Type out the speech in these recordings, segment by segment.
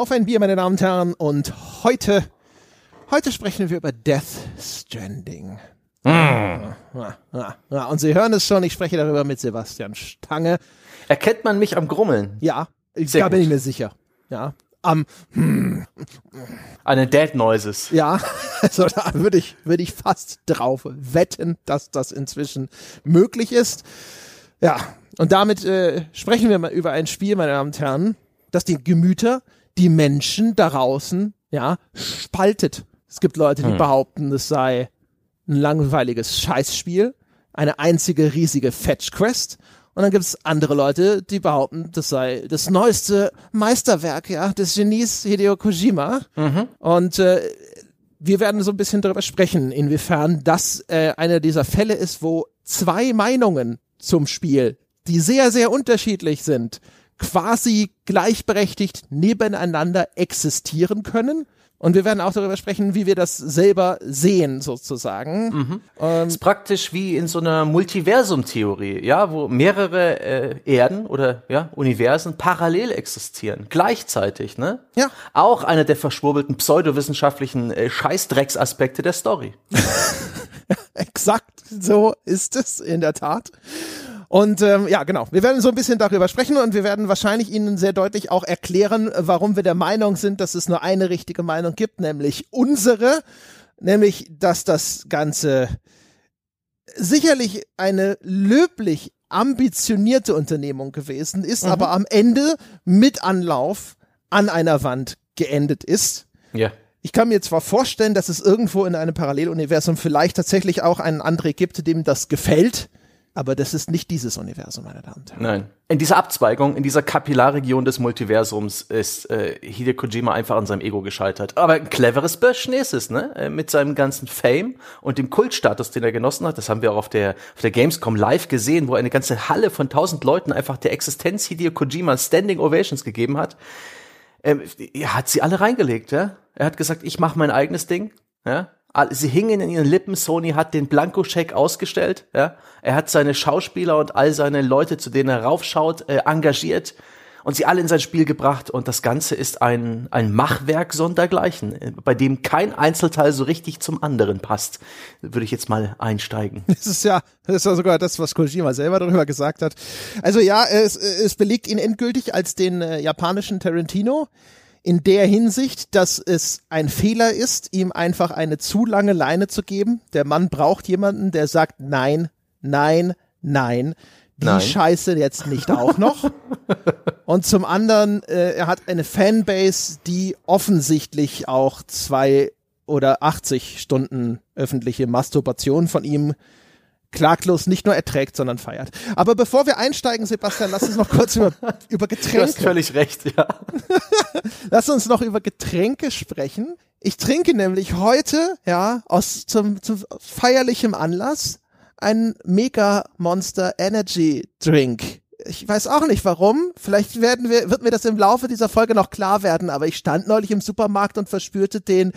Auf ein Bier, meine Damen und Herren. Und heute, heute sprechen wir über Death Stranding. Mm. Ja, ja, ja. Und Sie hören es schon, ich spreche darüber mit Sebastian Stange. Erkennt man mich am Grummeln? Ja, ich, da bin ich mir sicher. Ja, am hm. Eine Dead Noises. Ja, also da würde ich, würde ich fast drauf wetten, dass das inzwischen möglich ist. Ja, und damit äh, sprechen wir mal über ein Spiel, meine Damen und Herren, das die Gemüter, die Menschen da draußen, ja, spaltet. Es gibt Leute, die hm. behaupten, es sei ein langweiliges Scheißspiel, eine einzige riesige Fetch Quest und dann gibt es andere Leute, die behaupten, das sei das neueste Meisterwerk ja, des Genies Hideo Kojima. Mhm. Und äh, wir werden so ein bisschen darüber sprechen, inwiefern das äh, einer dieser Fälle ist, wo zwei Meinungen zum Spiel, die sehr, sehr unterschiedlich sind, quasi gleichberechtigt nebeneinander existieren können und wir werden auch darüber sprechen, wie wir das selber sehen, sozusagen. Mhm. Ähm, ist praktisch wie in so einer Multiversum-Theorie, ja, wo mehrere äh, Erden oder ja, Universen parallel existieren, gleichzeitig, ne? Ja. Auch einer der verschwurbelten pseudowissenschaftlichen äh, Scheißdrecksaspekte der Story. Exakt so ist es in der Tat. Und ähm, ja, genau. Wir werden so ein bisschen darüber sprechen und wir werden wahrscheinlich Ihnen sehr deutlich auch erklären, warum wir der Meinung sind, dass es nur eine richtige Meinung gibt, nämlich unsere, nämlich, dass das Ganze sicherlich eine löblich ambitionierte Unternehmung gewesen ist, mhm. aber am Ende mit Anlauf an einer Wand geendet ist. Ja. Ich kann mir zwar vorstellen, dass es irgendwo in einem Paralleluniversum vielleicht tatsächlich auch einen André gibt, dem das gefällt, aber das ist nicht dieses Universum, meine Damen und Herren. Nein. In dieser Abzweigung, in dieser Kapillarregion des Multiversums ist äh, Hideo Kojima einfach an seinem Ego gescheitert. Aber ein cleveres Böschchen ist es, ne? Äh, mit seinem ganzen Fame und dem Kultstatus, den er genossen hat. Das haben wir auch auf der, auf der Gamescom live gesehen, wo eine ganze Halle von tausend Leuten einfach der Existenz Hideo Kojima Standing Ovations gegeben hat. Ähm, er hat sie alle reingelegt, ja? Er hat gesagt, ich mache mein eigenes Ding, ja? Sie hingen in ihren Lippen. Sony hat den Blankoscheck ausgestellt. Ja, er hat seine Schauspieler und all seine Leute, zu denen er raufschaut, äh, engagiert und sie alle in sein Spiel gebracht. Und das Ganze ist ein ein Machwerk sondergleichen, äh, bei dem kein Einzelteil so richtig zum anderen passt. Würde ich jetzt mal einsteigen. Das ist ja, das ist ja sogar das, was Kojima selber darüber gesagt hat. Also ja, es, es belegt ihn endgültig als den äh, japanischen Tarantino in der Hinsicht, dass es ein Fehler ist, ihm einfach eine zu lange Leine zu geben. Der Mann braucht jemanden, der sagt nein, nein, nein. Die nein. Scheiße jetzt nicht auch noch. Und zum anderen, äh, er hat eine Fanbase, die offensichtlich auch zwei oder 80 Stunden öffentliche Masturbation von ihm klaglos nicht nur erträgt, sondern feiert. Aber bevor wir einsteigen, Sebastian, lass uns noch kurz über, über Getränke. Du hast völlig recht, ja. lass uns noch über Getränke sprechen. Ich trinke nämlich heute, ja, aus zum, zum feierlichem Anlass einen Mega Monster Energy Drink. Ich weiß auch nicht warum. Vielleicht werden wir, wird mir das im Laufe dieser Folge noch klar werden, aber ich stand neulich im Supermarkt und verspürte den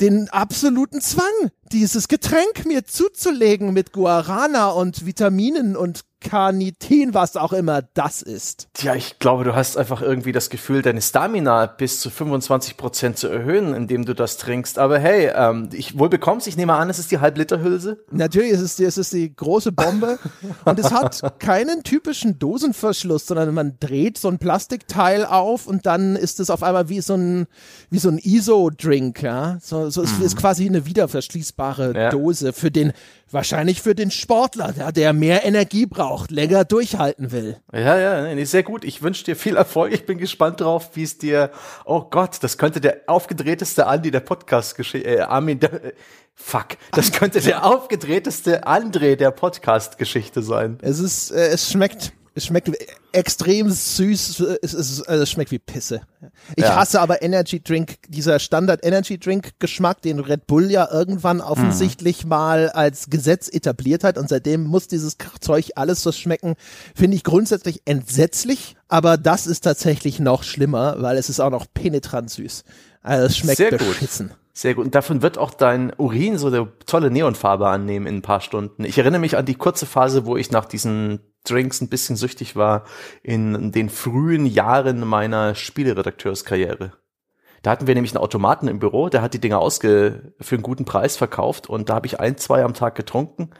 den absoluten Zwang, dieses Getränk mir zuzulegen mit Guarana und Vitaminen und Carnitin, was auch immer das ist. Tja, ich glaube, du hast einfach irgendwie das Gefühl, deine Stamina bis zu 25 Prozent zu erhöhen, indem du das trinkst. Aber hey, ähm, ich wohl bekommst, ich nehme an, es ist die Halbliterhülse. Natürlich, es ist die, es ist die große Bombe. und es hat keinen typischen Dosenverschluss, sondern man dreht so ein Plastikteil auf und dann ist es auf einmal wie so ein, wie so ein ISO-Drink, ja. So, so mhm. ist quasi eine wiederverschließbare ja. Dose für den Wahrscheinlich für den Sportler, der, der mehr Energie braucht, länger durchhalten will. Ja, ja, nee, sehr gut. Ich wünsche dir viel Erfolg. Ich bin gespannt drauf, wie es dir. Oh Gott, das könnte der aufgedrehteste Andi der Podcast äh, Armin. Der, äh, fuck, das könnte der aufgedrehteste André der Podcast Geschichte sein. Es ist, äh, es schmeckt es schmeckt extrem süß. Es, ist, also es schmeckt wie Pisse. Ich ja. hasse aber Energy Drink, dieser Standard Energy Drink Geschmack, den Red Bull ja irgendwann offensichtlich mhm. mal als Gesetz etabliert hat und seitdem muss dieses Zeug alles so schmecken, finde ich grundsätzlich entsetzlich, aber das ist tatsächlich noch schlimmer, weil es ist auch noch penetrant süß. Also es schmeckt Sehr beschissen. Gut. Sehr gut. Und davon wird auch dein Urin so eine tolle Neonfarbe annehmen in ein paar Stunden. Ich erinnere mich an die kurze Phase, wo ich nach diesen Drinks ein bisschen süchtig war in den frühen Jahren meiner Spieleredakteurskarriere. Da hatten wir nämlich einen Automaten im Büro, der hat die Dinger ausge für einen guten Preis verkauft und da habe ich ein, zwei am Tag getrunken.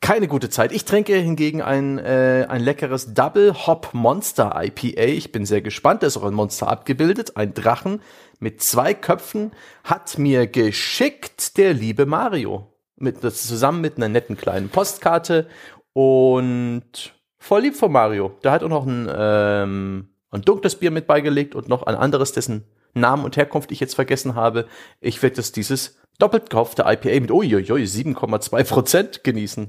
Keine gute Zeit. Ich trinke hingegen ein, äh, ein leckeres Double Hop Monster IPA. Ich bin sehr gespannt. Da ist auch ein Monster abgebildet. Ein Drachen mit zwei Köpfen hat mir geschickt der liebe Mario. Mit, zusammen mit einer netten kleinen Postkarte und voll lieb von Mario. Der hat auch noch ein, ähm, ein dunkles Bier mit beigelegt und noch ein anderes, dessen Namen und Herkunft ich jetzt vergessen habe. Ich werde das dieses doppelt gekaufte IPA mit uiuiui 7,2 Prozent genießen.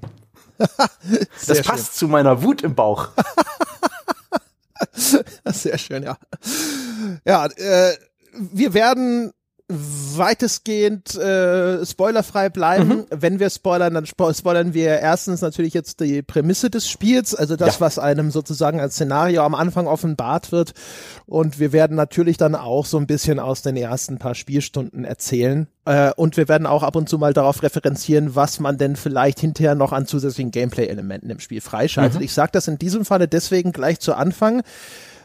das passt zu meiner Wut im Bauch. Sehr schön, ja. Ja, äh, wir werden weitestgehend äh, spoilerfrei bleiben. Mhm. Wenn wir spoilern, dann spo spoilern wir erstens natürlich jetzt die Prämisse des Spiels, also das, ja. was einem sozusagen als Szenario am Anfang offenbart wird. Und wir werden natürlich dann auch so ein bisschen aus den ersten paar Spielstunden erzählen. Äh, und wir werden auch ab und zu mal darauf referenzieren, was man denn vielleicht hinterher noch an zusätzlichen Gameplay-Elementen im Spiel freischaltet. Mhm. Ich sage das in diesem Falle deswegen gleich zu Anfang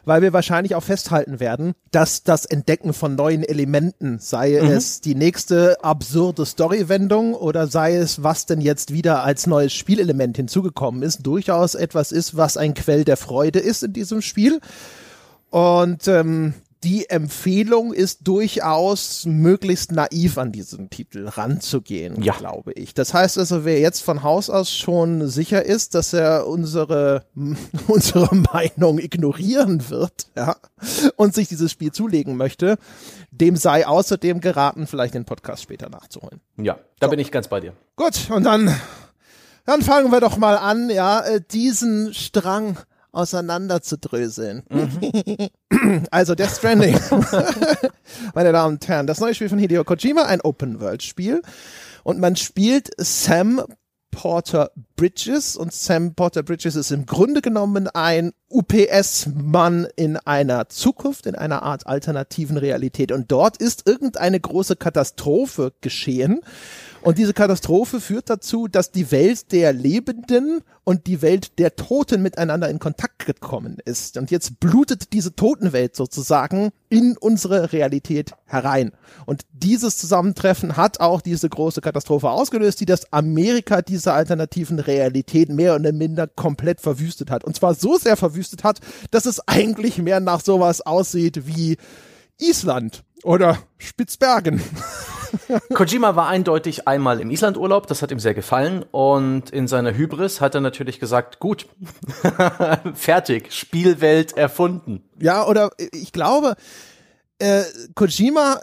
weil wir wahrscheinlich auch festhalten werden, dass das Entdecken von neuen Elementen, sei mhm. es die nächste absurde Storywendung oder sei es, was denn jetzt wieder als neues Spielelement hinzugekommen ist, durchaus etwas ist, was ein Quell der Freude ist in diesem Spiel. Und ähm, die Empfehlung ist durchaus möglichst naiv an diesen Titel ranzugehen, ja. glaube ich. Das heißt also, wer jetzt von Haus aus schon sicher ist, dass er unsere, unsere Meinung ignorieren wird, ja, und sich dieses Spiel zulegen möchte, dem sei außerdem geraten, vielleicht den Podcast später nachzuholen. Ja, da so. bin ich ganz bei dir. Gut, und dann, dann fangen wir doch mal an, ja, äh, diesen Strang auseinanderzudröseln. Mhm. also Death Stranding. Meine Damen und Herren, das neue Spiel von Hideo Kojima, ein Open-World-Spiel. Und man spielt Sam Porter Bridges und Sam Porter Bridges ist im Grunde genommen ein UPS-Mann in einer Zukunft, in einer Art alternativen Realität. Und dort ist irgendeine große Katastrophe geschehen und diese Katastrophe führt dazu, dass die Welt der Lebenden und die Welt der Toten miteinander in Kontakt gekommen ist. Und jetzt blutet diese Totenwelt sozusagen in unsere Realität herein. Und dieses Zusammentreffen hat auch diese große Katastrophe ausgelöst, die das Amerika dieser alternativen Realität mehr oder minder komplett verwüstet hat. Und zwar so sehr verwüstet hat, dass es eigentlich mehr nach sowas aussieht wie Island oder Spitzbergen. Kojima war eindeutig einmal im Islandurlaub, das hat ihm sehr gefallen und in seiner Hybris hat er natürlich gesagt, gut, fertig, Spielwelt erfunden. Ja, oder ich glaube, äh, Kojima,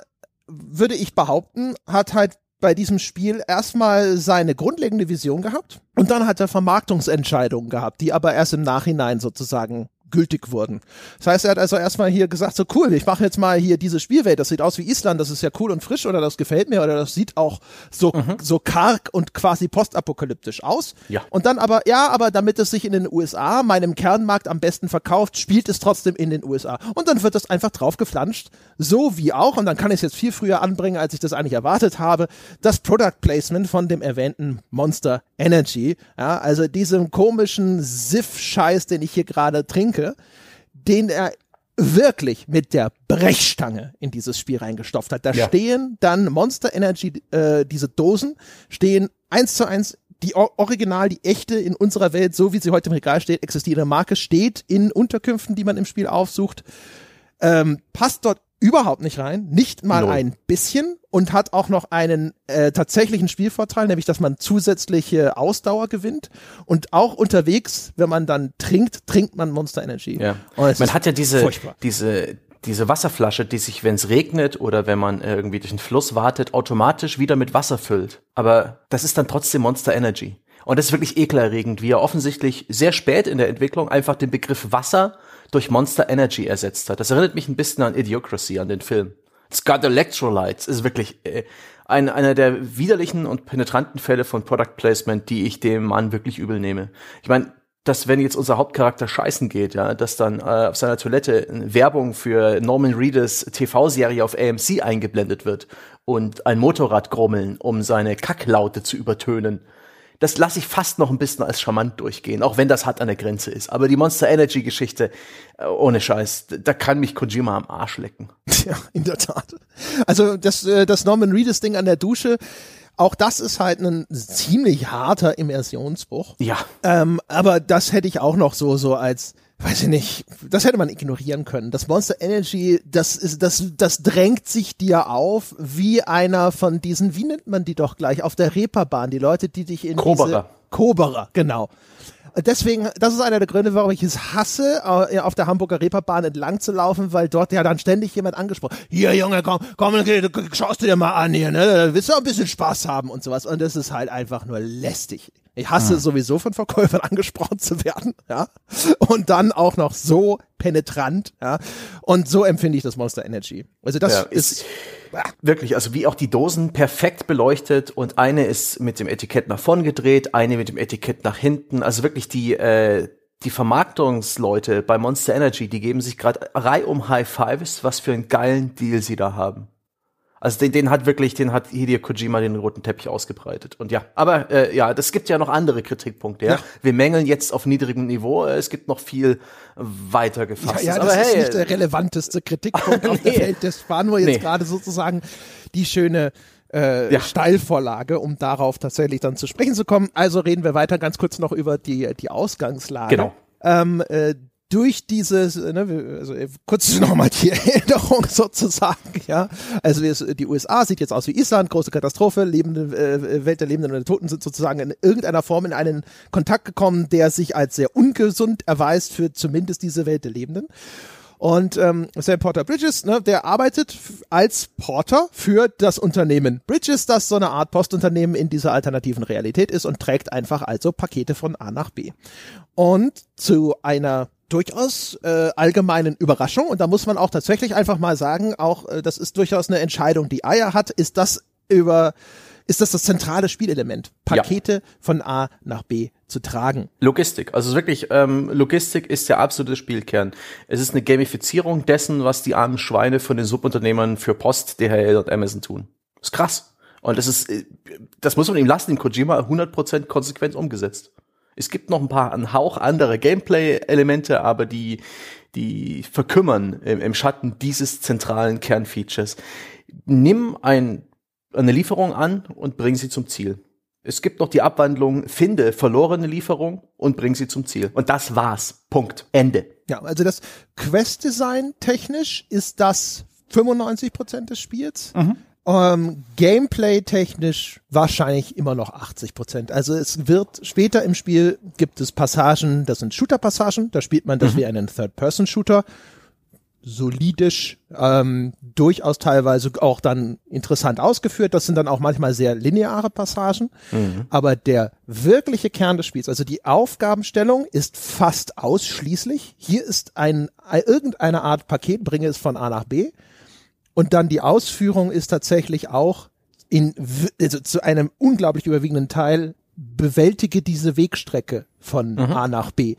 würde ich behaupten, hat halt bei diesem Spiel erstmal seine grundlegende Vision gehabt und dann hat er Vermarktungsentscheidungen gehabt, die aber erst im Nachhinein sozusagen gültig wurden. Das heißt, er hat also erstmal hier gesagt, so cool, ich mache jetzt mal hier diese Spielwelt, das sieht aus wie Island, das ist ja cool und frisch oder das gefällt mir oder das sieht auch so, mhm. so karg und quasi postapokalyptisch aus. Ja. Und dann aber, ja, aber damit es sich in den USA, meinem Kernmarkt am besten verkauft, spielt es trotzdem in den USA. Und dann wird das einfach drauf geflanscht, so wie auch, und dann kann ich es jetzt viel früher anbringen, als ich das eigentlich erwartet habe, das Product Placement von dem erwähnten Monster Energy, ja, also diesem komischen Siff-Scheiß, den ich hier gerade trinke, Gedanke, den er wirklich mit der Brechstange in dieses Spiel reingestopft hat. Da ja. stehen dann Monster Energy, äh, diese Dosen, stehen eins zu eins die Original, die echte in unserer Welt, so wie sie heute im Regal steht, existierende Marke, steht in Unterkünften, die man im Spiel aufsucht, ähm, passt dort überhaupt nicht rein, nicht mal no. ein bisschen und hat auch noch einen äh, tatsächlichen Spielvorteil, nämlich dass man zusätzliche Ausdauer gewinnt und auch unterwegs, wenn man dann trinkt, trinkt man Monster Energy. Ja. Man hat ja diese furchtbar. diese diese Wasserflasche, die sich, wenn es regnet oder wenn man irgendwie durch den Fluss wartet, automatisch wieder mit Wasser füllt. Aber das ist dann trotzdem Monster Energy. Und das ist wirklich ekelerregend, wie er offensichtlich sehr spät in der Entwicklung einfach den Begriff Wasser durch Monster Energy ersetzt hat. Das erinnert mich ein bisschen an Idiocracy, an den Film. Got electrolytes ist wirklich äh, ein, einer der widerlichen und penetranten Fälle von Product Placement, die ich dem Mann wirklich übel nehme. Ich meine, dass wenn jetzt unser Hauptcharakter scheißen geht, ja, dass dann äh, auf seiner Toilette Werbung für Norman Reedus TV-Serie auf AMC eingeblendet wird und ein Motorrad grummeln, um seine Kacklaute zu übertönen das lasse ich fast noch ein bisschen als charmant durchgehen, auch wenn das hart an der Grenze ist. Aber die Monster Energy Geschichte, äh, ohne Scheiß, da kann mich Kojima am Arsch lecken. Ja, in der Tat. Also das, äh, das Norman Reedus Ding an der Dusche, auch das ist halt ein ziemlich harter Immersionsbruch. Ja. Ähm, aber das hätte ich auch noch so, so als, weiß ich nicht, das hätte man ignorieren können. Das Monster Energy, das ist, das, das drängt sich dir auf, wie einer von diesen, wie nennt man die doch gleich, auf der Reeperbahn, die Leute, die dich in Koberer. diese Koberer, genau. Deswegen, das ist einer der Gründe, warum ich es hasse, äh, auf der Hamburger Reeperbahn entlang zu laufen, weil dort ja dann ständig jemand angesprochen, hier Junge, komm, komm, schaust du dir mal an hier, ne, willst du auch ein bisschen Spaß haben und sowas. Und das ist halt einfach nur lästig. Ich hasse Ah. sowieso von Verkäufern angesprochen zu werden, ja. Und dann auch noch so penetrant, ja. Und so empfinde ich das Monster Energy. Also das Ja, ist, Wirklich, also wie auch die Dosen perfekt beleuchtet und eine ist mit dem Etikett nach vorn gedreht, eine mit dem Etikett nach hinten. Also wirklich die, äh, die Vermarktungsleute bei Monster Energy, die geben sich gerade reihum High Fives, was für einen geilen Deal sie da haben. Also den, den hat wirklich, den hat Hideo Kojima den roten Teppich ausgebreitet. Und ja, aber äh, ja, das gibt ja noch andere Kritikpunkte. Ja? Ja. Wir mängeln jetzt auf niedrigem Niveau. Es gibt noch viel weiter ja, gefasstes. ja, das aber ist hey, nicht der relevanteste Kritikpunkt auf der Nee. Welt. Das war nur jetzt Nee. gerade sozusagen die schöne äh, Ja. Steilvorlage, um darauf tatsächlich dann zu sprechen zu kommen. Also reden wir weiter ganz kurz noch über die, die Ausgangslage. Genau. Ähm, äh, durch dieses, äh, ne, also äh, kurz nochmal die Erinnerung sozusagen, ja. Also die USA sieht jetzt aus wie Island, große Katastrophe, lebende äh, Welt der Lebenden und der Toten sind sozusagen in irgendeiner Form in einen Kontakt gekommen, der sich als sehr ungesund erweist für zumindest diese Welt der Lebenden. Und ähm, Sam Porter Bridges, ne, der arbeitet als Porter für das Unternehmen Bridges, das so eine Art Postunternehmen in dieser alternativen Realität ist und trägt einfach also Pakete von A nach B. Und zu einer durchaus äh, allgemeinen Überraschung, und da muss man auch tatsächlich einfach mal sagen, auch äh, das ist durchaus eine Entscheidung, die Eier hat, ist das über ist das das zentrale Spielelement, Pakete von A nach B zu tragen. Logistik. Also wirklich, ähm, Logistik ist der absolute Spielkern. Es ist eine Gamifizierung dessen, was die armen Schweine von den Subunternehmern für Post, DHL und Amazon tun. ist krass. Und das ist, äh, das muss man ihm lassen, in Kojima 100% konsequent umgesetzt. Es gibt noch ein paar, ein Hauch andere Gameplay-Elemente, aber die, die verkümmern im, im Schatten dieses zentralen Kernfeatures. Nimm ein, eine Lieferung an und bring sie zum Ziel. Es gibt noch die Abwandlung, finde verlorene Lieferung und bring sie zum Ziel. Und das war's. Punkt. Ende. Ja, also das Quest-Design technisch ist das 95 Prozent des Spiels. Ähm, Gameplay technisch wahrscheinlich immer noch 80 Prozent. Also es wird später im Spiel gibt es Passagen, das sind Shooter-Passagen, da spielt man das wie einen Third-Person-Shooter. Solidisch, ähm, durchaus teilweise auch dann interessant ausgeführt. Das sind dann auch manchmal sehr lineare Passagen. Aber der wirkliche Kern des Spiels, also die Aufgabenstellung ist fast ausschließlich. Hier ist ein, ein irgendeine Art Paket, bringe es von A nach B. Und dann die Ausführung ist tatsächlich auch in, also zu einem unglaublich überwiegenden Teil bewältige diese Wegstrecke von A nach B.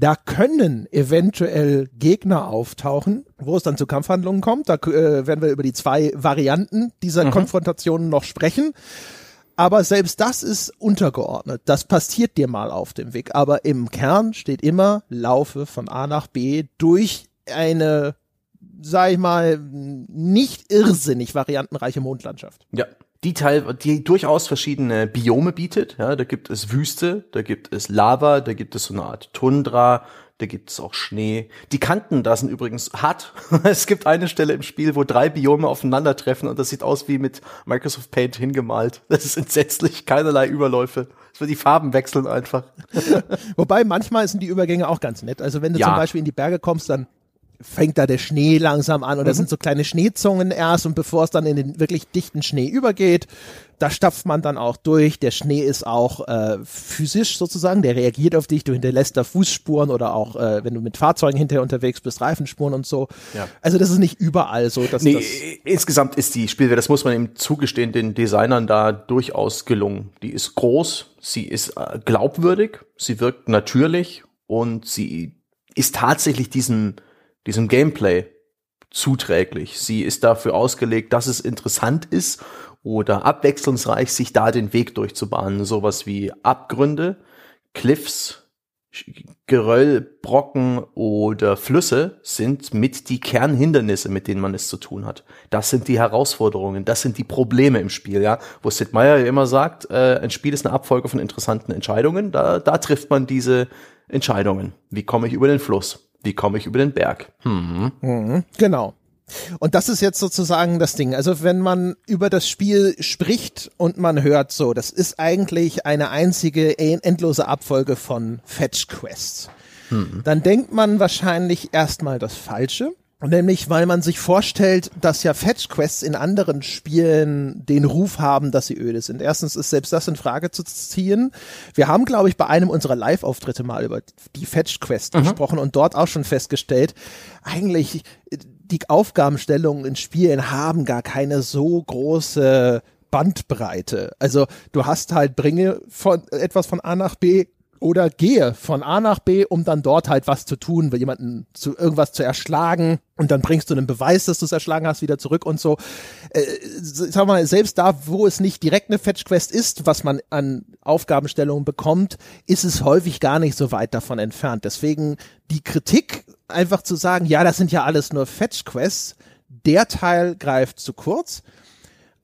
Da können eventuell Gegner auftauchen, wo es dann zu Kampfhandlungen kommt. Da äh, werden wir über die zwei Varianten dieser Konfrontationen noch sprechen. Aber selbst das ist untergeordnet. Das passiert dir mal auf dem Weg. Aber im Kern steht immer, laufe von A nach B durch eine, sag ich mal, nicht irrsinnig variantenreiche Mondlandschaft. Ja. Die Teil, die durchaus verschiedene Biome bietet. Ja, da gibt es Wüste, da gibt es Lava, da gibt es so eine Art Tundra, da gibt es auch Schnee. Die Kanten da sind übrigens hart. es gibt eine Stelle im Spiel, wo drei Biome aufeinandertreffen und das sieht aus wie mit Microsoft Paint hingemalt. Das ist entsetzlich, keinerlei Überläufe. Die Farben wechseln einfach. Wobei manchmal sind die Übergänge auch ganz nett. Also wenn du Ja. zum Beispiel in die Berge kommst, dann fängt da der Schnee langsam an und das sind so kleine Schneezungen erst und bevor es dann in den wirklich dichten Schnee übergeht, da stapft man dann auch durch. Der Schnee ist auch äh, physisch sozusagen, der reagiert auf dich, du hinterlässt da Fußspuren oder auch, äh, wenn du mit Fahrzeugen hinterher unterwegs bist, Reifenspuren und so. Ja. Also das ist nicht überall so, dass Nee, das insgesamt ist die Spielwelt, das muss man ihm zugestehen, den Designern da durchaus gelungen. Die ist groß, sie ist äh, glaubwürdig, sie wirkt natürlich und sie ist tatsächlich diesem, diesem Gameplay zuträglich. Sie ist dafür ausgelegt, dass es interessant ist oder abwechslungsreich sich da den Weg durchzubahnen. Sowas wie Abgründe, Cliffs, Geröll, Brocken oder Flüsse sind mit die Kernhindernisse, mit denen man es zu tun hat. Das sind die Herausforderungen, das sind die Probleme im Spiel, ja. Wo Sid Meier immer sagt, äh, ein Spiel ist eine Abfolge von interessanten Entscheidungen. Da, da trifft man diese Entscheidungen. Wie komme ich über den Fluss? Wie komme ich über den Berg? Hm. Mhm, genau. Und das ist jetzt sozusagen das Ding. Also wenn man über das Spiel spricht und man hört so, das ist eigentlich eine einzige endlose Abfolge von Fetch Quests. Hm. Dann denkt man wahrscheinlich erstmal das Falsche. Nämlich, weil man sich vorstellt, dass ja Fetch Quests in anderen Spielen den Ruf haben, dass sie öde sind. Erstens ist selbst das in Frage zu ziehen. Wir haben, glaube ich, bei einem unserer Live-Auftritte mal über die Fetch Quest mhm. gesprochen und dort auch schon festgestellt, eigentlich die Aufgabenstellungen in Spielen haben gar keine so große Bandbreite. Also du hast halt bringe von etwas von A nach B oder gehe von A nach B, um dann dort halt was zu tun, jemanden zu irgendwas zu erschlagen und dann bringst du einen Beweis, dass du es erschlagen hast, wieder zurück und so. Äh, sag mal, selbst da, wo es nicht direkt eine Fetch Quest ist, was man an Aufgabenstellungen bekommt, ist es häufig gar nicht so weit davon entfernt. Deswegen die Kritik, einfach zu sagen, ja, das sind ja alles nur Fetch Quests, der Teil greift zu kurz.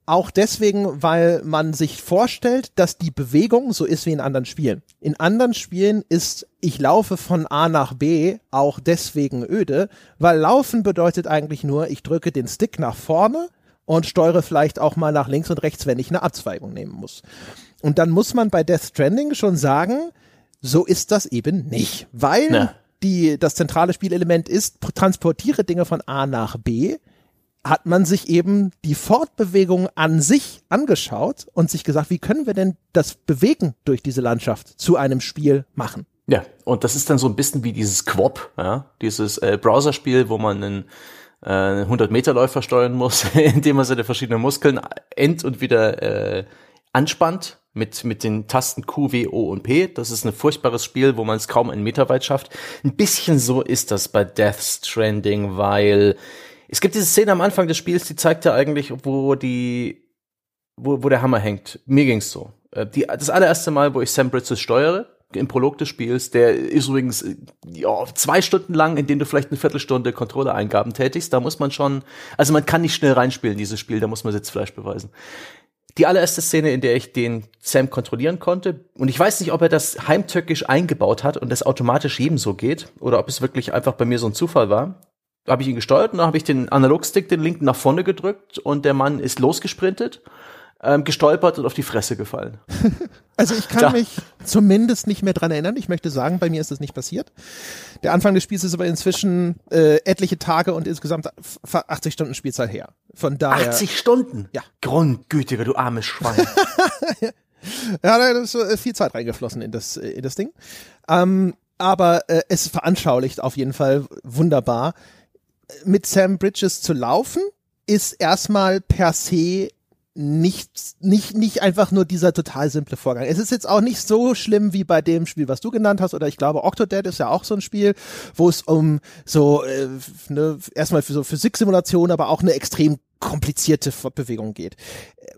Auch deswegen, weil man sich vorstellt, dass die Bewegung so ist wie in anderen Spielen. In anderen Spielen ist ich laufe von A nach B auch deswegen öde, weil laufen bedeutet eigentlich nur, ich drücke den Stick nach vorne und steuere vielleicht auch mal nach links und rechts, wenn ich eine Abzweigung nehmen muss. Und dann muss man bei Death Stranding schon sagen, so ist das eben nicht, weil ne. die, das zentrale Spielelement ist, transportiere Dinge von A nach B hat man sich eben die Fortbewegung an sich angeschaut und sich gesagt, wie können wir denn das Bewegen durch diese Landschaft zu einem Spiel machen? Ja, und das ist dann so ein bisschen wie dieses Quop, ja, dieses äh, Browserspiel, wo man einen äh, 100-Meter-Läufer steuern muss, indem man seine verschiedenen Muskeln end- und wieder äh, anspannt mit, mit den Tasten Q, W, O und P. Das ist ein furchtbares Spiel, wo man es kaum einen Meter weit schafft. Ein bisschen so ist das bei Death Stranding, weil es gibt diese Szene am Anfang des Spiels, die zeigt ja eigentlich, wo die, wo, wo der Hammer hängt. Mir ging's so. Äh, die, das allererste Mal, wo ich Sam Bridges steuere, im Prolog des Spiels, der ist übrigens äh, ja, zwei Stunden lang, in denen du vielleicht eine Viertelstunde Controller-Eingaben tätigst. Da muss man schon, also man kann nicht schnell reinspielen, dieses Spiel, da muss man Sitzfleisch beweisen. Die allererste Szene, in der ich den Sam kontrollieren konnte, und ich weiß nicht, ob er das heimtückisch eingebaut hat und das automatisch jedem so geht, oder ob es wirklich einfach bei mir so ein Zufall war habe ich ihn gesteuert und dann habe ich den Analogstick, den linken nach vorne gedrückt und der Mann ist losgesprintet, ähm, gestolpert und auf die Fresse gefallen. Also ich kann da. mich zumindest nicht mehr dran erinnern. Ich möchte sagen, bei mir ist das nicht passiert. Der Anfang des Spiels ist aber inzwischen äh, etliche Tage und insgesamt 80 Stunden Spielzeit her. Von daher. 80 Stunden? Ja. Grundgütiger, du armes Schwein. ja, da ist äh, viel Zeit reingeflossen in das, äh, in das Ding. Ähm, aber äh, es veranschaulicht auf jeden Fall wunderbar, mit Sam Bridges zu laufen, ist erstmal per se nicht, nicht, nicht einfach nur dieser total simple Vorgang. Es ist jetzt auch nicht so schlimm wie bei dem Spiel, was du genannt hast, oder ich glaube, Octodad ist ja auch so ein Spiel, wo es um so, äh, ne, erstmal für so Physiksimulation, aber auch eine extrem komplizierte Fortbewegung geht.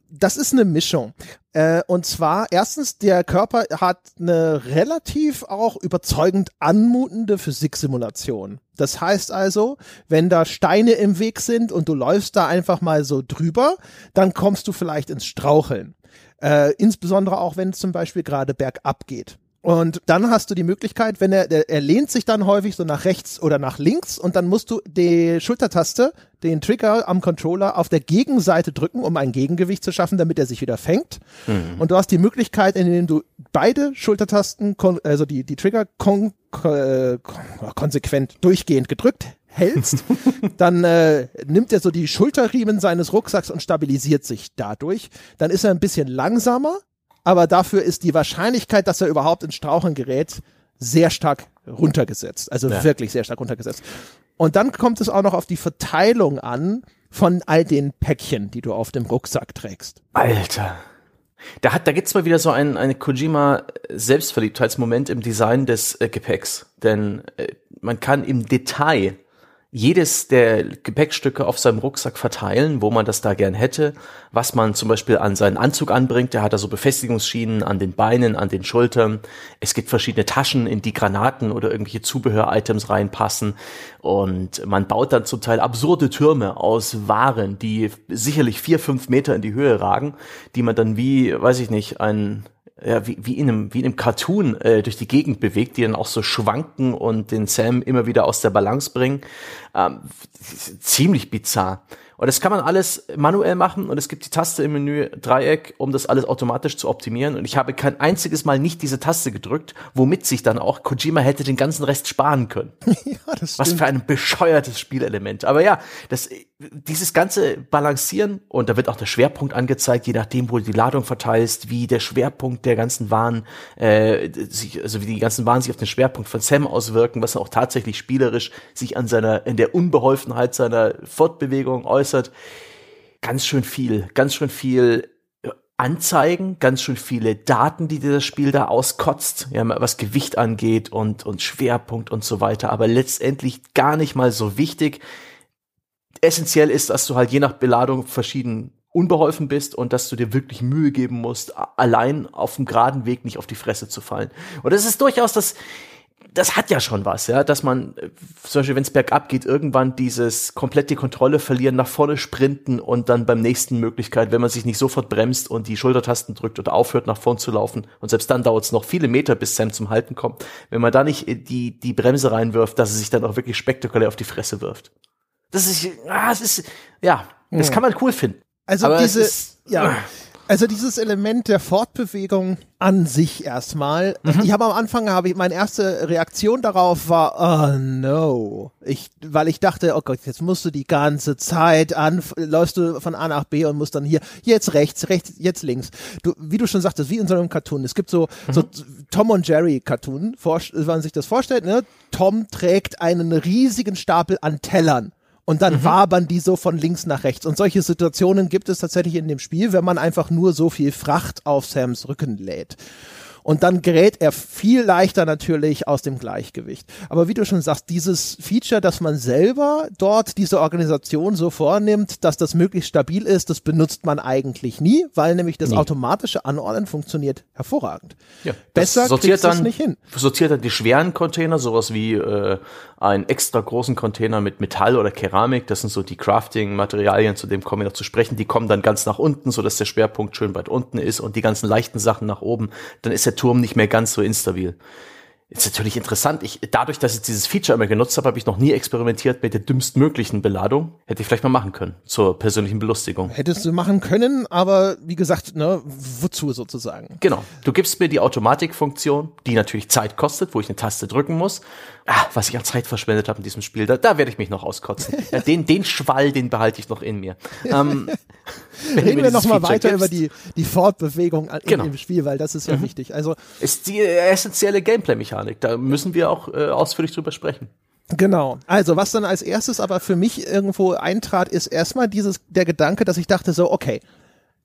Das ist eine Mischung. Äh, und zwar, erstens, der Körper hat eine relativ auch überzeugend anmutende Physiksimulation. Das heißt also, wenn da Steine im Weg sind und du läufst da einfach mal so drüber, dann kommst du vielleicht ins Straucheln. Äh, insbesondere auch, wenn es zum Beispiel gerade bergab geht. Und dann hast du die Möglichkeit, wenn er, der, er lehnt sich dann häufig so nach rechts oder nach links und dann musst du die Schultertaste, den Trigger am Controller auf der Gegenseite drücken, um ein Gegengewicht zu schaffen, damit er sich wieder fängt. Mhm. Und du hast die Möglichkeit, indem du beide Schultertasten, also die, die Trigger kon, äh, konsequent durchgehend gedrückt hältst, dann äh, nimmt er so die Schulterriemen seines Rucksacks und stabilisiert sich dadurch. Dann ist er ein bisschen langsamer, aber dafür ist die Wahrscheinlichkeit, dass er überhaupt ins Straucheln gerät, sehr stark runtergesetzt. Also ja. wirklich sehr stark runtergesetzt. Und dann kommt es auch noch auf die Verteilung an von all den Päckchen, die du auf dem Rucksack trägst. Alter. Da, hat, da gibt's mal wieder so einen, eine Kojima-Selbstverliebtheitsmoment im Design des äh, Gepäcks. Denn äh, man kann im Detail jedes der Gepäckstücke auf seinem Rucksack verteilen, wo man das da gern hätte, was man zum Beispiel an seinen Anzug anbringt. Der hat da so Befestigungsschienen an den Beinen, an den Schultern. Es gibt verschiedene Taschen, in die Granaten oder irgendwelche Zubehör-Items reinpassen. Und man baut dann zum Teil absurde Türme aus Waren, die sicherlich vier, fünf Meter in die Höhe ragen, die man dann wie, weiß ich nicht, ein ja, wie, wie, in einem, wie in einem Cartoon äh, durch die Gegend bewegt, die dann auch so schwanken und den Sam immer wieder aus der Balance bringen. Ähm, ziemlich bizarr. Und das kann man alles manuell machen und es gibt die Taste im Menü Dreieck, um das alles automatisch zu optimieren. Und ich habe kein einziges Mal nicht diese Taste gedrückt, womit sich dann auch Kojima hätte den ganzen Rest sparen können. ja, das stimmt. Was für ein bescheuertes Spielelement. Aber ja, das, dieses ganze Balancieren und da wird auch der Schwerpunkt angezeigt, je nachdem, wo du die Ladung verteilst, wie der Schwerpunkt der ganzen Waren, äh, sich, also wie die ganzen Waren sich auf den Schwerpunkt von Sam auswirken, was auch tatsächlich spielerisch sich an seiner, in der Unbeholfenheit seiner Fortbewegung äußert. Ganz schön viel, ganz schön viel äh, Anzeigen, ganz schön viele Daten, die dir das Spiel da auskotzt, ja, was Gewicht angeht und, und Schwerpunkt und so weiter, aber letztendlich gar nicht mal so wichtig essentiell ist, dass du halt je nach Beladung verschieden unbeholfen bist und dass du dir wirklich Mühe geben musst, allein auf dem geraden Weg nicht auf die Fresse zu fallen. Und das ist durchaus das, das hat ja schon was, ja, dass man, zum Beispiel, wenn es bergab geht, irgendwann dieses komplette Kontrolle verlieren, nach vorne sprinten und dann beim nächsten Möglichkeit, wenn man sich nicht sofort bremst und die Schultertasten drückt oder aufhört, nach vorn zu laufen, und selbst dann dauert es noch viele Meter, bis Sam zum Halten kommt, wenn man da nicht die, die Bremse reinwirft, dass er sich dann auch wirklich spektakulär auf die Fresse wirft. Das ist, ah, es ist, ja, das kann man cool finden. Also Aber diese, ist, ja, also dieses Element der Fortbewegung an sich erstmal. Mhm. Ich habe am Anfang habe ich meine erste Reaktion darauf war oh no. Ich weil ich dachte, oh Gott, jetzt musst du die ganze Zeit an läufst du von A nach B und musst dann hier jetzt rechts, rechts, jetzt links. Du wie du schon sagtest, wie in so einem Cartoon. Es gibt so mhm. so Tom und Jerry Cartoon, wenn man sich das vorstellt, ne? Tom trägt einen riesigen Stapel an Tellern und dann mhm. wabern die so von links nach rechts. Und solche Situationen gibt es tatsächlich in dem Spiel, wenn man einfach nur so viel Fracht auf Sams Rücken lädt. Und dann gerät er viel leichter natürlich aus dem Gleichgewicht. Aber wie du schon sagst, dieses Feature, dass man selber dort diese Organisation so vornimmt, dass das möglichst stabil ist, das benutzt man eigentlich nie, weil nämlich das nie. automatische Anordnen funktioniert hervorragend. Ja, Besser sortiert dann, nicht hin. Sortiert dann die schweren Container, sowas wie äh, einen extra großen Container mit Metall oder Keramik. Das sind so die Crafting-Materialien, zu dem kommen wir noch zu sprechen. Die kommen dann ganz nach unten, so dass der Schwerpunkt schön weit unten ist und die ganzen leichten Sachen nach oben. Dann ist der Turm nicht mehr ganz so instabil. Ist natürlich interessant. Ich, dadurch, dass ich dieses Feature immer genutzt habe, habe ich noch nie experimentiert mit der dümmstmöglichen Beladung. Hätte ich vielleicht mal machen können. Zur persönlichen Belustigung. Hättest du machen können, aber wie gesagt, ne, wozu sozusagen? Genau. Du gibst mir die Automatikfunktion, die natürlich Zeit kostet, wo ich eine Taste drücken muss ah, was ich an Zeit verschwendet habe in diesem Spiel, da, da werde ich mich noch auskotzen. ja, den, den Schwall, den behalte ich noch in mir. Ähm, Reden wir noch mal weiter gibst. über die, die Fortbewegung in genau. dem Spiel, weil das ist ja mhm. wichtig. Also ist die essentielle Gameplay-Mechanik. Da müssen wir auch äh, ausführlich drüber sprechen. Genau. Also was dann als erstes aber für mich irgendwo eintrat, ist erstmal dieses der Gedanke, dass ich dachte so, okay,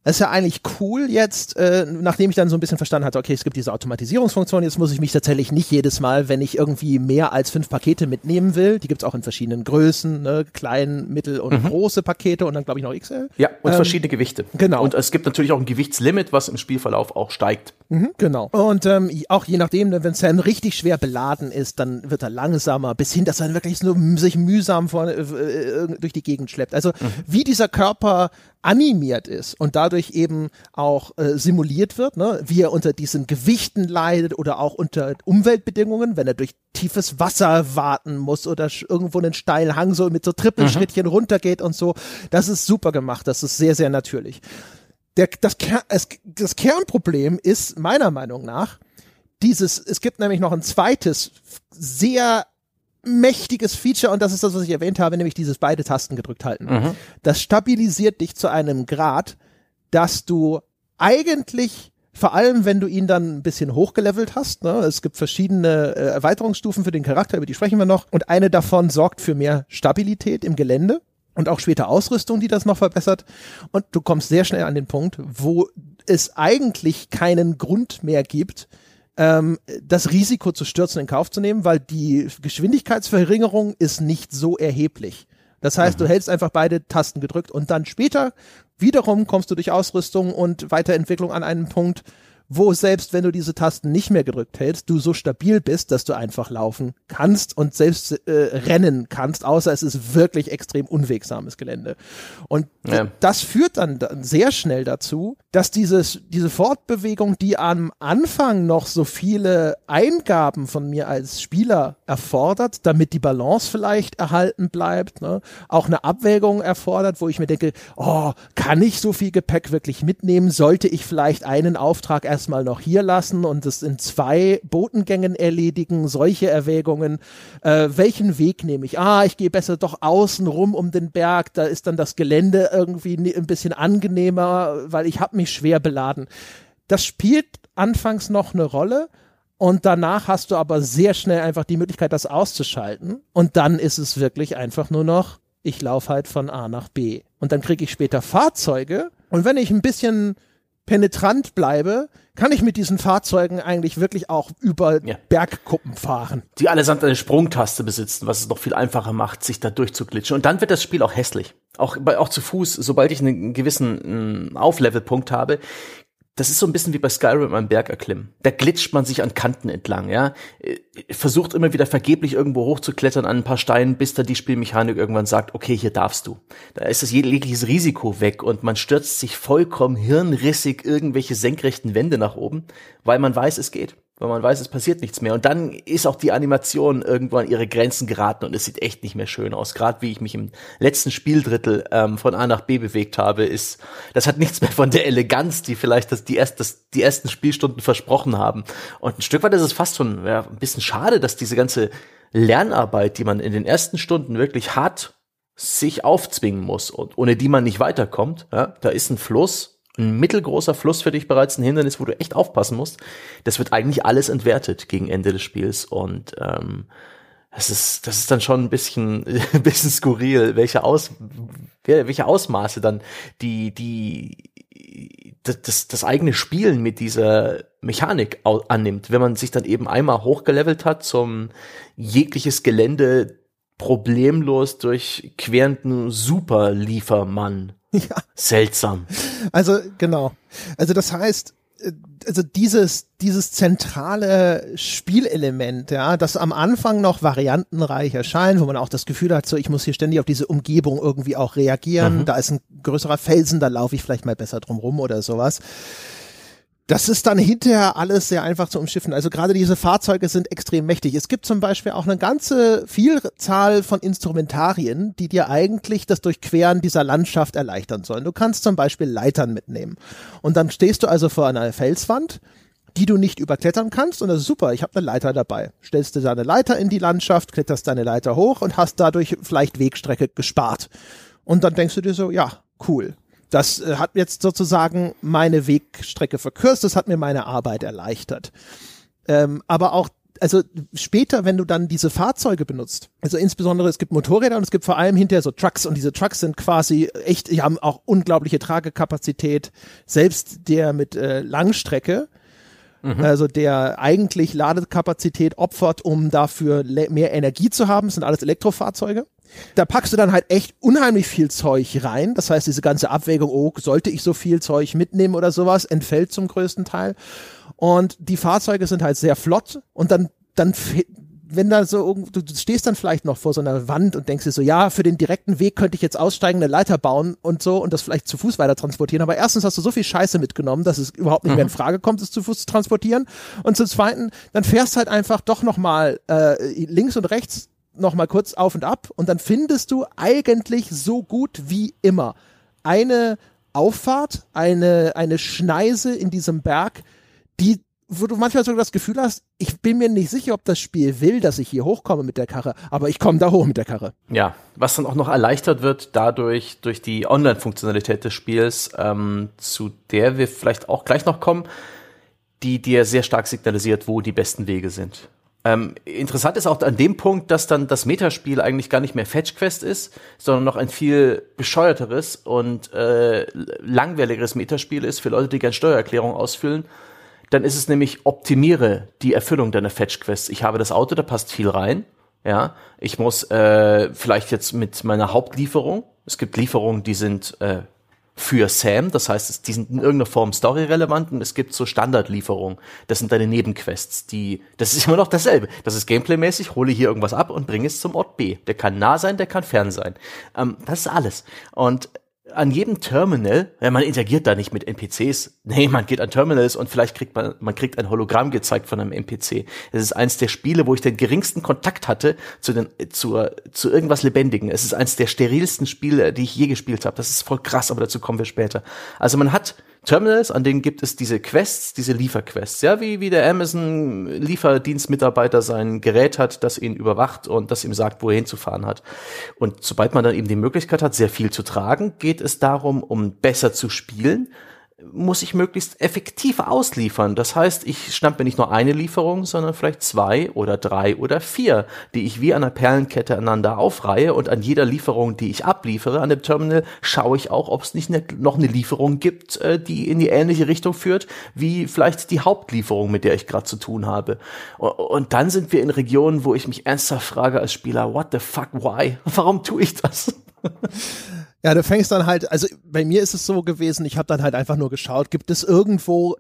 das ist ja eigentlich cool jetzt, äh, nachdem ich dann so ein bisschen verstanden hatte, okay, es gibt diese Automatisierungsfunktion, jetzt muss ich mich tatsächlich nicht jedes Mal, wenn ich irgendwie mehr als fünf Pakete mitnehmen will, die gibt's auch in verschiedenen Größen, ne, klein, mittel und mhm. große Pakete und dann glaube ich noch XL. Ja, und ähm, verschiedene Gewichte. Genau. Und es gibt natürlich auch ein Gewichtslimit, was im Spielverlauf auch steigt. Mhm, genau. Und ähm, auch je nachdem, ne, wenn Sam richtig schwer beladen ist, dann wird er langsamer, bis hin, dass er wirklich so sich mühsam vor, äh, äh, durch die Gegend schleppt. Also mhm. wie dieser Körper animiert ist und dadurch eben auch äh, simuliert wird, ne? wie er unter diesen Gewichten leidet oder auch unter Umweltbedingungen, wenn er durch tiefes Wasser warten muss oder irgendwo einen steilen Hang so mit so Trippelschrittchen mhm. runtergeht und so. Das ist super gemacht, das ist sehr, sehr natürlich. Der, das, Ker es, das Kernproblem ist meiner Meinung nach, dieses, es gibt nämlich noch ein zweites, sehr mächtiges Feature und das ist das, was ich erwähnt habe, nämlich dieses beide Tasten gedrückt halten. Mhm. Das stabilisiert dich zu einem Grad, dass du eigentlich vor allem, wenn du ihn dann ein bisschen hochgelevelt hast. Ne? Es gibt verschiedene äh, Erweiterungsstufen für den Charakter, über die sprechen wir noch. Und eine davon sorgt für mehr Stabilität im Gelände und auch später Ausrüstung, die das noch verbessert. Und du kommst sehr schnell an den Punkt, wo es eigentlich keinen Grund mehr gibt, ähm, das Risiko zu stürzen in Kauf zu nehmen, weil die Geschwindigkeitsverringerung ist nicht so erheblich. Das heißt, mhm. du hältst einfach beide Tasten gedrückt und dann später wiederum kommst du durch Ausrüstung und Weiterentwicklung an einen Punkt, wo selbst wenn du diese Tasten nicht mehr gedrückt hältst, du so stabil bist, dass du einfach laufen kannst und selbst äh, rennen kannst, außer es ist wirklich extrem unwegsames Gelände. Und ja. das führt dann, dann sehr schnell dazu, dass dieses, diese Fortbewegung, die am Anfang noch so viele Eingaben von mir als Spieler erfordert, damit die Balance vielleicht erhalten bleibt, ne, auch eine Abwägung erfordert, wo ich mir denke, oh, kann ich so viel Gepäck wirklich mitnehmen? Sollte ich vielleicht einen Auftrag erst erstmal noch hier lassen und es in zwei Botengängen erledigen, solche Erwägungen. Äh, welchen Weg nehme ich? Ah, ich gehe besser doch außen rum um den Berg, da ist dann das Gelände irgendwie ein bisschen angenehmer, weil ich habe mich schwer beladen. Das spielt anfangs noch eine Rolle. Und danach hast du aber sehr schnell einfach die Möglichkeit, das auszuschalten. Und dann ist es wirklich einfach nur noch, ich laufe halt von A nach B. Und dann kriege ich später Fahrzeuge. Und wenn ich ein bisschen penetrant bleibe, kann ich mit diesen Fahrzeugen eigentlich wirklich auch über ja. Bergkuppen fahren. Die allesamt eine Sprungtaste besitzen, was es noch viel einfacher macht, sich da durchzuglitschen. Und dann wird das Spiel auch hässlich. Auch, auch zu Fuß, sobald ich einen gewissen Auflevelpunkt habe, das ist so ein bisschen wie bei Skyrim am Berg erklimmen. Da glitscht man sich an Kanten entlang, ja. Äh, versucht immer wieder vergeblich irgendwo hochzuklettern an ein paar Steinen, bis da die Spielmechanik irgendwann sagt, okay, hier darfst du. Da ist das jegliches Risiko weg und man stürzt sich vollkommen hirnrissig irgendwelche senkrechten Wände nach oben, weil man weiß, es geht weil man weiß, es passiert nichts mehr. Und dann ist auch die Animation irgendwo an ihre Grenzen geraten und es sieht echt nicht mehr schön aus. Gerade wie ich mich im letzten Spieldrittel ähm, von A nach B bewegt habe, ist, das hat nichts mehr von der Eleganz, die vielleicht das, die, erst, das, die ersten Spielstunden versprochen haben. Und ein Stück weit ist es fast schon ja, ein bisschen schade, dass diese ganze Lernarbeit, die man in den ersten Stunden wirklich hat, sich aufzwingen muss und ohne die man nicht weiterkommt. Ja, da ist ein Fluss, ein mittelgroßer Fluss für dich bereits ein Hindernis, wo du echt aufpassen musst. Das wird eigentlich alles entwertet gegen Ende des Spiels und ähm, das ist, das ist dann schon ein bisschen, ein bisschen skurril, welche Aus, welche Ausmaße dann die, die, das, das eigene Spielen mit dieser Mechanik annimmt, wenn man sich dann eben einmal hochgelevelt hat zum jegliches Gelände problemlos durchquerenden Superliefermann Ja. Seltsam. Also genau. Also das heißt, äh, also dieses, dieses zentrale Spielelement, ja, das am Anfang noch variantenreich erscheint, wo man auch das Gefühl hat, so ich muss hier ständig auf diese Umgebung irgendwie auch reagieren, mhm. da ist ein größerer Felsen, da laufe ich vielleicht mal besser drum rum oder sowas das ist dann hinterher alles sehr einfach zu umschiffen. Also gerade diese Fahrzeuge sind extrem mächtig. Es gibt zum Beispiel auch eine ganze Vielzahl von Instrumentarien, die dir eigentlich das Durchqueren dieser Landschaft erleichtern sollen. Du kannst zum Beispiel Leitern mitnehmen. Und dann stehst du also vor einer Felswand, die du nicht überklettern kannst. Und das ist super, ich habe eine Leiter dabei. Stellst du deine Leiter in die Landschaft, kletterst deine Leiter hoch und hast dadurch vielleicht Wegstrecke gespart. Und dann denkst du dir so, ja, cool. Das äh, hat jetzt sozusagen meine Wegstrecke verkürzt, das hat mir meine Arbeit erleichtert. Ähm, aber auch also später, wenn du dann diese Fahrzeuge benutzt, also insbesondere es gibt Motorräder und es gibt vor allem hinterher so Trucks und diese Trucks sind quasi echt, die haben auch unglaubliche Tragekapazität. Selbst der mit äh, Langstrecke, mhm. also der eigentlich Ladekapazität opfert, um dafür mehr Energie zu haben, das sind alles Elektrofahrzeuge. Da packst du dann halt echt unheimlich viel Zeug rein. Das heißt, diese ganze Abwägung, oh, sollte ich so viel Zeug mitnehmen oder sowas, entfällt zum größten Teil. Und die Fahrzeuge sind halt sehr flott und dann, dann, wenn da so, du stehst dann vielleicht noch vor so einer Wand und denkst dir so, ja, für den direkten Weg könnte ich jetzt aussteigen, eine Leiter bauen und so und das vielleicht zu Fuß weiter transportieren. Aber erstens hast du so viel Scheiße mitgenommen, dass es überhaupt nicht mehr in mhm. Frage kommt, es zu Fuß zu transportieren. Und zum Zweiten, dann fährst halt einfach doch nochmal äh, links und rechts noch mal kurz auf und ab und dann findest du eigentlich so gut wie immer eine Auffahrt, eine, eine Schneise in diesem Berg, die, wo du manchmal sogar das Gefühl hast, ich bin mir nicht sicher, ob das Spiel will, dass ich hier hochkomme mit der Karre, aber ich komme da hoch mit der Karre. Ja, was dann auch noch erleichtert wird dadurch, durch die Online-Funktionalität des Spiels, ähm, zu der wir vielleicht auch gleich noch kommen, die dir sehr stark signalisiert, wo die besten Wege sind. Ähm, interessant ist auch an dem Punkt, dass dann das Metaspiel eigentlich gar nicht mehr Fetch Quest ist, sondern noch ein viel bescheuerteres und äh, langweiligeres Metaspiel ist für Leute, die gerne Steuererklärung ausfüllen. dann ist es nämlich optimiere die Erfüllung deiner Fetch-Quests. Ich habe das Auto, da passt viel rein. Ja, ich muss äh, vielleicht jetzt mit meiner Hauptlieferung, es gibt Lieferungen, die sind äh, für Sam, das heißt, die sind in irgendeiner Form storyrelevant und es gibt so Standardlieferungen. Das sind deine Nebenquests, die, das ist immer noch dasselbe. Das ist gameplaymäßig, hole hier irgendwas ab und bringe es zum Ort B. Der kann nah sein, der kann fern sein. Ähm, das ist alles. Und an jedem Terminal, ja, man interagiert da nicht mit NPCs. Nee, man geht an Terminals und vielleicht kriegt man, man kriegt ein Hologramm gezeigt von einem NPC. Es ist eins der Spiele, wo ich den geringsten Kontakt hatte zu den, zu, zu irgendwas Lebendigen. Es ist eins der sterilsten Spiele, die ich je gespielt habe. Das ist voll krass, aber dazu kommen wir später. Also man hat Terminals, an denen gibt es diese Quests, diese Lieferquests. Ja, wie, wie der Amazon Lieferdienstmitarbeiter sein Gerät hat, das ihn überwacht und das ihm sagt, wo er hinzufahren hat. Und sobald man dann eben die Möglichkeit hat, sehr viel zu tragen, geht es darum, um besser zu spielen muss ich möglichst effektiv ausliefern. Das heißt, ich schnapp nicht nur eine Lieferung, sondern vielleicht zwei oder drei oder vier, die ich wie an einer Perlenkette aneinander aufreihe und an jeder Lieferung, die ich abliefere an dem Terminal, schaue ich auch, ob es nicht ne, noch eine Lieferung gibt, äh, die in die ähnliche Richtung führt, wie vielleicht die Hauptlieferung, mit der ich gerade zu tun habe. Und dann sind wir in Regionen, wo ich mich ernsthaft frage als Spieler, what the fuck, why? Warum tue ich das? Ja, du fängst dann halt, also bei mir ist es so gewesen, ich habe dann halt einfach nur geschaut, gibt es irgendwo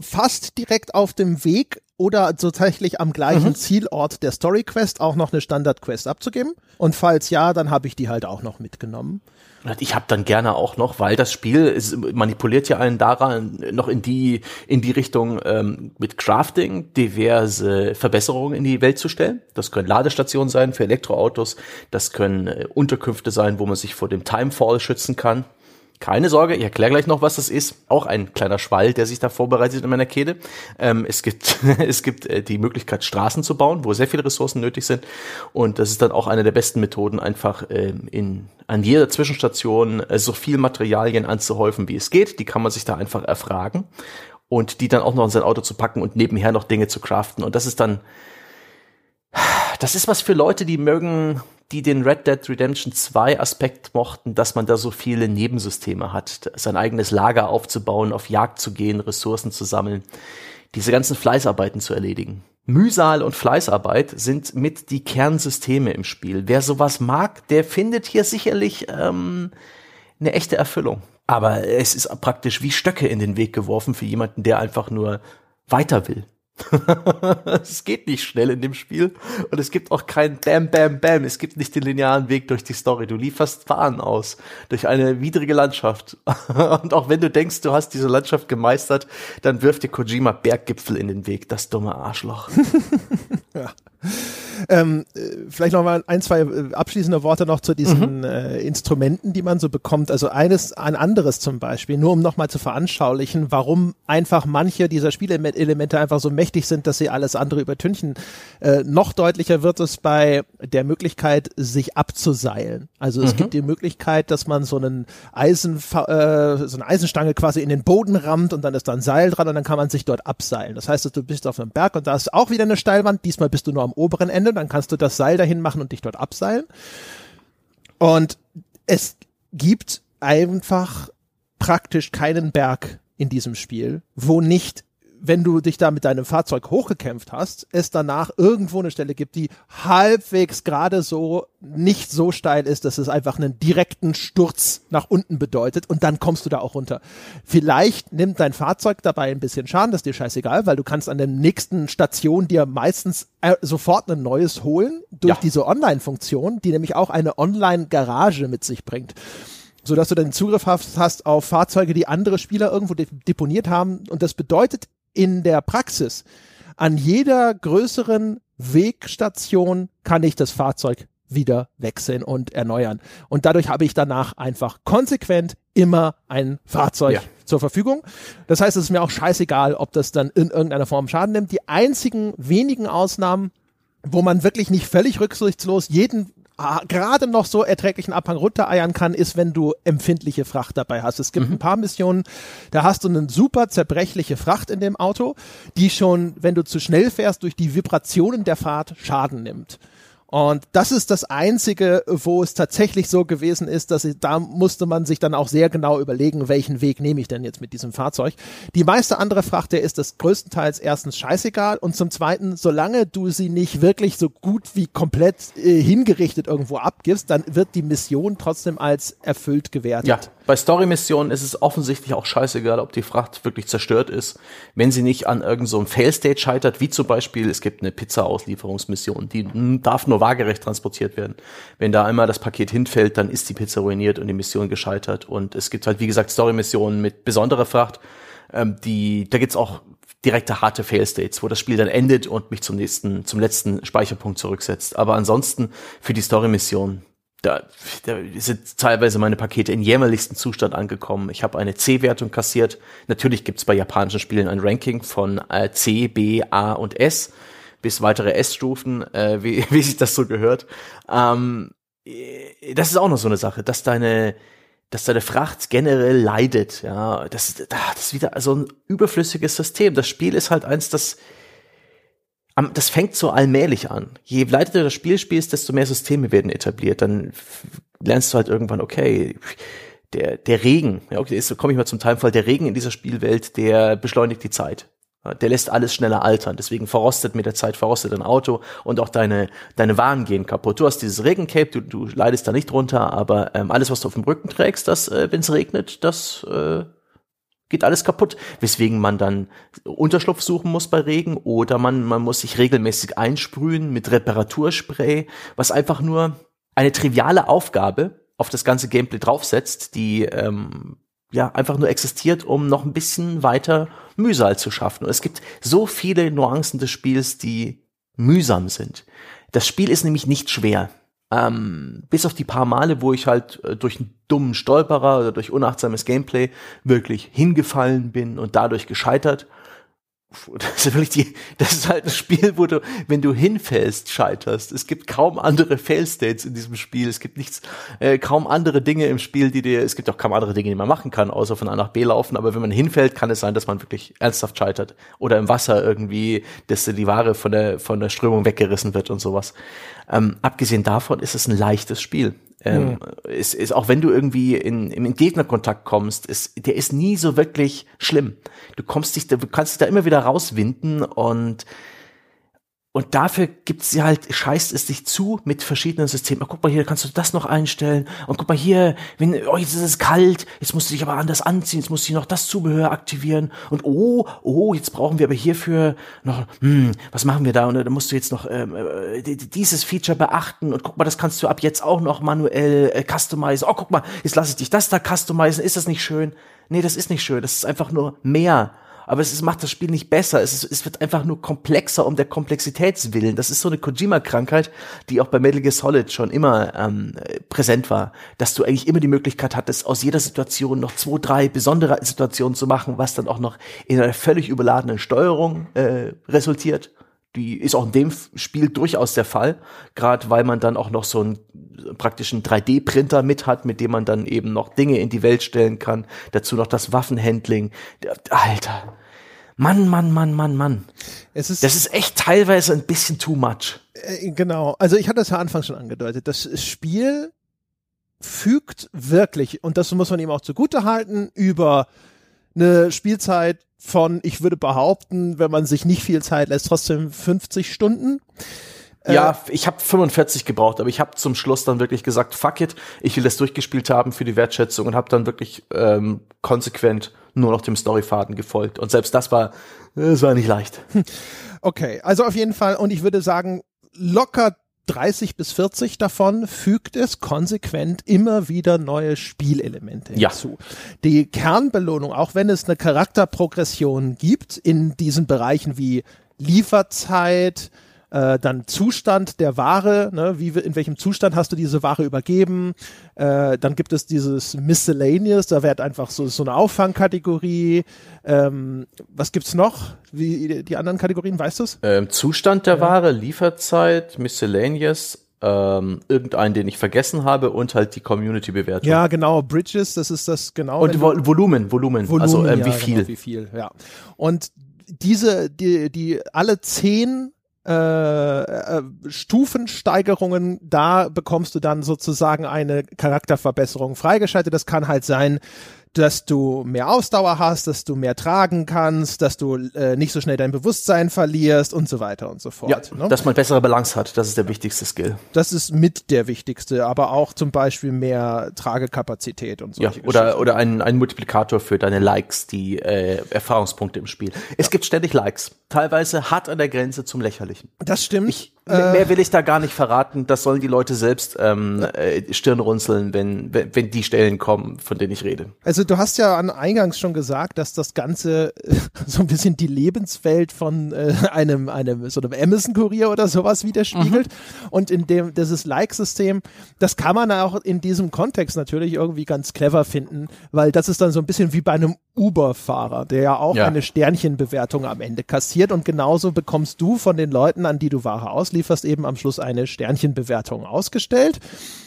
fast direkt auf dem Weg oder tatsächlich am gleichen mhm. Zielort der Story Quest auch noch eine Standard Quest abzugeben? Und falls ja, dann habe ich die halt auch noch mitgenommen. Ich habe dann gerne auch noch, weil das Spiel ist, manipuliert ja einen daran noch in die in die Richtung ähm, mit Crafting diverse Verbesserungen in die Welt zu stellen. Das können Ladestationen sein für Elektroautos, das können äh, Unterkünfte sein, wo man sich vor dem Timefall schützen kann. Keine Sorge, ich erkläre gleich noch, was das ist. Auch ein kleiner Schwall, der sich da vorbereitet in meiner Kehle. Ähm, es gibt, es gibt äh, die Möglichkeit, Straßen zu bauen, wo sehr viele Ressourcen nötig sind. Und das ist dann auch eine der besten Methoden, einfach ähm, in, an jeder Zwischenstation äh, so viel Materialien anzuhäufen, wie es geht. Die kann man sich da einfach erfragen und die dann auch noch in sein Auto zu packen und nebenher noch Dinge zu craften. Und das ist dann, das ist was für Leute, die mögen die den Red Dead Redemption 2 Aspekt mochten, dass man da so viele Nebensysteme hat, sein eigenes Lager aufzubauen, auf Jagd zu gehen, Ressourcen zu sammeln, diese ganzen Fleißarbeiten zu erledigen. Mühsal und Fleißarbeit sind mit die Kernsysteme im Spiel. Wer sowas mag, der findet hier sicherlich ähm, eine echte Erfüllung. Aber es ist praktisch wie Stöcke in den Weg geworfen für jemanden, der einfach nur weiter will. es geht nicht schnell in dem Spiel und es gibt auch kein Bam, Bam, Bam. Es gibt nicht den linearen Weg durch die Story. Du lieferst Fahnen aus durch eine widrige Landschaft. und auch wenn du denkst, du hast diese Landschaft gemeistert, dann wirft dir Kojima Berggipfel in den Weg. Das dumme Arschloch. ja. Ähm, äh, vielleicht noch mal ein, zwei äh, abschließende Worte noch zu diesen mhm. äh, Instrumenten, die man so bekommt. Also eines, ein anderes zum Beispiel, nur um nochmal zu veranschaulichen, warum einfach manche dieser Spielelemente einfach so mächtig sind, dass sie alles andere übertünchen. Äh, noch deutlicher wird es bei der Möglichkeit, sich abzuseilen. Also es mhm. gibt die Möglichkeit, dass man so einen Eisen, äh, so eine Eisenstange quasi in den Boden rammt und dann ist da ein Seil dran und dann kann man sich dort abseilen. Das heißt, du bist auf einem Berg und da ist auch wieder eine Steilwand. Diesmal bist du nur am oberen Ende, dann kannst du das Seil dahin machen und dich dort abseilen. Und es gibt einfach praktisch keinen Berg in diesem Spiel, wo nicht wenn du dich da mit deinem Fahrzeug hochgekämpft hast, es danach irgendwo eine Stelle gibt, die halbwegs gerade so nicht so steil ist, dass es einfach einen direkten Sturz nach unten bedeutet und dann kommst du da auch runter. Vielleicht nimmt dein Fahrzeug dabei ein bisschen Schaden, das ist dir scheißegal, weil du kannst an der nächsten Station dir meistens äh, sofort ein neues holen durch ja. diese Online-Funktion, die nämlich auch eine Online-Garage mit sich bringt so dass du dann Zugriff hast, hast auf Fahrzeuge, die andere Spieler irgendwo deponiert haben. Und das bedeutet in der Praxis, an jeder größeren Wegstation kann ich das Fahrzeug wieder wechseln und erneuern. Und dadurch habe ich danach einfach konsequent immer ein Fahrzeug ja. zur Verfügung. Das heißt, es ist mir auch scheißegal, ob das dann in irgendeiner Form Schaden nimmt. Die einzigen wenigen Ausnahmen, wo man wirklich nicht völlig rücksichtslos jeden gerade noch so erträglichen Abhang runtereiern kann, ist, wenn du empfindliche Fracht dabei hast. Es gibt mhm. ein paar Missionen, da hast du eine super zerbrechliche Fracht in dem Auto, die schon, wenn du zu schnell fährst, durch die Vibrationen der Fahrt Schaden nimmt. Und das ist das Einzige, wo es tatsächlich so gewesen ist, dass ich, da musste man sich dann auch sehr genau überlegen, welchen Weg nehme ich denn jetzt mit diesem Fahrzeug. Die meiste andere Fracht, der ist das größtenteils erstens scheißegal und zum zweiten, solange du sie nicht wirklich so gut wie komplett äh, hingerichtet irgendwo abgibst, dann wird die Mission trotzdem als erfüllt gewertet. Ja, bei Story-Missionen ist es offensichtlich auch scheißegal, ob die Fracht wirklich zerstört ist, wenn sie nicht an irgendeinem so Fail-State scheitert, wie zum Beispiel, es gibt eine Pizza-Auslieferungsmission, die darf nur waagerecht transportiert werden. Wenn da einmal das Paket hinfällt, dann ist die Pizza ruiniert und die Mission gescheitert. Und es gibt halt, wie gesagt, Story-Missionen mit besonderer Fracht, ähm, die, da gibt's auch direkte harte Fail-States, wo das Spiel dann endet und mich zum nächsten, zum letzten Speicherpunkt zurücksetzt. Aber ansonsten für die Story-Mission da, da sind teilweise meine Pakete in jämmerlichsten Zustand angekommen. Ich habe eine C-Wertung kassiert. Natürlich gibt es bei japanischen Spielen ein Ranking von äh, C, B, A und S bis weitere S-Stufen, äh, wie, wie sich das so gehört. Ähm, äh, das ist auch noch so eine Sache, dass deine dass deine Fracht generell leidet, ja, das, das ist wieder so ein überflüssiges System. Das Spiel ist halt eins, das das fängt so allmählich an. Je weiter du das Spiel spielst, desto mehr Systeme werden etabliert. Dann lernst du halt irgendwann, okay, der, der Regen, ja, okay, jetzt komme ich mal zum Teilfall, der Regen in dieser Spielwelt, der beschleunigt die Zeit. Der lässt alles schneller altern. Deswegen verrostet mit der Zeit, verrostet dein Auto und auch deine, deine Waren gehen kaputt. Du hast dieses Regencape, du, du leidest da nicht drunter, aber ähm, alles, was du auf dem Rücken trägst, das, äh, wenn es regnet, das äh, geht alles kaputt, weswegen man dann Unterschlupf suchen muss bei Regen oder man, man muss sich regelmäßig einsprühen mit Reparaturspray, was einfach nur eine triviale Aufgabe auf das ganze Gameplay draufsetzt, die ähm, ja einfach nur existiert, um noch ein bisschen weiter Mühsal zu schaffen. Und es gibt so viele Nuancen des Spiels, die mühsam sind. Das Spiel ist nämlich nicht schwer. Ähm, bis auf die paar Male, wo ich halt äh, durch einen dummen Stolperer oder durch unachtsames Gameplay wirklich hingefallen bin und dadurch gescheitert, das ist wirklich die, das ist halt ein Spiel, wo du, wenn du hinfällst, scheiterst. Es gibt kaum andere Fail-States in diesem Spiel. Es gibt nichts, äh, kaum andere Dinge im Spiel, die dir, es gibt auch kaum andere Dinge, die man machen kann, außer von A nach B laufen. Aber wenn man hinfällt, kann es sein, dass man wirklich ernsthaft scheitert. Oder im Wasser irgendwie, dass die Ware von der, von der Strömung weggerissen wird und sowas. Ähm, abgesehen davon ist es ein leichtes Spiel. Ähm, mhm. ist, ist auch wenn du irgendwie in, in Gegnerkontakt kommst, ist, der ist nie so wirklich schlimm. Du kommst dich, du kannst dich da immer wieder rauswinden und und dafür gibt's sie halt, scheißt es dich zu mit verschiedenen Systemen. Oh, guck mal hier, kannst du das noch einstellen. Und guck mal hier, wenn, oh, jetzt ist es kalt, jetzt musst du dich aber anders anziehen, jetzt musst du noch das Zubehör aktivieren. Und oh, oh, jetzt brauchen wir aber hierfür noch, hm, was machen wir da? Und da musst du jetzt noch ähm, äh, dieses Feature beachten. Und guck mal, das kannst du ab jetzt auch noch manuell äh, customizen. Oh, guck mal, jetzt lasse ich dich das da customizen. Ist das nicht schön? Nee, das ist nicht schön. Das ist einfach nur mehr aber es, macht das Spiel nicht besser. Es, ist, es wird einfach nur komplexer um der Komplexitätswillen. Das ist so eine Kojima-Krankheit, die auch bei Metal Gear Solid schon immer ähm, präsent war, dass du eigentlich immer die Möglichkeit hattest, aus jeder Situation noch zwei, drei besondere Situationen zu machen, was dann auch noch in einer völlig überladenen Steuerung äh, resultiert. Die ist auch in dem Spiel durchaus der Fall, gerade weil man dann auch noch so einen praktischen 3D-Printer mit hat, mit dem man dann eben noch Dinge in die Welt stellen kann. Dazu noch das Waffenhandling. Alter. Mann, Mann, Mann, Mann, Mann. Es ist, das ist echt teilweise ein bisschen too much. Äh, genau. Also ich hatte das ja Anfang schon angedeutet. Das Spiel fügt wirklich, und das muss man ihm auch zugute halten, über eine Spielzeit von, ich würde behaupten, wenn man sich nicht viel Zeit lässt, trotzdem 50 Stunden. Ja, äh, ich habe 45 gebraucht, aber ich habe zum Schluss dann wirklich gesagt, fuck it, ich will das durchgespielt haben für die Wertschätzung und habe dann wirklich ähm, konsequent nur noch dem Storyfaden gefolgt. Und selbst das war, es war nicht leicht. Okay, also auf jeden Fall, und ich würde sagen, locker 30 bis 40 davon fügt es konsequent immer wieder neue Spielelemente hinzu. Ja. Die Kernbelohnung, auch wenn es eine Charakterprogression gibt in diesen Bereichen wie Lieferzeit, äh, dann Zustand der Ware, ne, wie, in welchem Zustand hast du diese Ware übergeben, äh, dann gibt es dieses Miscellaneous, da wird einfach so, so eine Auffangkategorie, ähm, was gibt's noch, wie die anderen Kategorien, weißt du's? Ähm, Zustand der ja. Ware, Lieferzeit, Miscellaneous, ähm, irgendeinen, den ich vergessen habe und halt die Community-Bewertung. Ja, genau, Bridges, das ist das genau. Und Vo Volumen, Volumen, Volumen, also ähm, ja, wie viel. Genau, wie viel, ja. Und diese, die, die alle zehn äh, äh, Stufensteigerungen, da bekommst du dann sozusagen eine Charakterverbesserung freigeschaltet. Das kann halt sein, dass du mehr Ausdauer hast, dass du mehr tragen kannst, dass du äh, nicht so schnell dein Bewusstsein verlierst und so weiter und so fort. Ja, ne? dass man bessere Balance hat, das ist der wichtigste Skill. Das ist mit der wichtigste, aber auch zum Beispiel mehr Tragekapazität und so. Ja, oder, oder ein, ein Multiplikator für deine Likes, die äh, Erfahrungspunkte im Spiel. Es ja. gibt ständig Likes, teilweise hart an der Grenze zum Lächerlichen. Das stimmt. Ich, äh, mehr will ich da gar nicht verraten. Das sollen die Leute selbst ähm, äh, Stirn runzeln, wenn, wenn, wenn die Stellen kommen, von denen ich rede. Also du hast ja an Eingangs schon gesagt, dass das Ganze äh, so ein bisschen die Lebenswelt von äh, einem, einem so einem Amazon-Kurier oder sowas widerspiegelt. Mhm. Und in dem dieses Like-System, das kann man auch in diesem Kontext natürlich irgendwie ganz clever finden, weil das ist dann so ein bisschen wie bei einem Uber-Fahrer, der ja auch ja. eine Sternchenbewertung am Ende kassiert und genauso bekommst du von den Leuten, an die du Ware auslieferst, eben am Schluss eine Sternchenbewertung ausgestellt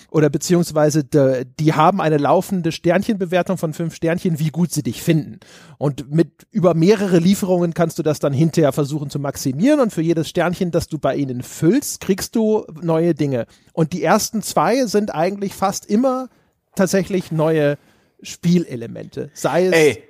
oder beziehungsweise de, die haben eine laufende Sternchenbewertung von fünf Sternchen, wie gut sie dich finden. Und mit über mehrere Lieferungen kannst du das dann hinterher versuchen zu maximieren und für jedes Sternchen, das du bei ihnen füllst, kriegst du neue Dinge. Und die ersten zwei sind eigentlich fast immer tatsächlich neue Spielelemente. Sei es Ey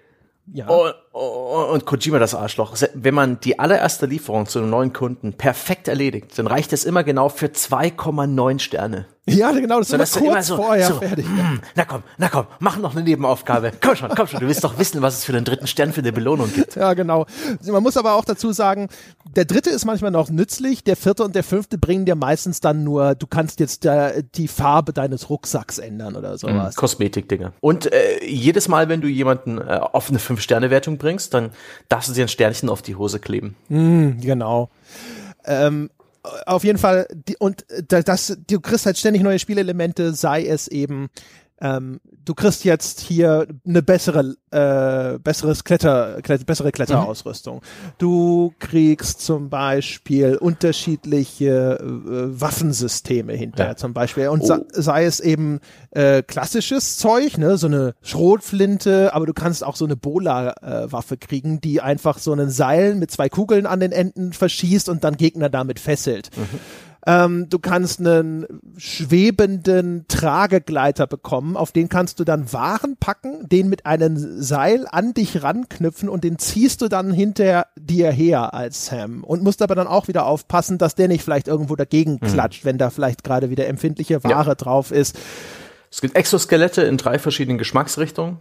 ja. Und, und Kojima das Arschloch. Wenn man die allererste Lieferung zu einem neuen Kunden perfekt erledigt, dann reicht es immer genau für 2,9 Sterne. Ja, genau, das ist so, immer kurz immer so, vorher so, fertig. Mm, na komm, na komm, mach noch eine Nebenaufgabe. Komm schon, komm schon, du willst doch wissen, was es für den dritten Stern für eine Belohnung gibt. Ja, genau. Man muss aber auch dazu sagen, der dritte ist manchmal noch nützlich, der vierte und der fünfte bringen dir meistens dann nur, du kannst jetzt äh, die Farbe deines Rucksacks ändern oder sowas. Mm, Kosmetikdinge. Und äh, jedes Mal, wenn du jemanden äh, auf eine Fünf-Sterne-Wertung bringst, dann darfst du dir ein Sternchen auf die Hose kleben. Mm, genau. Ähm, auf jeden Fall, die, und das, du kriegst halt ständig neue Spielelemente, sei es eben ähm, du kriegst jetzt hier eine bessere, äh, besseres Kletter, Kletter bessere Kletterausrüstung. Mhm. Du kriegst zum Beispiel unterschiedliche äh, Waffensysteme hinterher ja. zum Beispiel. Und oh. sei es eben äh, klassisches Zeug, ne, so eine Schrotflinte, aber du kannst auch so eine Bola-Waffe äh, kriegen, die einfach so einen Seil mit zwei Kugeln an den Enden verschießt und dann Gegner damit fesselt. Mhm. Ähm, du kannst einen schwebenden Tragegleiter bekommen, auf den kannst du dann Waren packen, den mit einem Seil an dich ranknüpfen und den ziehst du dann hinter dir her als Sam und musst aber dann auch wieder aufpassen, dass der nicht vielleicht irgendwo dagegen mhm. klatscht, mhm. wenn da vielleicht gerade wieder empfindliche Ware ja. drauf ist. Es gibt Exoskelette in drei verschiedenen Geschmacksrichtungen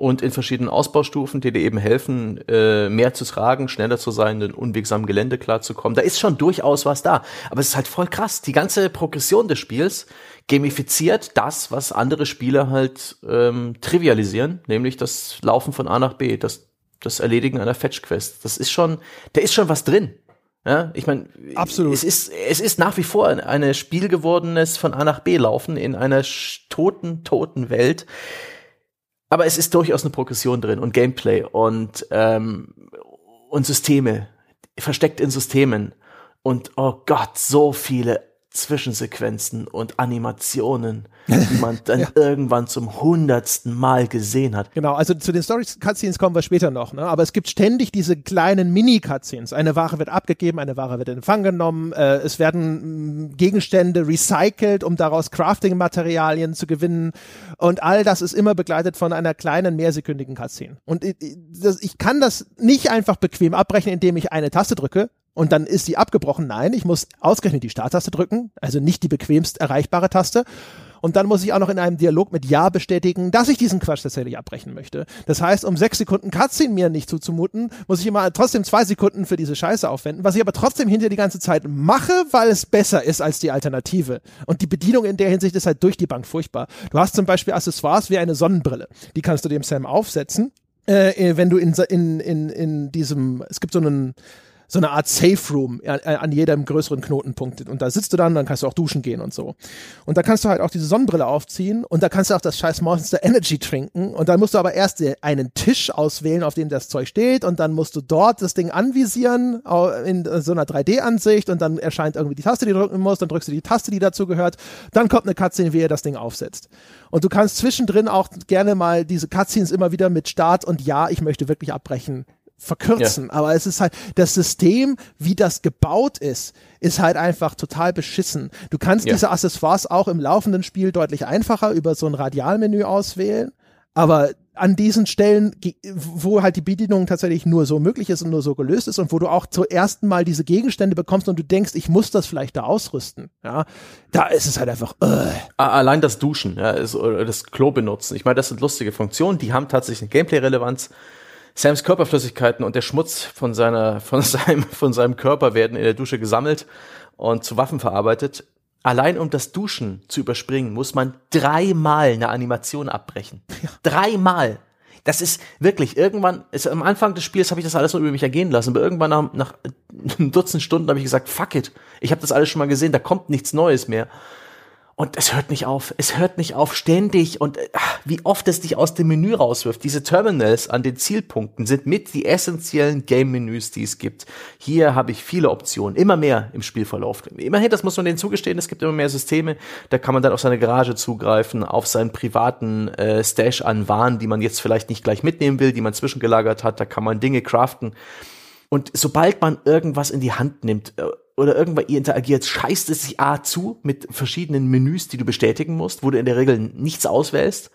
und in verschiedenen Ausbaustufen, die dir eben helfen, äh, mehr zu tragen, schneller zu sein, in unwegsamen Gelände klarzukommen. Da ist schon durchaus was da. Aber es ist halt voll krass. Die ganze Progression des Spiels gamifiziert das, was andere Spiele halt ähm, trivialisieren, nämlich das Laufen von A nach B, das, das Erledigen einer Fetch-Quest. Das ist schon, da ist schon was drin. Ja, ich meine, absolut. Es ist, es ist nach wie vor ein, ein Spiel gewordenes von A nach B laufen in einer toten, toten Welt aber es ist durchaus eine Progression drin und Gameplay und, ähm, und Systeme, versteckt in Systemen. Und oh Gott, so viele Zwischensequenzen und Animationen, die man dann ja. irgendwann zum hundertsten Mal gesehen hat. Genau, also zu den Story-Cutscenes kommen wir später noch, ne? aber es gibt ständig diese kleinen Mini-Cutscenes. Eine Ware wird abgegeben, eine Ware wird in Empfang genommen, äh, es werden mh, Gegenstände recycelt, um daraus Crafting-Materialien zu gewinnen und all das ist immer begleitet von einer kleinen mehrsekündigen Cutscene. Und ich, ich kann das nicht einfach bequem abbrechen, indem ich eine Taste drücke, und dann ist sie abgebrochen. Nein, ich muss ausgerechnet die Starttaste drücken, also nicht die bequemst erreichbare Taste. Und dann muss ich auch noch in einem Dialog mit Ja bestätigen, dass ich diesen Quatsch tatsächlich abbrechen möchte. Das heißt, um sechs Sekunden Cutscene mir nicht zuzumuten, muss ich immer trotzdem zwei Sekunden für diese Scheiße aufwenden, was ich aber trotzdem hinter die ganze Zeit mache, weil es besser ist als die Alternative. Und die Bedienung in der Hinsicht ist halt durch die Bank furchtbar. Du hast zum Beispiel Accessoires wie eine Sonnenbrille. Die kannst du dem Sam aufsetzen. Äh, wenn du in, in, in, in diesem, es gibt so einen, so eine Art Safe Room an, an jedem größeren Knotenpunkt. Und da sitzt du dann, dann kannst du auch duschen gehen und so. Und da kannst du halt auch diese Sonnenbrille aufziehen und da kannst du auch das scheiß Monster Energy trinken. Und dann musst du aber erst einen Tisch auswählen, auf dem das Zeug steht. Und dann musst du dort das Ding anvisieren in so einer 3D-Ansicht. Und dann erscheint irgendwie die Taste, die du drücken musst. Dann drückst du die Taste, die dazu gehört. Dann kommt eine Cutscene, wie er das Ding aufsetzt. Und du kannst zwischendrin auch gerne mal diese Cutscenes immer wieder mit Start und Ja, ich möchte wirklich abbrechen verkürzen. Ja. Aber es ist halt, das System, wie das gebaut ist, ist halt einfach total beschissen. Du kannst ja. diese Accessoires auch im laufenden Spiel deutlich einfacher über so ein Radialmenü auswählen. Aber an diesen Stellen, wo halt die Bedienung tatsächlich nur so möglich ist und nur so gelöst ist und wo du auch zum ersten Mal diese Gegenstände bekommst und du denkst, ich muss das vielleicht da ausrüsten, ja, da ist es halt einfach. Uh. Allein das Duschen, ja, das Klo benutzen. Ich meine, das sind lustige Funktionen, die haben tatsächlich eine Gameplay-Relevanz. Sams Körperflüssigkeiten und der Schmutz von seiner, von seinem, von seinem Körper werden in der Dusche gesammelt und zu Waffen verarbeitet. Allein um das Duschen zu überspringen, muss man dreimal eine Animation abbrechen. Ja. Dreimal. Das ist wirklich, irgendwann, ist, am Anfang des Spiels habe ich das alles nur über mich ergehen lassen, aber irgendwann nach, nach einem Dutzend Stunden habe ich gesagt, fuck it, ich habe das alles schon mal gesehen, da kommt nichts Neues mehr. Und es hört nicht auf. Es hört nicht auf ständig. Und ach, wie oft es dich aus dem Menü rauswirft. Diese Terminals an den Zielpunkten sind mit die essentiellen Game-Menüs, die es gibt. Hier habe ich viele Optionen. Immer mehr im Spielverlauf. Immerhin, das muss man denen zugestehen, es gibt immer mehr Systeme. Da kann man dann auf seine Garage zugreifen, auf seinen privaten äh, Stash an Waren, die man jetzt vielleicht nicht gleich mitnehmen will, die man zwischengelagert hat. Da kann man Dinge craften. Und sobald man irgendwas in die Hand nimmt, äh, oder irgendwann ihr interagiert, scheißt es sich A zu mit verschiedenen Menüs, die du bestätigen musst, wo du in der Regel nichts auswählst.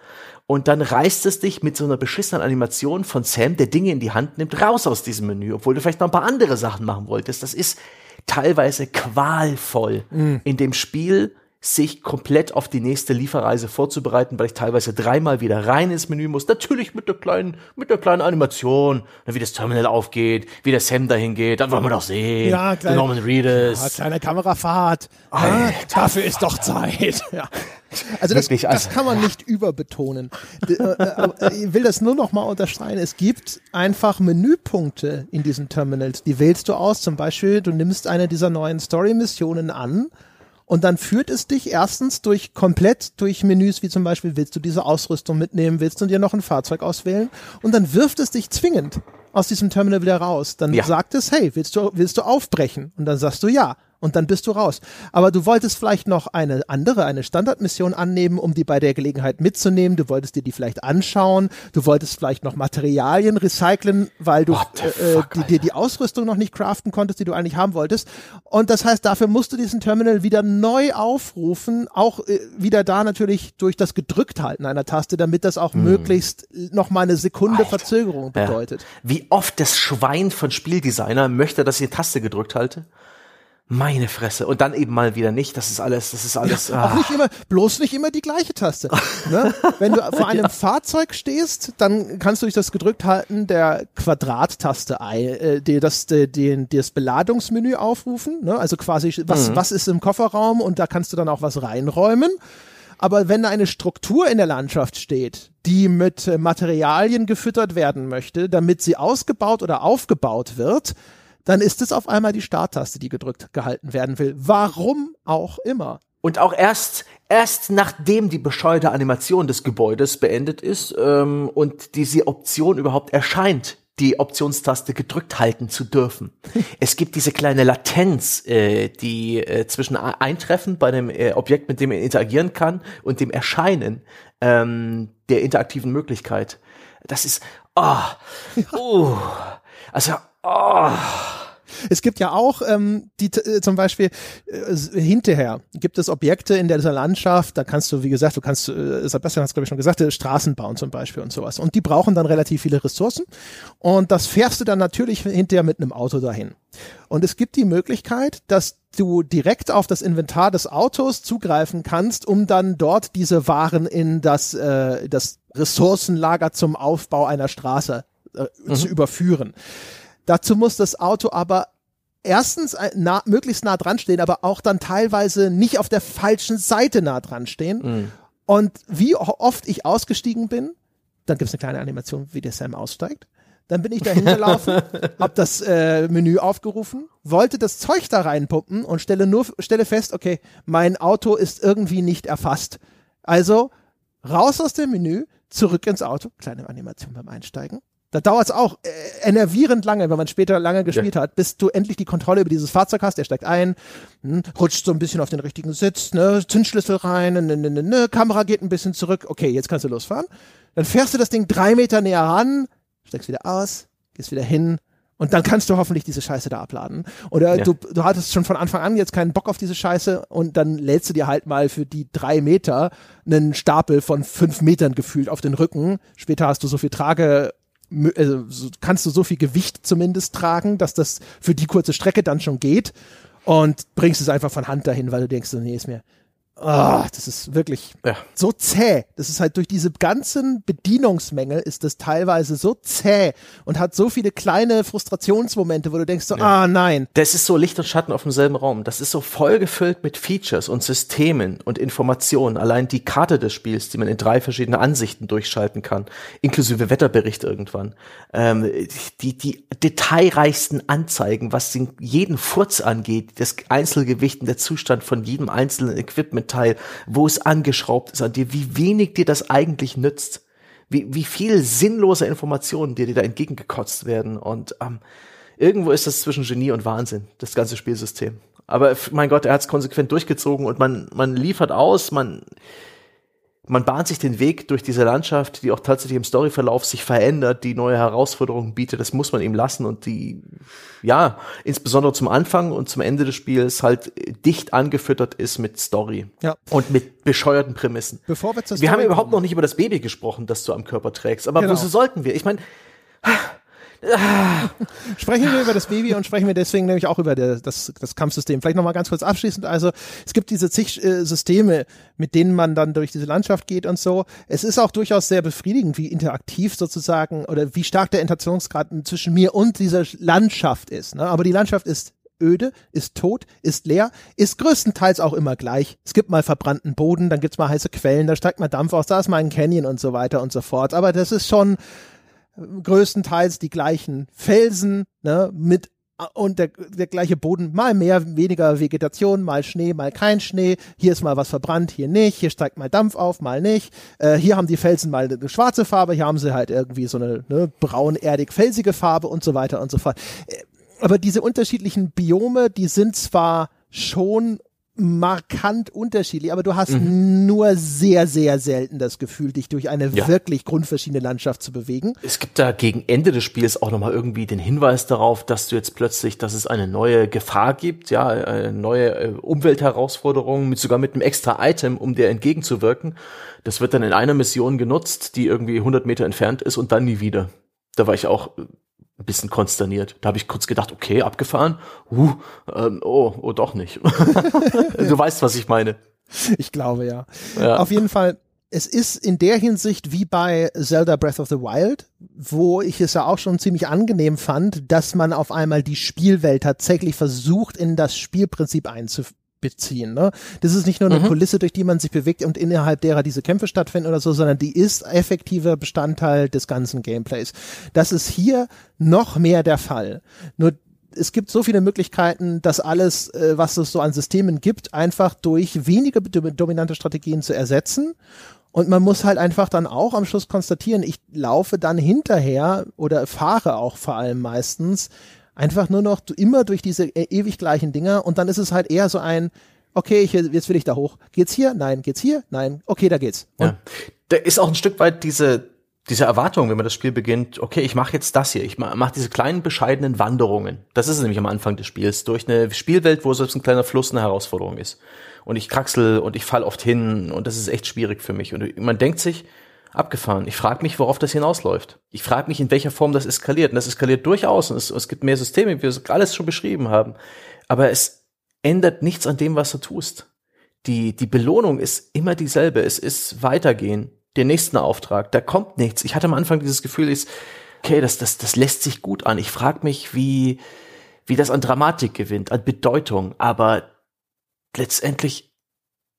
Und dann reißt es dich mit so einer beschissenen Animation von Sam, der Dinge in die Hand nimmt, raus aus diesem Menü, obwohl du vielleicht noch ein paar andere Sachen machen wolltest. Das ist teilweise qualvoll. Mhm. In dem Spiel sich komplett auf die nächste Lieferreise vorzubereiten, weil ich teilweise dreimal wieder rein ins Menü muss. Natürlich mit der kleinen, mit der kleinen Animation, wie das Terminal aufgeht, wie der Sam dahin geht, dann wollen wir doch sehen. Ja, kleine, Norman Reedus. Ja, kleine Kamerafahrt. Ja, dafür ist doch Zeit. Ja. Also das, das kann man nicht überbetonen. Äh, äh, ich will das nur noch mal unterstreichen. Es gibt einfach Menüpunkte in diesen Terminals. Die wählst du aus. Zum Beispiel, du nimmst eine dieser neuen Story-Missionen an und dann führt es dich erstens durch komplett durch Menüs, wie zum Beispiel, willst du diese Ausrüstung mitnehmen, willst du dir noch ein Fahrzeug auswählen? Und dann wirft es dich zwingend aus diesem Terminal wieder raus. Dann ja. sagt es, hey, willst du, willst du aufbrechen? Und dann sagst du ja und dann bist du raus. Aber du wolltest vielleicht noch eine andere, eine Standardmission annehmen, um die bei der Gelegenheit mitzunehmen. Du wolltest dir die vielleicht anschauen. Du wolltest vielleicht noch Materialien recyceln, weil du äh, fuck, die, dir die Ausrüstung noch nicht craften konntest, die du eigentlich haben wolltest. Und das heißt, dafür musst du diesen Terminal wieder neu aufrufen, auch äh, wieder da natürlich durch das Gedrückthalten einer Taste, damit das auch hm. möglichst noch mal eine Sekunde Alter. Verzögerung bedeutet. Ja. Wie oft das Schwein von Spieldesigner möchte, dass ich die Taste gedrückt halte? Meine Fresse. Und dann eben mal wieder nicht. Das ist alles, das ist alles. Ja, auch ah. nicht immer, bloß nicht immer die gleiche Taste. ne? Wenn du vor einem ja. Fahrzeug stehst, dann kannst du durch das gedrückt halten der Quadrattaste äh, die, das, die, die, das Beladungsmenü aufrufen. Ne? Also quasi, was, mhm. was ist im Kofferraum und da kannst du dann auch was reinräumen. Aber wenn da eine Struktur in der Landschaft steht, die mit Materialien gefüttert werden möchte, damit sie ausgebaut oder aufgebaut wird, dann ist es auf einmal die Starttaste, die gedrückt gehalten werden will. Warum auch immer. Und auch erst, erst nachdem die bescheuerte Animation des Gebäudes beendet ist ähm, und diese Option überhaupt erscheint, die Optionstaste gedrückt halten zu dürfen. es gibt diese kleine Latenz, äh, die äh, zwischen Eintreffen bei dem äh, Objekt, mit dem er interagieren kann, und dem Erscheinen ähm, der interaktiven Möglichkeit. Das ist, oh, uh, also Oh. Es gibt ja auch ähm, die äh, zum Beispiel äh, hinterher gibt es Objekte in dieser Landschaft, da kannst du, wie gesagt, du kannst, äh, Sebastian hat es glaube ich schon gesagt, äh, Straßen bauen zum Beispiel und sowas. Und die brauchen dann relativ viele Ressourcen. Und das fährst du dann natürlich hinterher mit einem Auto dahin. Und es gibt die Möglichkeit, dass du direkt auf das Inventar des Autos zugreifen kannst, um dann dort diese Waren in das, äh, das Ressourcenlager zum Aufbau einer Straße äh, mhm. zu überführen. Dazu muss das Auto aber erstens äh, nah, möglichst nah dran stehen, aber auch dann teilweise nicht auf der falschen Seite nah dran stehen. Mhm. Und wie oft ich ausgestiegen bin, dann gibt es eine kleine Animation, wie der Sam aussteigt. Dann bin ich da hingelaufen, hab das äh, Menü aufgerufen, wollte das Zeug da reinpumpen und stelle nur stelle fest, okay, mein Auto ist irgendwie nicht erfasst. Also raus aus dem Menü, zurück ins Auto, kleine Animation beim Einsteigen, da dauert es auch äh, enervierend lange, wenn man später lange gespielt ja. hat, bis du endlich die Kontrolle über dieses Fahrzeug hast. Der steigt ein, hm, rutscht so ein bisschen auf den richtigen Sitz, ne, Zündschlüssel rein, ne, ne, ne, ne, Kamera geht ein bisschen zurück. Okay, jetzt kannst du losfahren. Dann fährst du das Ding drei Meter näher ran, steigst wieder aus, gehst wieder hin, und dann kannst du hoffentlich diese Scheiße da abladen. Oder ja. du, du hattest schon von Anfang an jetzt keinen Bock auf diese Scheiße und dann lädst du dir halt mal für die drei Meter einen Stapel von fünf Metern gefühlt auf den Rücken. Später hast du so viel Trage, also kannst du so viel Gewicht zumindest tragen, dass das für die kurze Strecke dann schon geht und bringst es einfach von Hand dahin, weil du denkst, nee, ist mir, Oh, das ist wirklich ja. so zäh. Das ist halt durch diese ganzen Bedienungsmängel ist das teilweise so zäh und hat so viele kleine Frustrationsmomente, wo du denkst so, ja. ah nein. Das ist so Licht und Schatten auf demselben Raum. Das ist so vollgefüllt mit Features und Systemen und Informationen. Allein die Karte des Spiels, die man in drei verschiedene Ansichten durchschalten kann, inklusive Wetterbericht irgendwann. Ähm, die, die detailreichsten Anzeigen, was jeden Furz angeht, das Einzelgewicht und der Zustand von jedem einzelnen Equipment Teil, wo es angeschraubt ist an dir, wie wenig dir das eigentlich nützt. Wie, wie viel sinnlose Informationen dir, dir da entgegengekotzt werden. Und ähm, irgendwo ist das zwischen Genie und Wahnsinn, das ganze Spielsystem. Aber mein Gott, er hat es konsequent durchgezogen und man, man liefert aus, man, man bahnt sich den Weg durch diese Landschaft, die auch tatsächlich im Storyverlauf sich verändert, die neue Herausforderungen bietet, das muss man ihm lassen und die, ja, insbesondere zum Anfang und zum Ende des Spiels halt dicht angefüttert ist mit Story. Ja. Und mit bescheuerten Prämissen. Bevor wir, zur wir haben überhaupt noch nicht über das Baby gesprochen, das du am Körper trägst, aber genau. wozu sollten wir? Ich meine, sprechen wir über das Baby und sprechen wir deswegen nämlich auch über der, das, das Kampfsystem. Vielleicht nochmal ganz kurz abschließend. Also es gibt diese zig äh, Systeme, mit denen man dann durch diese Landschaft geht und so. Es ist auch durchaus sehr befriedigend, wie interaktiv sozusagen oder wie stark der Interaktionsgrad zwischen mir und dieser Landschaft ist. Ne? Aber die Landschaft ist öde, ist tot, ist leer, ist größtenteils auch immer gleich. Es gibt mal verbrannten Boden, dann gibt's mal heiße Quellen, da steigt mal Dampf aus, da ist mal ein Canyon und so weiter und so fort. Aber das ist schon größtenteils die gleichen Felsen, ne, mit und der, der gleiche Boden, mal mehr, weniger Vegetation, mal Schnee, mal kein Schnee. Hier ist mal was verbrannt, hier nicht. Hier steigt mal Dampf auf, mal nicht. Äh, hier haben die Felsen mal eine schwarze Farbe, hier haben sie halt irgendwie so eine ne, braun-erdig-felsige Farbe und so weiter und so fort. Äh, aber diese unterschiedlichen Biome, die sind zwar schon markant unterschiedlich, aber du hast mhm. nur sehr, sehr selten das Gefühl, dich durch eine ja. wirklich grundverschiedene Landschaft zu bewegen. Es gibt da gegen Ende des Spiels auch nochmal irgendwie den Hinweis darauf, dass du jetzt plötzlich, dass es eine neue Gefahr gibt, ja, eine neue äh, Umweltherausforderung, mit, sogar mit einem extra Item, um dir entgegenzuwirken. Das wird dann in einer Mission genutzt, die irgendwie 100 Meter entfernt ist und dann nie wieder. Da war ich auch ein bisschen konsterniert. Da habe ich kurz gedacht, okay, abgefahren. Uh, ähm, oh, oh, doch nicht. du weißt, was ich meine. Ich glaube ja. ja. Auf jeden Fall, es ist in der Hinsicht wie bei Zelda Breath of the Wild, wo ich es ja auch schon ziemlich angenehm fand, dass man auf einmal die Spielwelt tatsächlich versucht, in das Spielprinzip einzuführen beziehen. Ne? Das ist nicht nur eine mhm. Kulisse, durch die man sich bewegt und innerhalb derer diese Kämpfe stattfinden oder so, sondern die ist effektiver Bestandteil des ganzen Gameplays. Das ist hier noch mehr der Fall. Nur es gibt so viele Möglichkeiten, das alles, äh, was es so an Systemen gibt, einfach durch wenige dominante Strategien zu ersetzen. Und man muss halt einfach dann auch am Schluss konstatieren, ich laufe dann hinterher oder fahre auch vor allem meistens einfach nur noch immer durch diese e-, ewig gleichen Dinger und dann ist es halt eher so ein, okay, ich, jetzt will ich da hoch. Geht's hier? Nein. Geht's hier? Nein. Okay, da geht's. Und ja. Da ist auch ein Stück weit diese, diese Erwartung, wenn man das Spiel beginnt, okay, ich mache jetzt das hier, ich mache mach diese kleinen bescheidenen Wanderungen. Das ist es nämlich am Anfang des Spiels, durch eine Spielwelt, wo selbst ein kleiner Fluss eine Herausforderung ist. Und ich kraxel und ich fall oft hin und das ist echt schwierig für mich. Und man denkt sich, abgefahren. Ich frage mich, worauf das hinausläuft. Ich frage mich, in welcher Form das eskaliert. Und das eskaliert durchaus. Und es, es gibt mehr Systeme, wie wir es alles schon beschrieben haben. Aber es ändert nichts an dem, was du tust. Die, die Belohnung ist immer dieselbe. Es ist weitergehen, den nächsten Auftrag. Da kommt nichts. Ich hatte am Anfang dieses Gefühl, ist, okay, das, das, das lässt sich gut an. Ich frage mich, wie, wie das an Dramatik gewinnt, an Bedeutung. Aber letztendlich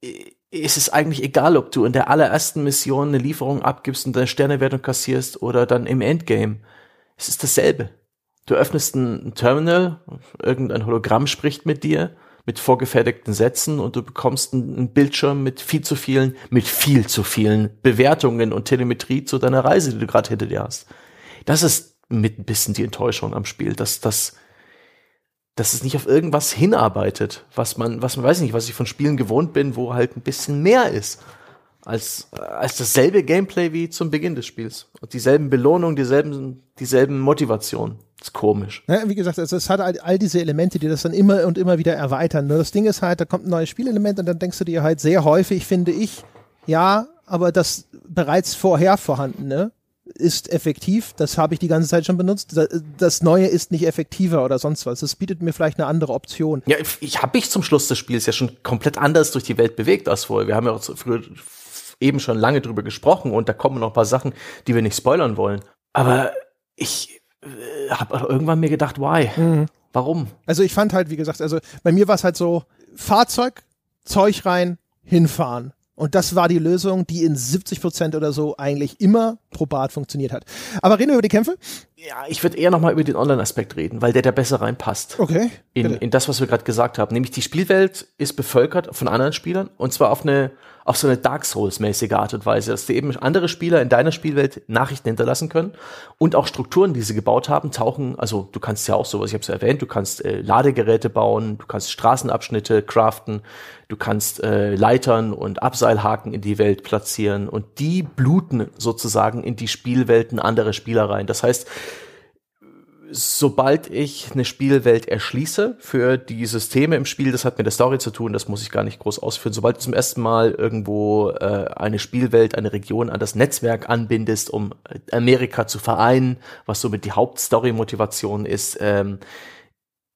äh, ist es eigentlich egal, ob du in der allerersten Mission eine Lieferung abgibst und deine Sternewertung kassierst oder dann im Endgame. Es ist dasselbe. Du öffnest ein Terminal, irgendein Hologramm spricht mit dir, mit vorgefertigten Sätzen und du bekommst einen Bildschirm mit viel zu vielen, mit viel zu vielen Bewertungen und Telemetrie zu deiner Reise, die du gerade hinter dir hast. Das ist mit ein bisschen die Enttäuschung am Spiel, dass das dass es nicht auf irgendwas hinarbeitet, was man, was man weiß nicht, was ich von Spielen gewohnt bin, wo halt ein bisschen mehr ist als, als dasselbe Gameplay wie zum Beginn des Spiels. Und dieselben Belohnungen, dieselben, dieselben Motivationen. Ist komisch. Ja, wie gesagt, also es hat all, all diese Elemente, die das dann immer und immer wieder erweitern. Nur das Ding ist halt, da kommt ein neues Spielelement und dann denkst du dir halt sehr häufig, finde ich, ja, aber das bereits vorher vorhandene ist effektiv. Das habe ich die ganze Zeit schon benutzt. Das Neue ist nicht effektiver oder sonst was. Es bietet mir vielleicht eine andere Option. Ja, ich habe mich zum Schluss des Spiels ja schon komplett anders durch die Welt bewegt als vorher. Wir haben ja auch früher eben schon lange drüber gesprochen und da kommen noch ein paar Sachen, die wir nicht spoilern wollen. Aber ich äh, habe irgendwann mir gedacht, why? Mhm. Warum? Also ich fand halt, wie gesagt, also bei mir war es halt so, Fahrzeug, Zeug rein, hinfahren. Und das war die Lösung, die in 70 Prozent oder so eigentlich immer probat funktioniert hat. Aber reden wir über die Kämpfe? Ja, ich würde eher nochmal über den Online-Aspekt reden, weil der da besser reinpasst. Okay. In, in das, was wir gerade gesagt haben. Nämlich die Spielwelt ist bevölkert von anderen Spielern und zwar auf eine auf so eine Dark Souls-mäßige Art und Weise, dass dir eben andere Spieler in deiner Spielwelt Nachrichten hinterlassen können und auch Strukturen, die sie gebaut haben, tauchen, also du kannst ja auch sowas, ich habe es ja erwähnt, du kannst äh, Ladegeräte bauen, du kannst Straßenabschnitte craften, du kannst äh, Leitern und Abseilhaken in die Welt platzieren und die bluten sozusagen in die Spielwelten anderer Spieler rein. Das heißt, sobald ich eine Spielwelt erschließe für die Systeme im Spiel, das hat mit der Story zu tun, das muss ich gar nicht groß ausführen. Sobald du zum ersten Mal irgendwo äh, eine Spielwelt, eine Region an das Netzwerk anbindest, um Amerika zu vereinen, was somit die Hauptstory-Motivation ist, ähm,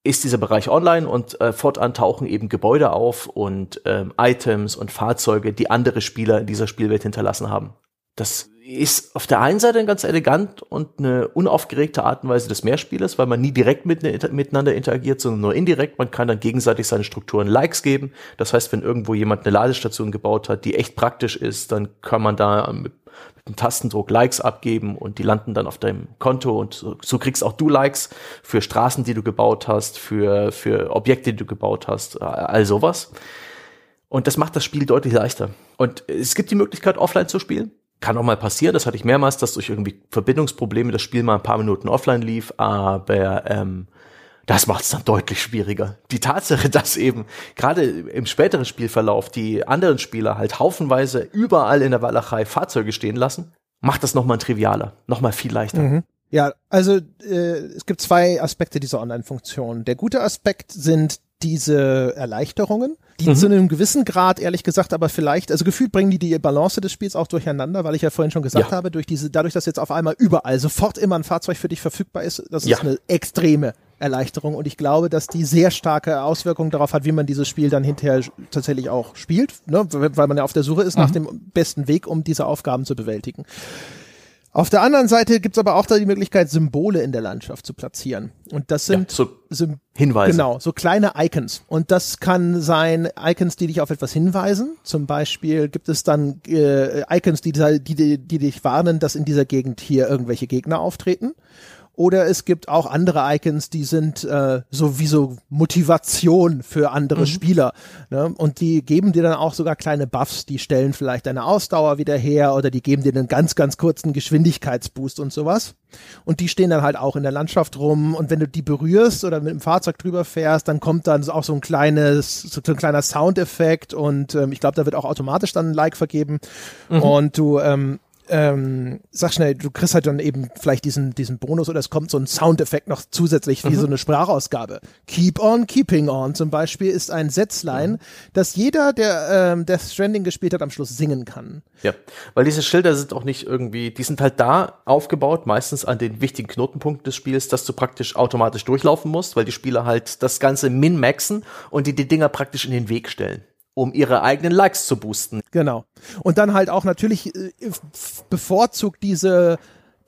ist dieser Bereich online und äh, fortan tauchen eben Gebäude auf und ähm, Items und Fahrzeuge, die andere Spieler in dieser Spielwelt hinterlassen haben. Das ist auf der einen Seite ganz elegant und eine unaufgeregte Art und Weise des Mehrspielers, weil man nie direkt mit, miteinander interagiert, sondern nur indirekt. Man kann dann gegenseitig seine Strukturen Likes geben. Das heißt, wenn irgendwo jemand eine Ladestation gebaut hat, die echt praktisch ist, dann kann man da mit, mit einem Tastendruck Likes abgeben und die landen dann auf deinem Konto und so, so kriegst auch du Likes für Straßen, die du gebaut hast, für, für Objekte, die du gebaut hast, all sowas. Und das macht das Spiel deutlich leichter. Und es gibt die Möglichkeit, offline zu spielen kann auch mal passieren, das hatte ich mehrmals, dass durch irgendwie Verbindungsprobleme das Spiel mal ein paar Minuten offline lief, aber ähm, das macht es dann deutlich schwieriger. Die Tatsache, dass eben gerade im späteren Spielverlauf die anderen Spieler halt haufenweise überall in der Walachei Fahrzeuge stehen lassen, macht das nochmal trivialer, nochmal viel leichter. Mhm. Ja, also äh, es gibt zwei Aspekte dieser Online-Funktion. Der gute Aspekt sind diese Erleichterungen, die mhm. zu einem gewissen Grad, ehrlich gesagt, aber vielleicht, also gefühlt bringen die die Balance des Spiels auch durcheinander, weil ich ja vorhin schon gesagt ja. habe, durch diese, dadurch, dass jetzt auf einmal überall sofort immer ein Fahrzeug für dich verfügbar ist, das ja. ist eine extreme Erleichterung und ich glaube, dass die sehr starke Auswirkungen darauf hat, wie man dieses Spiel dann hinterher tatsächlich auch spielt, ne? weil man ja auf der Suche ist mhm. nach dem besten Weg, um diese Aufgaben zu bewältigen. Auf der anderen Seite gibt's aber auch da die Möglichkeit, Symbole in der Landschaft zu platzieren. Und das sind ja, so Hinweise. Genau, so kleine Icons. Und das kann sein Icons, die dich auf etwas hinweisen. Zum Beispiel gibt es dann äh, Icons, die, die, die dich warnen, dass in dieser Gegend hier irgendwelche Gegner auftreten. Oder es gibt auch andere Icons, die sind äh, so wie so Motivation für andere mhm. Spieler. Ne? Und die geben dir dann auch sogar kleine Buffs, die stellen vielleicht deine Ausdauer wieder her oder die geben dir einen ganz, ganz kurzen Geschwindigkeitsboost und sowas. Und die stehen dann halt auch in der Landschaft rum. Und wenn du die berührst oder mit dem Fahrzeug drüber fährst, dann kommt dann auch so ein kleines, so ein kleiner Soundeffekt und ähm, ich glaube, da wird auch automatisch dann ein Like vergeben. Mhm. Und du ähm, ähm, sag schnell, du kriegst halt dann eben vielleicht diesen, diesen Bonus oder es kommt so ein Soundeffekt noch zusätzlich wie mhm. so eine Sprachausgabe. Keep on keeping on zum Beispiel ist ein Setzline, mhm. das jeder, der ähm, Death Stranding gespielt hat, am Schluss singen kann. Ja, weil diese Schilder sind auch nicht irgendwie, die sind halt da aufgebaut, meistens an den wichtigen Knotenpunkten des Spiels, dass du praktisch automatisch durchlaufen musst, weil die Spieler halt das Ganze min-maxen und die die Dinger praktisch in den Weg stellen um ihre eigenen Likes zu boosten. Genau. Und dann halt auch natürlich äh, bevorzugt diese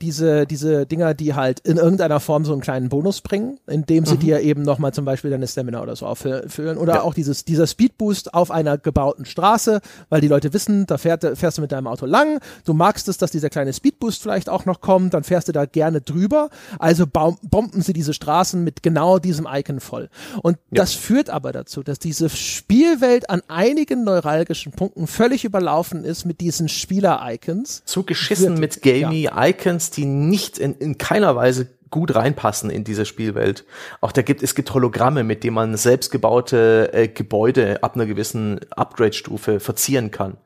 diese, diese Dinger, die halt in irgendeiner Form so einen kleinen Bonus bringen, indem sie mhm. dir eben nochmal zum Beispiel deine Stamina oder so auffüllen. Oder ja. auch dieses, dieser Speedboost auf einer gebauten Straße, weil die Leute wissen, da fährt, fährst du mit deinem Auto lang, du magst es, dass dieser kleine Speedboost vielleicht auch noch kommt, dann fährst du da gerne drüber. Also bomben sie diese Straßen mit genau diesem Icon voll. Und ja. das führt aber dazu, dass diese Spielwelt an einigen neuralgischen Punkten völlig überlaufen ist mit diesen Spieler-Icons. Zu geschissen mit gamey ja. Icons, die nicht in, in keiner Weise gut reinpassen in diese Spielwelt. Auch da gibt es gibt Hologramme, mit denen man selbstgebaute äh, Gebäude ab einer gewissen Upgrade-Stufe verzieren kann.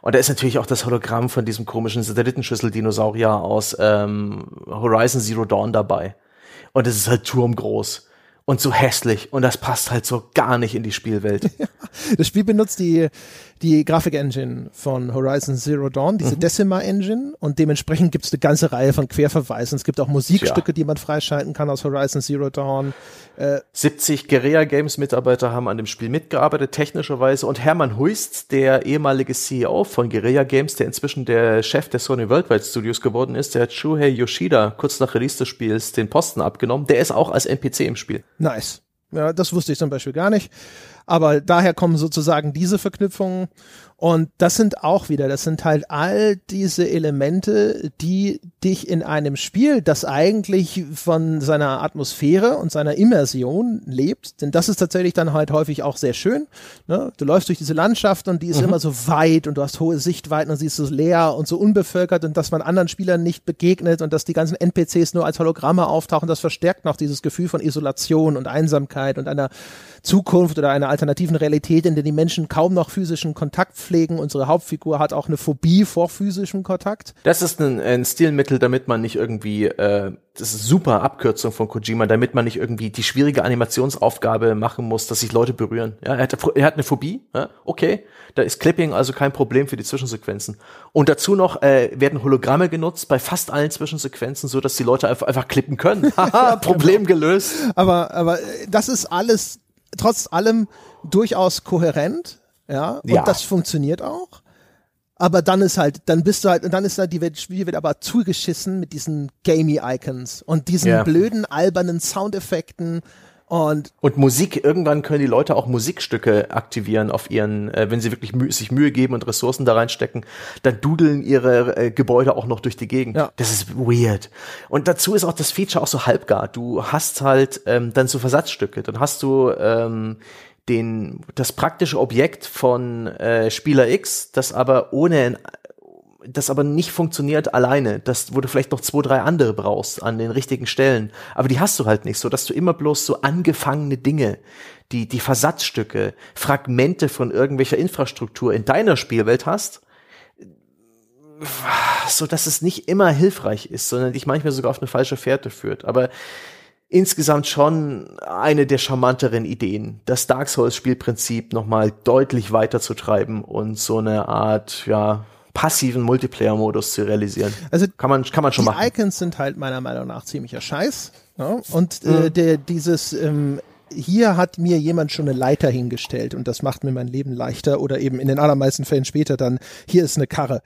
Und da ist natürlich auch das Hologramm von diesem komischen Satellitenschüssel-Dinosaurier aus ähm, Horizon Zero Dawn dabei. Und es ist halt turmgroß und so hässlich und das passt halt so gar nicht in die Spielwelt. das Spiel benutzt die, die Grafik-Engine von Horizon Zero Dawn, diese mhm. Decima-Engine und dementsprechend gibt es eine ganze Reihe von Querverweisen. Es gibt auch Musikstücke, ja. die man freischalten kann aus Horizon Zero Dawn. Äh, 70 Guerilla Games Mitarbeiter haben an dem Spiel mitgearbeitet, technischerweise und Hermann Huist, der ehemalige CEO von Guerilla Games, der inzwischen der Chef der Sony Worldwide Studios geworden ist, der hat Shuhei Yoshida kurz nach Release des Spiels den Posten abgenommen. Der ist auch als NPC im Spiel. Nice. Ja, das wusste ich zum Beispiel gar nicht. Aber daher kommen sozusagen diese Verknüpfungen. Und das sind auch wieder, das sind halt all diese Elemente, die dich in einem Spiel, das eigentlich von seiner Atmosphäre und seiner Immersion lebt, denn das ist tatsächlich dann halt häufig auch sehr schön. Ne? Du läufst durch diese Landschaft und die ist mhm. immer so weit und du hast hohe Sichtweiten und sie ist so leer und so unbevölkert und dass man anderen Spielern nicht begegnet und dass die ganzen NPCs nur als Hologramme auftauchen, das verstärkt noch dieses Gefühl von Isolation und Einsamkeit und einer Zukunft oder einer alternativen Realität, in der die Menschen kaum noch physischen Kontakt pflegen. Unsere Hauptfigur hat auch eine Phobie vor physischem Kontakt. Das ist ein, ein Stilmittel, damit man nicht irgendwie, äh, das ist super Abkürzung von Kojima, damit man nicht irgendwie die schwierige Animationsaufgabe machen muss, dass sich Leute berühren. Ja, er hat, er hat eine Phobie, ja, okay, da ist Clipping also kein Problem für die Zwischensequenzen. Und dazu noch äh, werden Hologramme genutzt bei fast allen Zwischensequenzen, so dass die Leute einfach, einfach klippen können. Haha, Problem gelöst. Aber, aber das ist alles trotz allem durchaus kohärent, ja, und ja. das funktioniert auch. Aber dann ist halt, dann bist du halt, und dann ist halt die Welt, Spiel wird aber zugeschissen mit diesen gamey Icons und diesen yeah. blöden, albernen Soundeffekten und, und Musik, irgendwann können die Leute auch Musikstücke aktivieren auf ihren, äh, wenn sie wirklich mü sich Mühe geben und Ressourcen da reinstecken, dann dudeln ihre äh, Gebäude auch noch durch die Gegend. Ja. Das ist weird. Und dazu ist auch das Feature auch so halbgar. Du hast halt ähm, dann so Versatzstücke. Dann hast du ähm, den, das praktische Objekt von äh, Spieler X, das aber ohne das aber nicht funktioniert alleine, das, wo du vielleicht noch zwei, drei andere brauchst an den richtigen Stellen. Aber die hast du halt nicht, so dass du immer bloß so angefangene Dinge, die, die Versatzstücke, Fragmente von irgendwelcher Infrastruktur in deiner Spielwelt hast, so dass es nicht immer hilfreich ist, sondern dich manchmal sogar auf eine falsche Fährte führt. Aber insgesamt schon eine der charmanteren Ideen, das Dark Souls Spielprinzip nochmal deutlich weiter zu treiben und so eine Art, ja, passiven Multiplayer-Modus zu realisieren. Also kann man, kann man schon die machen. Die Icons sind halt meiner Meinung nach ziemlicher Scheiß. Ja? Und äh, mhm. der, dieses ähm, hier hat mir jemand schon eine Leiter hingestellt und das macht mir mein Leben leichter oder eben in den allermeisten Fällen später dann, hier ist eine Karre.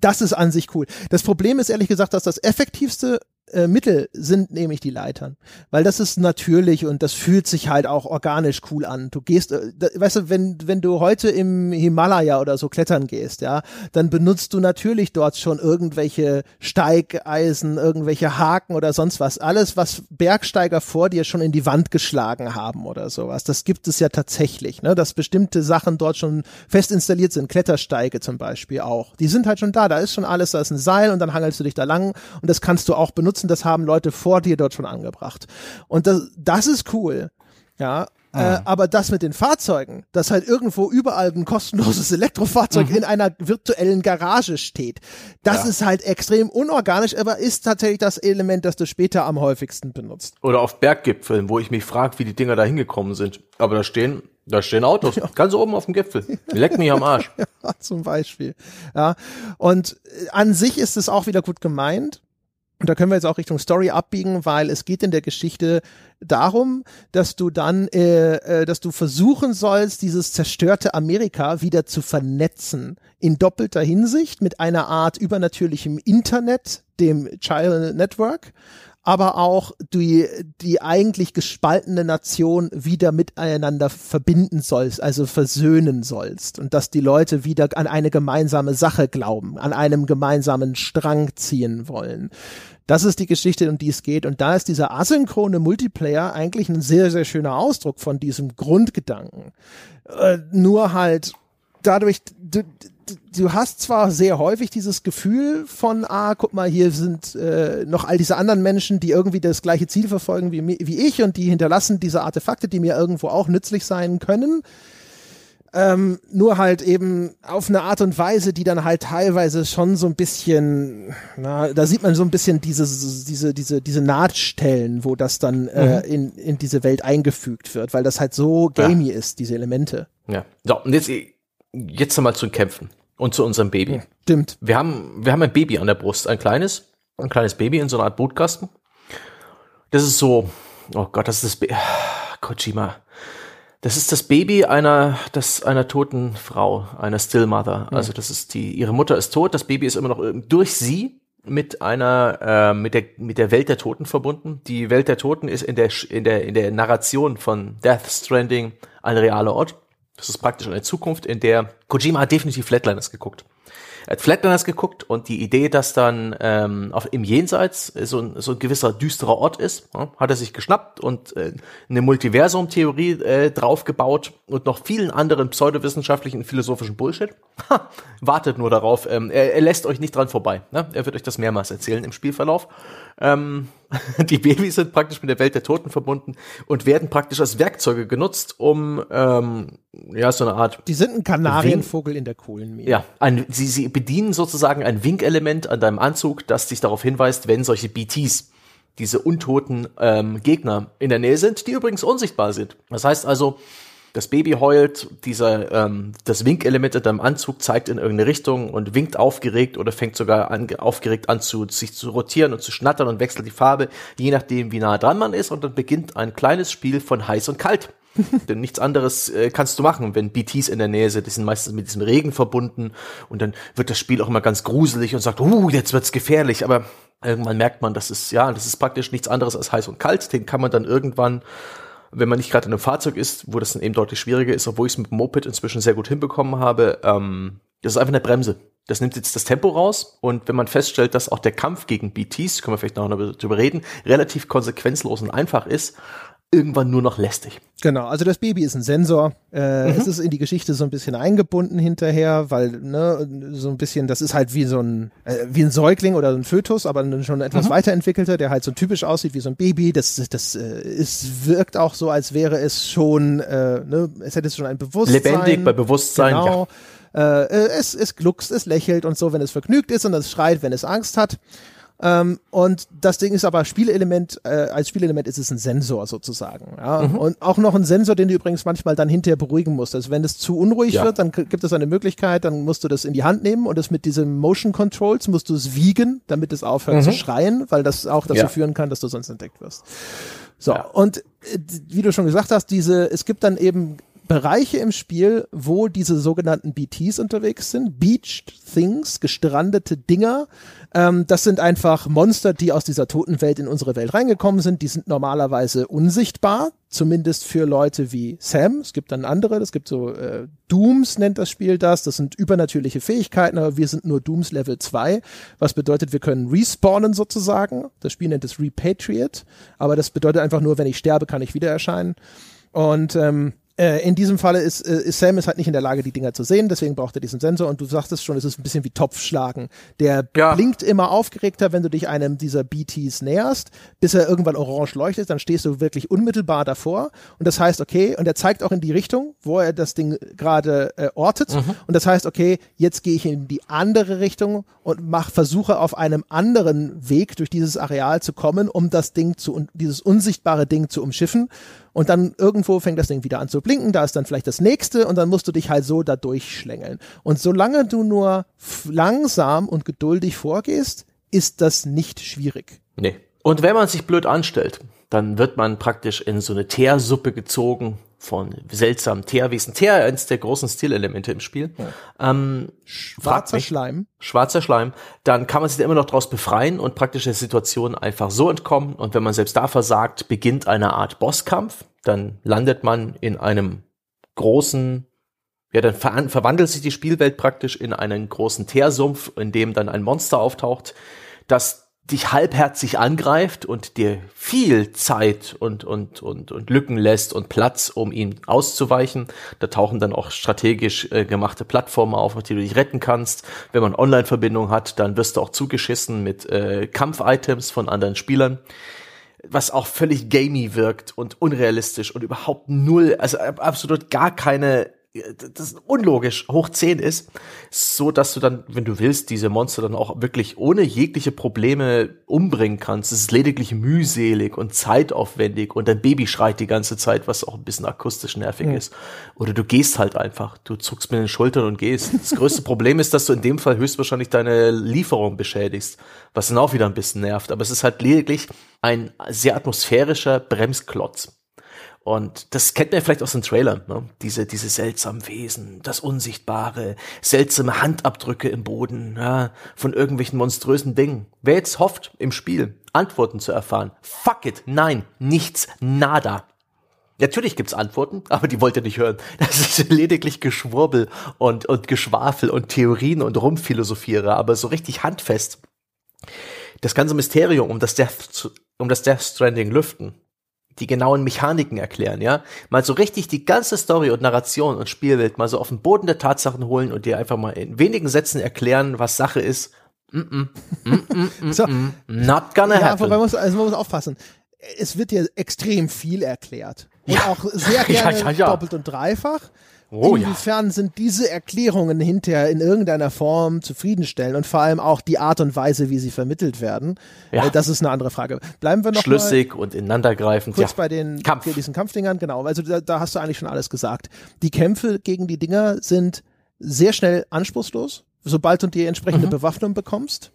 Das ist an sich cool. Das Problem ist ehrlich gesagt, dass das effektivste äh, Mittel sind nämlich die Leitern, weil das ist natürlich und das fühlt sich halt auch organisch cool an. Du gehst, äh, weißt du, wenn wenn du heute im Himalaya oder so klettern gehst, ja, dann benutzt du natürlich dort schon irgendwelche Steigeisen, irgendwelche Haken oder sonst was, alles was Bergsteiger vor dir schon in die Wand geschlagen haben oder sowas. Das gibt es ja tatsächlich, ne, dass bestimmte Sachen dort schon fest installiert sind, Klettersteige zum Beispiel auch. Die sind halt schon da, da ist schon alles, da ist ein Seil und dann hangelst du dich da lang und das kannst du auch benutzen nutzen, das haben Leute vor dir dort schon angebracht. Und das, das ist cool. Ja, äh, ah. Äh, aber das mit den Fahrzeugen, dass halt irgendwo überall ein kostenloses Elektrofahrzeug mhm. in einer virtuellen Garage steht, das ja. ist halt extrem unorganisch, aber ist tatsächlich das Element, das du später am häufigsten benutzt. Oder auf Berggipfeln, wo ich mich frage, wie die Dinger da hingekommen sind. Aber da stehen, da stehen Autos, ja. ganz oben auf dem Gipfel. Leck mich am Arsch. ja, zum Beispiel. Ja. Und äh, an sich ist es auch wieder gut gemeint. Und da können wir jetzt auch Richtung Story abbiegen, weil es geht in der Geschichte darum, dass du dann, äh, äh, dass du versuchen sollst, dieses zerstörte Amerika wieder zu vernetzen. In doppelter Hinsicht mit einer Art übernatürlichem Internet, dem Child Network aber auch die, die eigentlich gespaltene Nation wieder miteinander verbinden sollst, also versöhnen sollst und dass die Leute wieder an eine gemeinsame Sache glauben, an einem gemeinsamen Strang ziehen wollen. Das ist die Geschichte, um die es geht. Und da ist dieser asynchrone Multiplayer eigentlich ein sehr, sehr schöner Ausdruck von diesem Grundgedanken. Äh, nur halt dadurch, du, du hast zwar sehr häufig dieses Gefühl von, ah, guck mal, hier sind äh, noch all diese anderen Menschen, die irgendwie das gleiche Ziel verfolgen wie, wie ich und die hinterlassen diese Artefakte, die mir irgendwo auch nützlich sein können. Ähm, nur halt eben auf eine Art und Weise, die dann halt teilweise schon so ein bisschen, na, da sieht man so ein bisschen diese, diese, diese, diese Nahtstellen, wo das dann äh, mhm. äh, in, in diese Welt eingefügt wird, weil das halt so gamey ja. ist, diese Elemente. Ja. So, und jetzt, jetzt nochmal zu den Kämpfen und zu unserem Baby. Ja, stimmt. Wir haben, wir haben ein Baby an der Brust, ein kleines, ein kleines Baby in so einer Art Bootkasten. Das ist so, oh Gott, das ist das, Ba Kojima. Das ist das Baby einer, das, einer toten Frau, einer Still Mother. Ja. Also das ist die, ihre Mutter ist tot, das Baby ist immer noch durch sie mit einer, äh, mit der, mit der Welt der Toten verbunden. Die Welt der Toten ist in der, in der, in der Narration von Death Stranding ein realer Ort. Das ist praktisch eine Zukunft, in der Kojima hat definitiv Flatliners geguckt. Er hat Flatliners geguckt und die Idee, dass dann ähm, auf, im Jenseits so ein, so ein gewisser düsterer Ort ist, ja, hat er sich geschnappt und äh, eine Multiversum-Theorie äh, draufgebaut und noch vielen anderen pseudowissenschaftlichen philosophischen Bullshit. Ha, wartet nur darauf. Ähm, er, er lässt euch nicht dran vorbei. Ne? Er wird euch das mehrmals erzählen im Spielverlauf. Ähm, die Babys sind praktisch mit der Welt der Toten verbunden und werden praktisch als Werkzeuge genutzt, um ähm, ja so eine Art. Die sind ein Kanarienvogel in der Kohlenmine. Ja, ein, sie, sie bedienen sozusagen ein Winkelement an deinem Anzug, das dich darauf hinweist, wenn solche BTs diese untoten ähm, Gegner in der Nähe sind, die übrigens unsichtbar sind. Das heißt also, das Baby heult, dieser, ähm, das Winkelement in deinem Anzug zeigt in irgendeine Richtung und winkt aufgeregt oder fängt sogar an, aufgeregt an zu, sich zu rotieren und zu schnattern und wechselt die Farbe, je nachdem, wie nah dran man ist und dann beginnt ein kleines Spiel von heiß und kalt. Denn nichts anderes äh, kannst du machen, wenn BTs in der Nähe sind. Die sind meistens mit diesem Regen verbunden und dann wird das Spiel auch immer ganz gruselig und sagt, uh, jetzt wird's gefährlich. Aber irgendwann merkt man, das ist, ja, das ist praktisch nichts anderes als heiß und kalt. Den kann man dann irgendwann wenn man nicht gerade in einem Fahrzeug ist, wo das dann eben deutlich schwieriger ist, obwohl ich es mit dem Moped inzwischen sehr gut hinbekommen habe, ähm, das ist einfach eine Bremse. Das nimmt jetzt das Tempo raus und wenn man feststellt, dass auch der Kampf gegen BTs, können wir vielleicht noch darüber reden, relativ konsequenzlos und einfach ist, irgendwann nur noch lästig. Genau, also das Baby ist ein Sensor. Äh, mhm. Es ist in die Geschichte so ein bisschen eingebunden hinterher, weil ne, so ein bisschen, das ist halt wie so ein äh, wie ein Säugling oder ein Fötus, aber schon etwas mhm. weiterentwickelter, der halt so typisch aussieht wie so ein Baby. Das das äh, ist wirkt auch so, als wäre es schon, äh, ne, es hätte schon ein Bewusstsein. Lebendig bei Bewusstsein. Genau. Ja. Äh, es es gluckst, es lächelt und so, wenn es vergnügt ist und es schreit, wenn es Angst hat. Ähm, und das Ding ist aber Spielelement, äh, als Spielelement ist es ein Sensor sozusagen. Ja? Mhm. Und auch noch ein Sensor, den du übrigens manchmal dann hinterher beruhigen musst. Also wenn es zu unruhig ja. wird, dann gibt es eine Möglichkeit, dann musst du das in die Hand nehmen und das mit diesem Motion Controls musst du es wiegen, damit es aufhört mhm. zu schreien, weil das auch dazu ja. führen kann, dass du sonst entdeckt wirst. So, und äh, wie du schon gesagt hast, diese, es gibt dann eben Bereiche im Spiel, wo diese sogenannten BTs unterwegs sind, Beached Things, gestrandete Dinger. Ähm, das sind einfach Monster, die aus dieser toten Welt in unsere Welt reingekommen sind. Die sind normalerweise unsichtbar, zumindest für Leute wie Sam. Es gibt dann andere, es gibt so äh, Dooms nennt das Spiel das. Das sind übernatürliche Fähigkeiten, aber wir sind nur Dooms Level 2, was bedeutet, wir können respawnen sozusagen. Das Spiel nennt es Repatriate, aber das bedeutet einfach nur, wenn ich sterbe, kann ich wieder erscheinen. Und ähm, äh, in diesem Falle ist, äh, ist Sam ist halt nicht in der Lage, die Dinger zu sehen, deswegen braucht er diesen Sensor und du sagtest schon, es ist ein bisschen wie Topfschlagen. Der ja. blinkt immer aufgeregter, wenn du dich einem dieser BTs näherst, bis er irgendwann orange leuchtet, dann stehst du wirklich unmittelbar davor und das heißt, okay, und er zeigt auch in die Richtung, wo er das Ding gerade äh, ortet mhm. und das heißt, okay, jetzt gehe ich in die andere Richtung und mach versuche auf einem anderen Weg durch dieses Areal zu kommen, um das Ding zu dieses unsichtbare Ding zu umschiffen und dann irgendwo fängt das Ding wieder an zu blinken, da ist dann vielleicht das nächste und dann musst du dich halt so da durchschlängeln. Und solange du nur langsam und geduldig vorgehst, ist das nicht schwierig. Nee. Und wenn man sich blöd anstellt, dann wird man praktisch in so eine Teersuppe gezogen von seltsamen Teerwesen. Teer, eines der großen Stilelemente im Spiel. Ja. Ähm, schwarzer Schleim. Schwarzer Schleim. Dann kann man sich da immer noch daraus befreien und praktisch der Situation einfach so entkommen. Und wenn man selbst da versagt, beginnt eine Art Bosskampf. Dann landet man in einem großen ja, dann ver verwandelt sich die Spielwelt praktisch in einen großen Teersumpf, in dem dann ein Monster auftaucht, das dich halbherzig angreift und dir viel Zeit und, und, und, und Lücken lässt und Platz, um ihn auszuweichen. Da tauchen dann auch strategisch äh, gemachte Plattformen auf, mit denen du dich retten kannst. Wenn man Online-Verbindung hat, dann wirst du auch zugeschissen mit äh, Kampf-Items von anderen Spielern. Was auch völlig gamey wirkt und unrealistisch und überhaupt null, also absolut gar keine das unlogisch hoch 10 ist, so dass du dann, wenn du willst, diese Monster dann auch wirklich ohne jegliche Probleme umbringen kannst. Es ist lediglich mühselig und zeitaufwendig und dein Baby schreit die ganze Zeit, was auch ein bisschen akustisch nervig mhm. ist. Oder du gehst halt einfach, du zuckst mit den Schultern und gehst. Das größte Problem ist, dass du in dem Fall höchstwahrscheinlich deine Lieferung beschädigst, was dann auch wieder ein bisschen nervt. Aber es ist halt lediglich ein sehr atmosphärischer Bremsklotz. Und das kennt man vielleicht aus den Trailern, ne? diese, diese seltsamen Wesen, das Unsichtbare, seltsame Handabdrücke im Boden, ja, von irgendwelchen monströsen Dingen. Wer jetzt hofft, im Spiel Antworten zu erfahren, fuck it, nein, nichts, nada. Natürlich gibt's Antworten, aber die wollt ihr nicht hören. Das ist lediglich Geschwurbel und, und Geschwafel und Theorien und Rumphilosophiere, aber so richtig handfest. Das ganze Mysterium um das Death, um das Death Stranding lüften, die genauen Mechaniken erklären, ja. Mal so richtig die ganze Story und Narration und Spielwelt mal so auf den Boden der Tatsachen holen und dir einfach mal in wenigen Sätzen erklären, was Sache ist. Mm -mm, mm so. not gonna ja, happen. Man muss, also man muss aufpassen. Es wird dir extrem viel erklärt. Und ja. auch sehr gerne ja, ja, doppelt und dreifach. Oh, Inwiefern ja. sind diese Erklärungen hinterher in irgendeiner Form zufriedenstellend und vor allem auch die Art und Weise, wie sie vermittelt werden? Ja. Äh, das ist eine andere Frage. Bleiben wir noch Schlüssig und ineinandergreifend. Kurz ja. bei den Kampf. diesen Kampfdingern, genau. Also da, da hast du eigentlich schon alles gesagt. Die Kämpfe gegen die Dinger sind sehr schnell anspruchslos, sobald du die entsprechende mhm. Bewaffnung bekommst.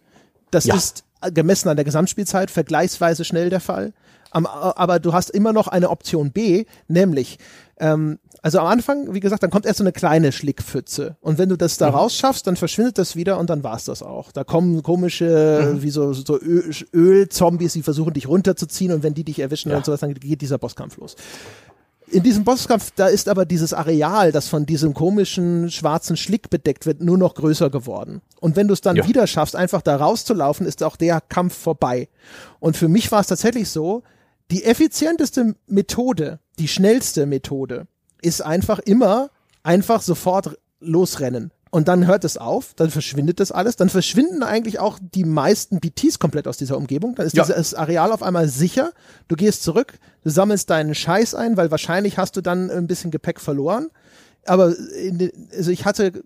Das ja. ist gemessen an der Gesamtspielzeit vergleichsweise schnell der Fall. aber du hast immer noch eine Option B, nämlich ähm, also am Anfang, wie gesagt, dann kommt erst so eine kleine Schlickpfütze. Und wenn du das da mhm. rausschaffst, dann verschwindet das wieder und dann war's das auch. Da kommen komische, mhm. wie so, so Öl-Zombies, die versuchen dich runterzuziehen und wenn die dich erwischen ja. und sowas, dann geht dieser Bosskampf los. In diesem Bosskampf, da ist aber dieses Areal, das von diesem komischen schwarzen Schlick bedeckt wird, nur noch größer geworden. Und wenn du es dann ja. wieder schaffst, einfach da rauszulaufen, ist auch der Kampf vorbei. Und für mich war es tatsächlich so, die effizienteste Methode, die schnellste Methode, ist einfach immer einfach sofort losrennen. Und dann hört es auf, dann verschwindet das alles, dann verschwinden eigentlich auch die meisten BTs komplett aus dieser Umgebung. Dann ist ja. dieses Areal auf einmal sicher. Du gehst zurück, du sammelst deinen Scheiß ein, weil wahrscheinlich hast du dann ein bisschen Gepäck verloren. Aber in, also ich hatte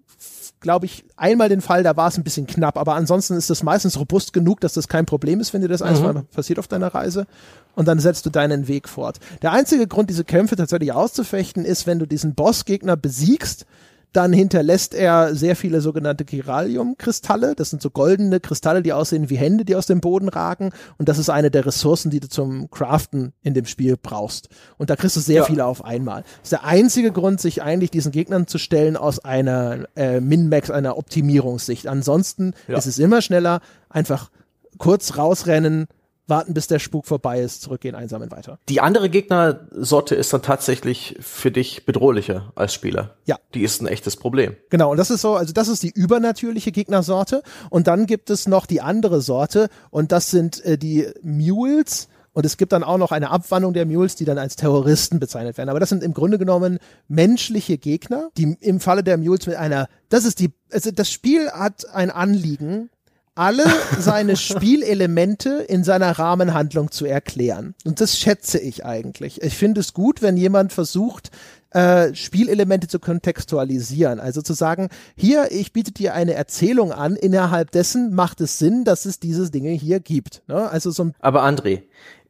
glaube ich, einmal den Fall, da war es ein bisschen knapp, aber ansonsten ist das meistens robust genug, dass das kein Problem ist, wenn dir das mhm. eins passiert auf deiner Reise und dann setzt du deinen Weg fort. Der einzige Grund, diese Kämpfe tatsächlich auszufechten, ist, wenn du diesen Bossgegner besiegst, dann hinterlässt er sehr viele sogenannte Chiralium-Kristalle. Das sind so goldene Kristalle, die aussehen wie Hände, die aus dem Boden ragen. Und das ist eine der Ressourcen, die du zum Craften in dem Spiel brauchst. Und da kriegst du sehr ja. viele auf einmal. Das ist der einzige Grund, sich eigentlich diesen Gegnern zu stellen aus einer äh, Min-Max, einer Optimierungssicht. Ansonsten ja. ist es immer schneller, einfach kurz rausrennen, warten, bis der Spuk vorbei ist, zurückgehen, einsammeln, weiter. Die andere Gegnersorte ist dann tatsächlich für dich bedrohlicher als Spieler. Ja. Die ist ein echtes Problem. Genau, und das ist so, also das ist die übernatürliche Gegnersorte. Und dann gibt es noch die andere Sorte, und das sind äh, die Mules. Und es gibt dann auch noch eine Abwandlung der Mules, die dann als Terroristen bezeichnet werden. Aber das sind im Grunde genommen menschliche Gegner, die im Falle der Mules mit einer, das ist die, also das Spiel hat ein Anliegen, alle seine Spielelemente in seiner Rahmenhandlung zu erklären. Und das schätze ich eigentlich. Ich finde es gut, wenn jemand versucht, äh, Spielelemente zu kontextualisieren. Also zu sagen, hier, ich biete dir eine Erzählung an, innerhalb dessen macht es Sinn, dass es diese Dinge hier gibt. Ne? Also so Aber André,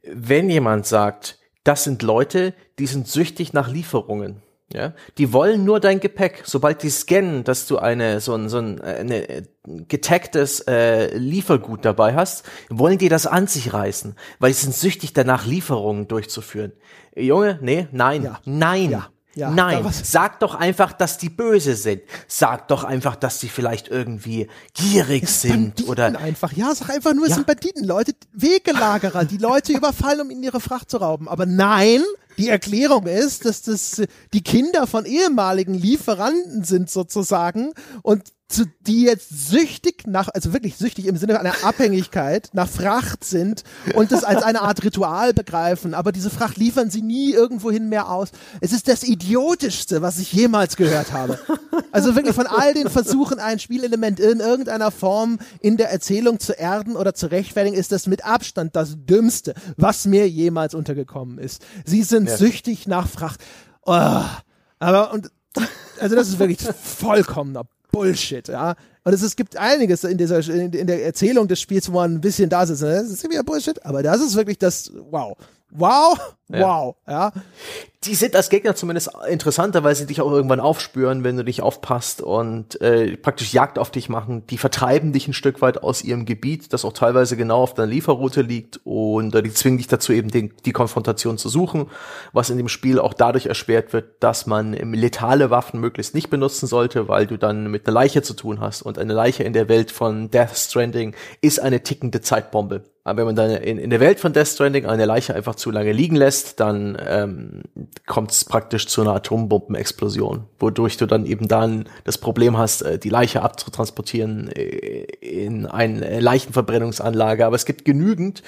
wenn jemand sagt, das sind Leute, die sind süchtig nach Lieferungen, ja, die wollen nur dein Gepäck. Sobald die scannen, dass du eine so ein so ein eine, äh, getagtes äh, Liefergut dabei hast, wollen die das an sich reißen, weil sie sind süchtig danach Lieferungen durchzuführen. Junge, nee, nein, ja. nein. Ja. Ja, Nein, sag doch einfach, dass die böse sind. Sag doch einfach, dass sie vielleicht irgendwie gierig sind Banditen oder einfach. Ja, sag einfach nur, es ja. sind Banditen, Leute, Wegelagerer, die Leute überfallen, um ihnen ihre Fracht zu rauben. Aber nein, die Erklärung ist, dass das die Kinder von ehemaligen Lieferanten sind sozusagen und zu, die jetzt süchtig nach, also wirklich süchtig im Sinne einer Abhängigkeit nach Fracht sind und das als eine Art Ritual begreifen, aber diese Fracht liefern sie nie irgendwohin mehr aus. Es ist das Idiotischste, was ich jemals gehört habe. Also wirklich von all den Versuchen, ein Spielelement in irgendeiner Form in der Erzählung zu erden oder zu rechtfertigen, ist das mit Abstand das Dümmste, was mir jemals untergekommen ist. Sie sind ja. süchtig nach Fracht. Oh, aber und also das ist wirklich vollkommener Bullshit, ja. Und es, es gibt einiges in dieser in, in der Erzählung des Spiels, wo man ein bisschen da sitzt. Ne? Das ist wieder Bullshit, aber das ist wirklich das Wow. Wow, ja. wow, ja. Die sind als Gegner zumindest interessanter, weil sie dich auch irgendwann aufspüren, wenn du dich aufpasst und äh, praktisch Jagd auf dich machen. Die vertreiben dich ein Stück weit aus ihrem Gebiet, das auch teilweise genau auf deiner Lieferroute liegt und äh, die zwingen dich dazu eben den, die Konfrontation zu suchen, was in dem Spiel auch dadurch erschwert wird, dass man letale Waffen möglichst nicht benutzen sollte, weil du dann mit einer Leiche zu tun hast und eine Leiche in der Welt von Death Stranding ist eine tickende Zeitbombe. Aber wenn man dann in, in der Welt von Death Stranding eine Leiche einfach zu lange liegen lässt, dann ähm, kommt es praktisch zu einer Atombombenexplosion, wodurch du dann eben dann das Problem hast, äh, die Leiche abzutransportieren äh, in eine Leichenverbrennungsanlage. Aber es gibt genügend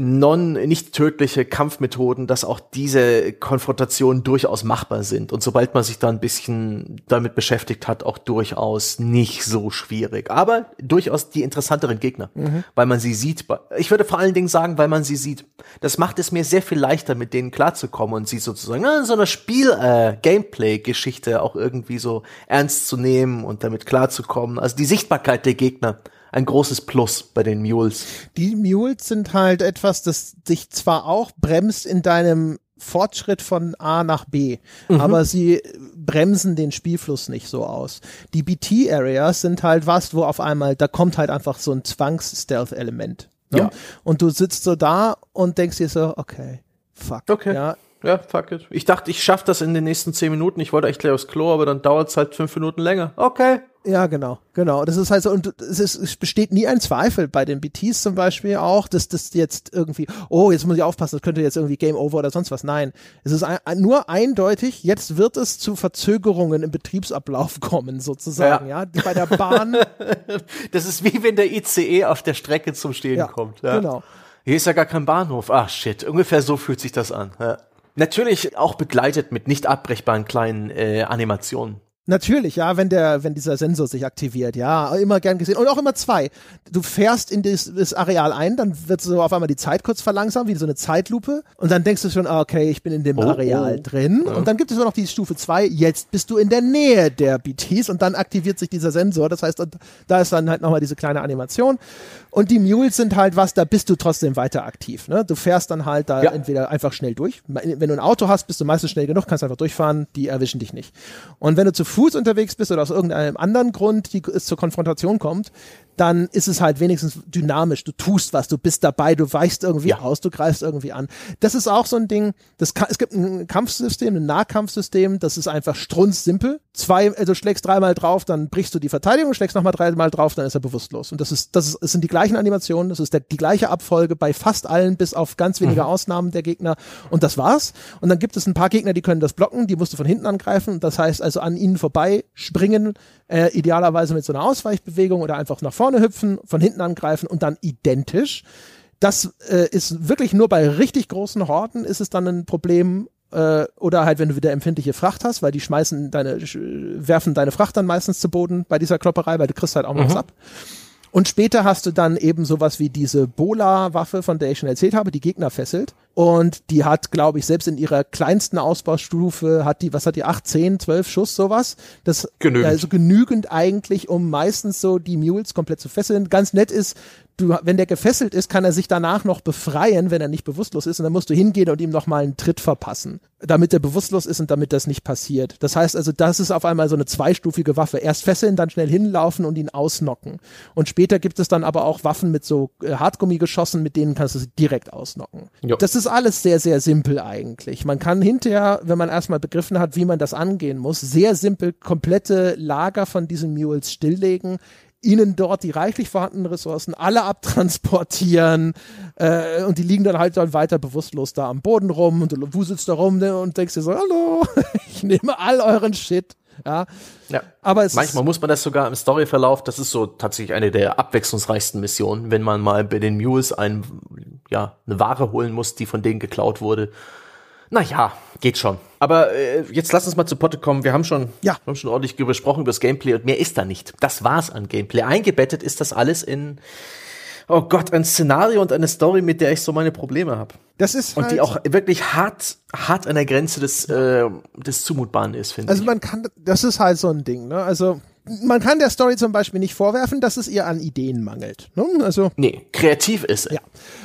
non nicht tödliche Kampfmethoden, dass auch diese Konfrontationen durchaus machbar sind und sobald man sich da ein bisschen damit beschäftigt hat, auch durchaus nicht so schwierig, aber durchaus die interessanteren Gegner, mhm. weil man sie sieht. Ich würde vor allen Dingen sagen, weil man sie sieht. Das macht es mir sehr viel leichter, mit denen klarzukommen und sie sozusagen in so einer Spiel äh, Gameplay Geschichte auch irgendwie so ernst zu nehmen und damit klarzukommen. Also die Sichtbarkeit der Gegner ein großes Plus bei den Mules. Die Mules sind halt etwas, das dich zwar auch bremst in deinem Fortschritt von A nach B, mhm. aber sie bremsen den Spielfluss nicht so aus. Die BT-Areas sind halt was, wo auf einmal, da kommt halt einfach so ein Zwangs-Stealth-Element. Ne? Ja. Und du sitzt so da und denkst dir so, okay, fuck. Okay. Ja, ja, fuck it. Ich dachte, ich schaff das in den nächsten zehn Minuten. Ich wollte echt gleich aufs Klo, aber dann dauert es halt fünf Minuten länger. Okay. Ja, genau, genau. Das ist halt so, und es, ist, es besteht nie ein Zweifel bei den BTs zum Beispiel auch, dass das jetzt irgendwie, oh, jetzt muss ich aufpassen, das könnte jetzt irgendwie Game Over oder sonst was. Nein, es ist ein, nur eindeutig, jetzt wird es zu Verzögerungen im Betriebsablauf kommen, sozusagen, ja. ja? Bei der Bahn. das ist wie wenn der ICE auf der Strecke zum Stehen ja, kommt. Ja. Genau. Hier ist ja gar kein Bahnhof. Ach shit, ungefähr so fühlt sich das an. Ja. Natürlich auch begleitet mit nicht abbrechbaren kleinen äh, Animationen. Natürlich, ja, wenn der, wenn dieser Sensor sich aktiviert, ja, immer gern gesehen. Und auch immer zwei. Du fährst in das, Areal ein, dann wird so auf einmal die Zeit kurz verlangsamt, wie so eine Zeitlupe. Und dann denkst du schon, ah, okay, ich bin in dem oh, Areal oh. drin. Ja. Und dann gibt es noch die Stufe zwei. jetzt bist du in der Nähe der BTs und dann aktiviert sich dieser Sensor. Das heißt, da ist dann halt nochmal diese kleine Animation. Und die Mules sind halt was, da bist du trotzdem weiter aktiv. Ne? Du fährst dann halt da ja. entweder einfach schnell durch. Wenn du ein Auto hast, bist du meistens schnell genug, kannst einfach durchfahren, die erwischen dich nicht. Und wenn du zu Fuß unterwegs bist oder aus irgendeinem anderen Grund die, es zur Konfrontation kommt, dann ist es halt wenigstens dynamisch. Du tust was, du bist dabei, du weichst irgendwie ja. aus, du greifst irgendwie an. Das ist auch so ein Ding, das kann, es gibt ein Kampfsystem, ein Nahkampfsystem, das ist einfach strunzsimpel. Zwei, also schlägst dreimal drauf, dann brichst du die Verteidigung, schlägst nochmal dreimal drauf, dann ist er bewusstlos. Und das ist, das ist, es sind die gleichen Animationen, das ist der, die gleiche Abfolge bei fast allen, bis auf ganz wenige mhm. Ausnahmen der Gegner. Und das war's. Und dann gibt es ein paar Gegner, die können das blocken, die musst du von hinten angreifen. Das heißt also an ihnen vorbei springen, äh, idealerweise mit so einer Ausweichbewegung oder einfach nach vorne hüpfen, von hinten angreifen und dann identisch. Das äh, ist wirklich nur bei richtig großen Horden ist es dann ein Problem, äh, oder halt, wenn du wieder empfindliche Fracht hast, weil die schmeißen deine, werfen deine Fracht dann meistens zu Boden bei dieser Klopperei, weil du kriegst halt auch noch mhm. was ab. Und später hast du dann eben sowas wie diese Bola-Waffe, von der ich schon erzählt habe, die Gegner fesselt. Und die hat, glaube ich, selbst in ihrer kleinsten Ausbaustufe hat die, was hat die, 8, 10, 12 Schuss, sowas. Das genügend. also genügend eigentlich, um meistens so die Mules komplett zu fesseln. Ganz nett ist, du, wenn der gefesselt ist, kann er sich danach noch befreien, wenn er nicht bewusstlos ist. Und dann musst du hingehen und ihm nochmal einen Tritt verpassen, damit er bewusstlos ist und damit das nicht passiert. Das heißt also, das ist auf einmal so eine zweistufige Waffe. Erst fesseln, dann schnell hinlaufen und ihn ausnocken. Und später gibt es dann aber auch Waffen mit so äh, Hartgummigeschossen, mit denen kannst du sie direkt ausnocken. Jo. Das ist alles sehr, sehr simpel eigentlich. Man kann hinterher, wenn man erstmal begriffen hat, wie man das angehen muss, sehr simpel komplette Lager von diesen Mules stilllegen ihnen dort die reichlich vorhandenen Ressourcen alle abtransportieren äh, und die liegen dann halt dann weiter bewusstlos da am Boden rum und du wuselst da rum ne, und denkst dir so, hallo, ich nehme all euren Shit. Ja. ja. Aber es Manchmal muss man das sogar im Storyverlauf, das ist so tatsächlich eine der abwechslungsreichsten Missionen, wenn man mal bei den Mules ein, ja, eine Ware holen muss, die von denen geklaut wurde naja, geht schon. Aber äh, jetzt lass uns mal zu Potte kommen. Wir haben schon, ja. wir haben schon ordentlich gesprochen über das Gameplay und mehr ist da nicht. Das war's an Gameplay. Eingebettet ist das alles in oh Gott, ein Szenario und eine Story, mit der ich so meine Probleme habe. Das ist halt und die halt auch wirklich hart, hart an der Grenze des, äh, des Zumutbaren ist, finde also ich. Also man kann, das ist halt so ein Ding, ne? Also man kann der Story zum Beispiel nicht vorwerfen, dass es ihr an Ideen mangelt. Ne? Also nee, kreativ ist es. Ja,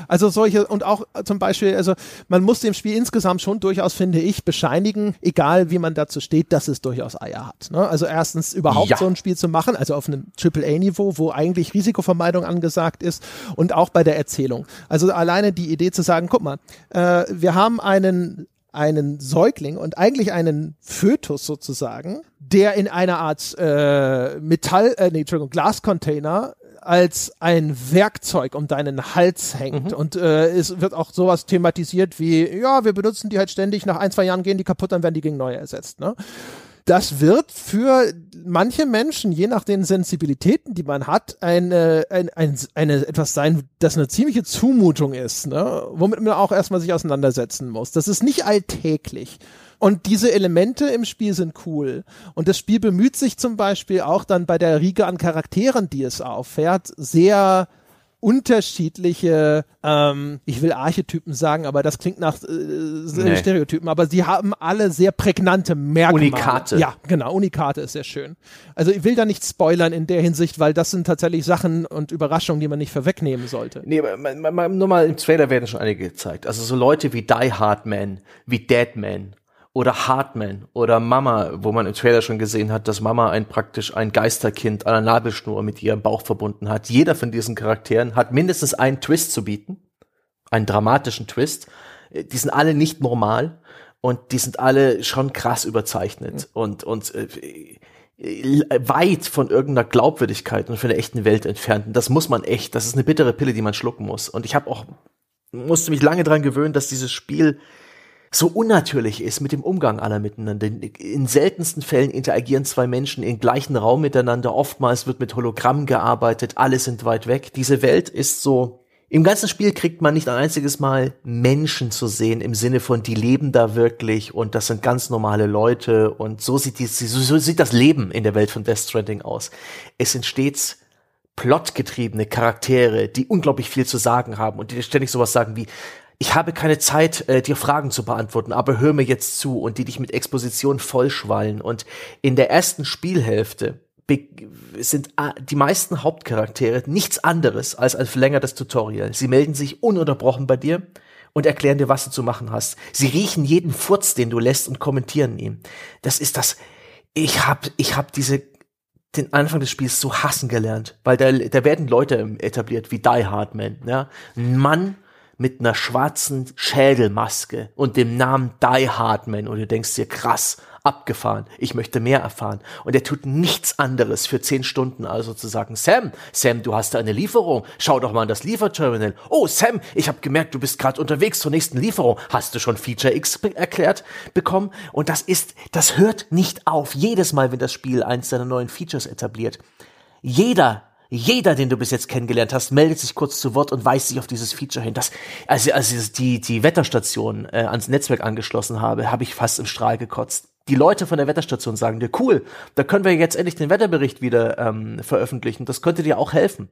also solche und auch zum Beispiel, also man muss dem Spiel insgesamt schon durchaus, finde ich, bescheinigen, egal wie man dazu steht, dass es durchaus Eier hat. Ne? Also erstens überhaupt ja. so ein Spiel zu machen, also auf einem AAA-Niveau, wo eigentlich Risikovermeidung angesagt ist und auch bei der Erzählung. Also alleine die Idee zu sagen, guck mal, äh, wir haben einen einen Säugling und eigentlich einen Fötus sozusagen, der in einer Art äh, Metall, äh, nee, Entschuldigung, Glascontainer als ein Werkzeug um deinen Hals hängt. Mhm. Und äh, es wird auch sowas thematisiert wie, ja, wir benutzen die halt ständig, nach ein, zwei Jahren gehen die kaputt, dann werden die gegen neue ersetzt. Ne? Das wird für manche Menschen, je nach den Sensibilitäten, die man hat, eine, ein, ein, eine etwas sein, das eine ziemliche Zumutung ist, ne? womit man auch erstmal sich auseinandersetzen muss. Das ist nicht alltäglich. Und diese Elemente im Spiel sind cool. Und das Spiel bemüht sich zum Beispiel auch dann bei der Riege an Charakteren, die es auffährt, sehr unterschiedliche, ähm, ich will Archetypen sagen, aber das klingt nach äh, nee. Stereotypen, aber sie haben alle sehr prägnante Merkmale. Unikate. Ja, genau, Unikate ist sehr schön. Also ich will da nicht spoilern in der Hinsicht, weil das sind tatsächlich Sachen und Überraschungen, die man nicht vorwegnehmen sollte. Nee, nur mal im Trailer werden schon einige gezeigt. Also so Leute wie Die Hard Man, wie Dead Man, oder Hartman oder Mama, wo man im Trailer schon gesehen hat, dass Mama ein praktisch ein Geisterkind an der Nabelschnur mit ihrem Bauch verbunden hat. Jeder von diesen Charakteren hat mindestens einen Twist zu bieten, einen dramatischen Twist. Die sind alle nicht normal und die sind alle schon krass überzeichnet mhm. und und äh, weit von irgendeiner Glaubwürdigkeit und von der echten Welt entfernt. Und das muss man echt, das ist eine bittere Pille, die man schlucken muss. Und ich habe auch musste mich lange dran gewöhnen, dass dieses Spiel so unnatürlich ist mit dem Umgang aller miteinander. In seltensten Fällen interagieren zwei Menschen im gleichen Raum miteinander. Oftmals wird mit Hologramm gearbeitet. Alle sind weit weg. Diese Welt ist so im ganzen Spiel kriegt man nicht ein einziges Mal Menschen zu sehen im Sinne von, die leben da wirklich und das sind ganz normale Leute und so sieht, die, so sieht das Leben in der Welt von Death Stranding aus. Es sind stets plotgetriebene Charaktere, die unglaublich viel zu sagen haben und die ständig sowas sagen wie, ich habe keine Zeit, äh, dir Fragen zu beantworten, aber hör mir jetzt zu und die dich mit Exposition vollschwallen. Und in der ersten Spielhälfte sind die meisten Hauptcharaktere nichts anderes als ein verlängertes Tutorial. Sie melden sich ununterbrochen bei dir und erklären dir, was du zu machen hast. Sie riechen jeden Furz, den du lässt und kommentieren ihn. Das ist das. Ich hab, ich hab diese den Anfang des Spiels so hassen gelernt, weil da, da werden Leute etabliert wie Die Hard Man, ja, ein Mann mit einer schwarzen Schädelmaske und dem Namen Die Hardman und du denkst dir krass, abgefahren, ich möchte mehr erfahren. Und er tut nichts anderes für zehn Stunden, also zu sagen, Sam, Sam, du hast eine Lieferung, schau doch mal in das Lieferterminal. Oh, Sam, ich habe gemerkt, du bist gerade unterwegs zur nächsten Lieferung. Hast du schon Feature X erklärt bekommen? Und das ist, das hört nicht auf. Jedes Mal, wenn das Spiel eins seiner neuen Features etabliert. Jeder jeder, den du bis jetzt kennengelernt hast, meldet sich kurz zu Wort und weist sich auf dieses Feature hin. Das, als, als ich die, die Wetterstation äh, ans Netzwerk angeschlossen habe, habe ich fast im Strahl gekotzt. Die Leute von der Wetterstation sagen dir, cool, da können wir jetzt endlich den Wetterbericht wieder ähm, veröffentlichen. Das könnte dir auch helfen.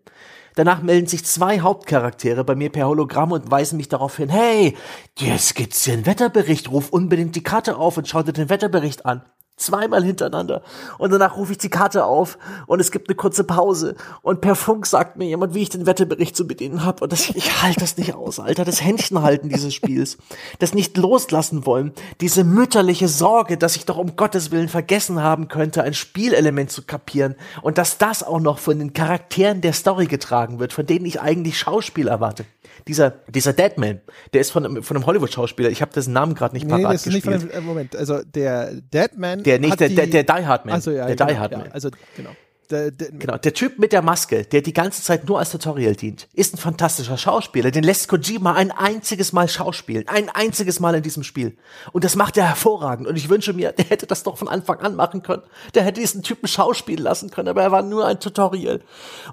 Danach melden sich zwei Hauptcharaktere bei mir per Hologramm und weisen mich darauf hin, hey, jetzt gibt's hier einen Wetterbericht, ruf unbedingt die Karte auf und schau dir den Wetterbericht an zweimal hintereinander. Und danach rufe ich die Karte auf und es gibt eine kurze Pause. Und per Funk sagt mir jemand, wie ich den Wetterbericht zu bedienen habe. Und das, ich halte das nicht aus, Alter. Das Händchenhalten dieses Spiels. Das nicht loslassen wollen. Diese mütterliche Sorge, dass ich doch um Gottes Willen vergessen haben könnte, ein Spielelement zu kapieren. Und dass das auch noch von den Charakteren der Story getragen wird, von denen ich eigentlich Schauspiel erwarte dieser, dieser Deadman, der ist von, von einem Hollywood-Schauspieler, ich habe dessen Namen gerade nicht parat nee, das ist nicht von dem, äh, Moment, also der Deadman. Der nicht, der, der, der Die Hard Man. Also, ja, der genau, Die Hard Man. Ja, also, genau. Der, der, genau, der Typ mit der Maske, der die ganze Zeit nur als Tutorial dient, ist ein fantastischer Schauspieler. Den lässt Kojima ein einziges Mal schauspielen. Ein einziges Mal in diesem Spiel. Und das macht er hervorragend. Und ich wünsche mir, der hätte das doch von Anfang an machen können. Der hätte diesen Typen schauspielen lassen können, aber er war nur ein Tutorial.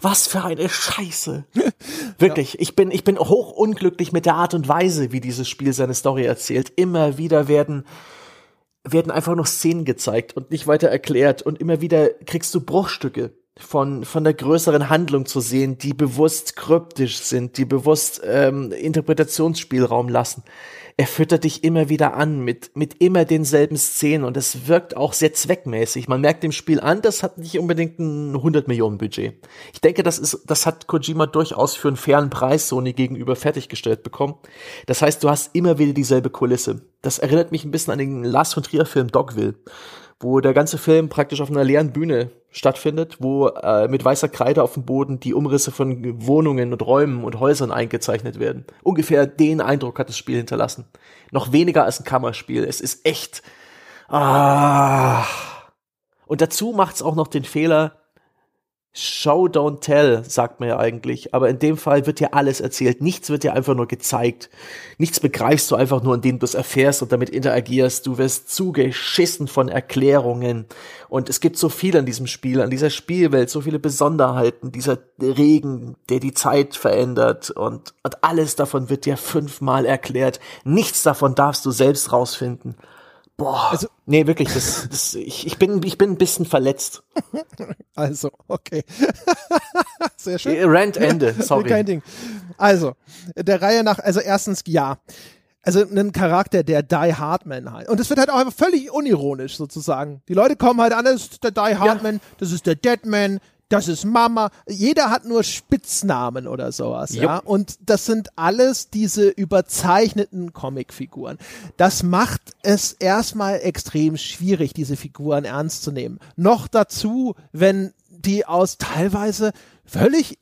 Was für eine Scheiße. Wirklich. Ja. Ich bin, ich bin hoch unglücklich mit der Art und Weise, wie dieses Spiel seine Story erzählt. Immer wieder werden werden einfach noch Szenen gezeigt und nicht weiter erklärt und immer wieder kriegst du Bruchstücke von, von der größeren Handlung zu sehen, die bewusst kryptisch sind, die bewusst ähm, Interpretationsspielraum lassen. Er füttert dich immer wieder an mit, mit immer denselben Szenen und es wirkt auch sehr zweckmäßig. Man merkt dem Spiel an, das hat nicht unbedingt ein 100 Millionen Budget. Ich denke, das ist, das hat Kojima durchaus für einen fairen Preis Sony gegenüber fertiggestellt bekommen. Das heißt, du hast immer wieder dieselbe Kulisse. Das erinnert mich ein bisschen an den Lars von Trier Film Dogville wo der ganze Film praktisch auf einer leeren Bühne stattfindet, wo äh, mit weißer Kreide auf dem Boden die Umrisse von Wohnungen und Räumen und Häusern eingezeichnet werden. Ungefähr den Eindruck hat das Spiel hinterlassen. Noch weniger als ein Kammerspiel. Es ist echt. Ah. Und dazu macht es auch noch den Fehler, Show, don't tell, sagt man ja eigentlich. Aber in dem Fall wird dir alles erzählt. Nichts wird dir einfach nur gezeigt. Nichts begreifst du einfach nur, indem du es erfährst und damit interagierst. Du wirst zugeschissen von Erklärungen. Und es gibt so viel an diesem Spiel, an dieser Spielwelt, so viele Besonderheiten. Dieser Regen, der die Zeit verändert. Und, und alles davon wird dir fünfmal erklärt. Nichts davon darfst du selbst rausfinden. Boah, also, nee, wirklich, das, das, ich, ich, bin, ich bin ein bisschen verletzt. Also, okay. Sehr schön. Rant Ende, sorry. Kein Ding. Also, der Reihe nach, also erstens, ja. Also ein Charakter, der Die Hardman halt. Und es wird halt auch einfach völlig unironisch sozusagen. Die Leute kommen halt an, das ist der Die Hardman, ja. das ist der Deadman, das ist Mama. Jeder hat nur Spitznamen oder sowas, Jupp. ja. Und das sind alles diese überzeichneten Comicfiguren. Das macht es erstmal extrem schwierig, diese Figuren ernst zu nehmen. Noch dazu, wenn die aus teilweise völlig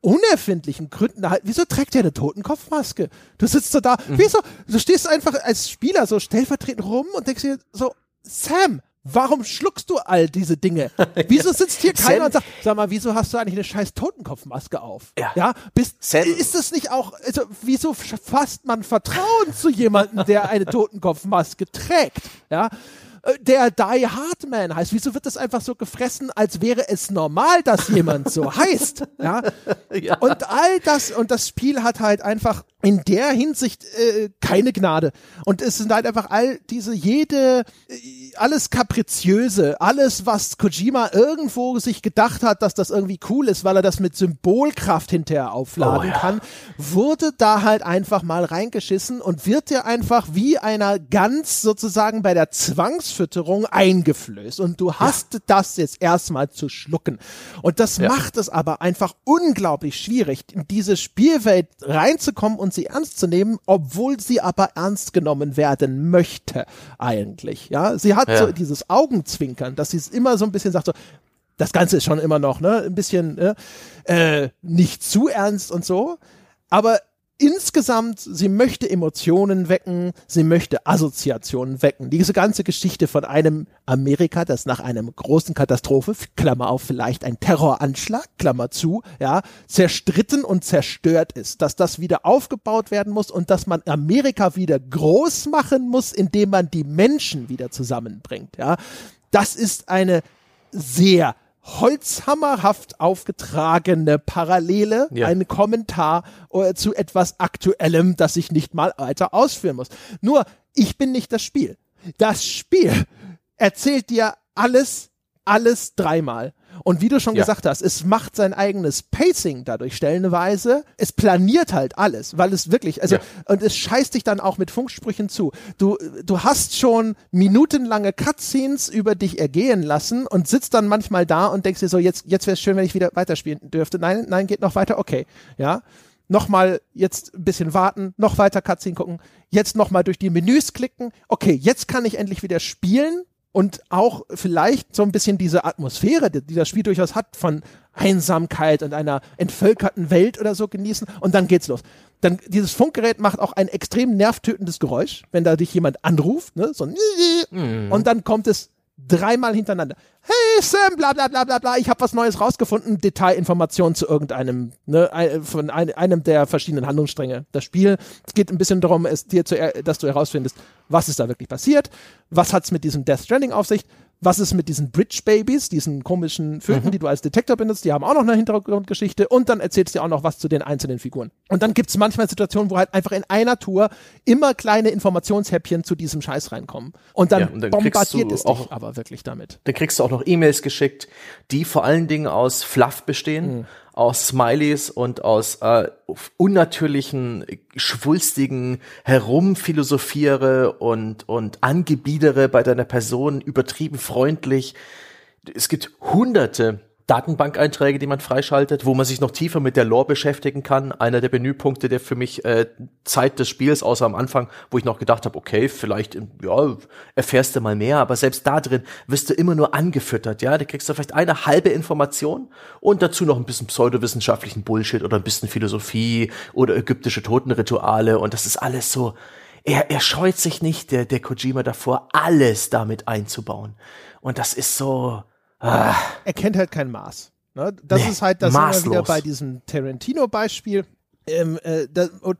unerfindlichen Gründen halt, wieso trägt er eine Totenkopfmaske? Du sitzt so da, mhm. wieso? Du stehst einfach als Spieler so stellvertretend rum und denkst dir so, Sam, Warum schluckst du all diese Dinge? Wieso sitzt hier keiner und sagt, sag mal, wieso hast du eigentlich eine scheiß Totenkopfmaske auf? Ja. ja? Bist, ist das nicht auch, also, wieso fasst man Vertrauen zu jemandem, der eine Totenkopfmaske trägt? Ja? Äh, der Die Hard Man heißt. Wieso wird das einfach so gefressen, als wäre es normal, dass jemand so heißt? Ja? ja? Und all das, und das Spiel hat halt einfach in der Hinsicht äh, keine Gnade. Und es sind halt einfach all diese, jede, äh, alles kapriziöse, alles, was Kojima irgendwo sich gedacht hat, dass das irgendwie cool ist, weil er das mit Symbolkraft hinterher aufladen oh, ja. kann, wurde da halt einfach mal reingeschissen und wird dir einfach wie einer Gans sozusagen bei der Zwangsfütterung eingeflößt. Und du hast ja. das jetzt erstmal zu schlucken. Und das ja. macht es aber einfach unglaublich schwierig, in diese Spielwelt reinzukommen und sie ernst zu nehmen, obwohl sie aber ernst genommen werden möchte eigentlich. Ja, sie hat ja. so dieses Augenzwinkern, dass sie es immer so ein bisschen sagt so, das Ganze ist schon immer noch ne, ein bisschen äh, äh nicht zu ernst und so, aber insgesamt, sie möchte Emotionen wecken, sie möchte Assoziationen wecken. Diese ganze Geschichte von einem Amerika, das nach einem großen Katastrophe, Klammer auf, vielleicht ein Terroranschlag, Klammer zu, ja, zerstritten und zerstört ist, dass das wieder aufgebaut werden muss und dass man Amerika wieder groß machen muss, indem man die Menschen wieder zusammenbringt, ja. Das ist eine sehr holzhammerhaft aufgetragene Parallele, ja. ein Kommentar äh, zu etwas Aktuellem, das ich nicht mal weiter ausführen muss. Nur, ich bin nicht das Spiel. Das Spiel erzählt dir alles, alles dreimal. Und wie du schon ja. gesagt hast, es macht sein eigenes Pacing dadurch stellenweise. Es planiert halt alles, weil es wirklich, also, ja. und es scheißt dich dann auch mit Funksprüchen zu. Du, du hast schon minutenlange Cutscenes über dich ergehen lassen und sitzt dann manchmal da und denkst dir so, jetzt, jetzt wäre es schön, wenn ich wieder weiterspielen dürfte. Nein, nein, geht noch weiter, okay. Ja nochmal jetzt ein bisschen warten, noch weiter Cutscene gucken, jetzt nochmal durch die Menüs klicken. Okay, jetzt kann ich endlich wieder spielen und auch vielleicht so ein bisschen diese Atmosphäre, die, die das Spiel durchaus hat, von Einsamkeit und einer entvölkerten Welt oder so genießen und dann geht's los. Dann dieses Funkgerät macht auch ein extrem nervtötendes Geräusch, wenn da dich jemand anruft, ne, so ein mhm. und dann kommt es dreimal hintereinander. Hey Sam, bla bla bla bla bla, ich habe was Neues rausgefunden, Detailinformationen zu irgendeinem, ne, von ein, einem der verschiedenen Handlungsstränge. Das Spiel, geht ein bisschen darum, es dir zu, dass du herausfindest, was ist da wirklich passiert, was hat's mit diesem Death Stranding auf sich, was ist mit diesen Bridge Babies, diesen komischen Vögeln, die du als Detektor benutzt, die haben auch noch eine Hintergrundgeschichte und dann erzählst du auch noch was zu den einzelnen Figuren. Und dann gibt's manchmal Situationen, wo halt einfach in einer Tour immer kleine Informationshäppchen zu diesem Scheiß reinkommen. Und dann, Ja, und dann bombardiert du es dich auch- aber wirklich damit. Dann kriegst du auch noch E-Mails geschickt, die vor allen Dingen aus Fluff bestehen, aus Smileys und aus äh, unnatürlichen, schwulstigen Herumphilosophiere und, und Angebiedere bei deiner Person, übertrieben freundlich. Es gibt hunderte Datenbankeinträge, die man freischaltet, wo man sich noch tiefer mit der Lore beschäftigen kann. Einer der Menüpunkte, der für mich äh, Zeit des Spiels, außer am Anfang, wo ich noch gedacht habe, okay, vielleicht ja, erfährst du mal mehr, aber selbst da drin wirst du immer nur angefüttert, ja, da kriegst du vielleicht eine halbe Information und dazu noch ein bisschen pseudowissenschaftlichen Bullshit oder ein bisschen Philosophie oder ägyptische Totenrituale und das ist alles so er, er scheut sich nicht, der, der Kojima davor, alles damit einzubauen. Und das ist so, ah, er kennt halt kein Maß. Ne? Das Nee, ist halt, das wir wieder bei diesem Tarantino-Beispiel. Ähm, äh, da, und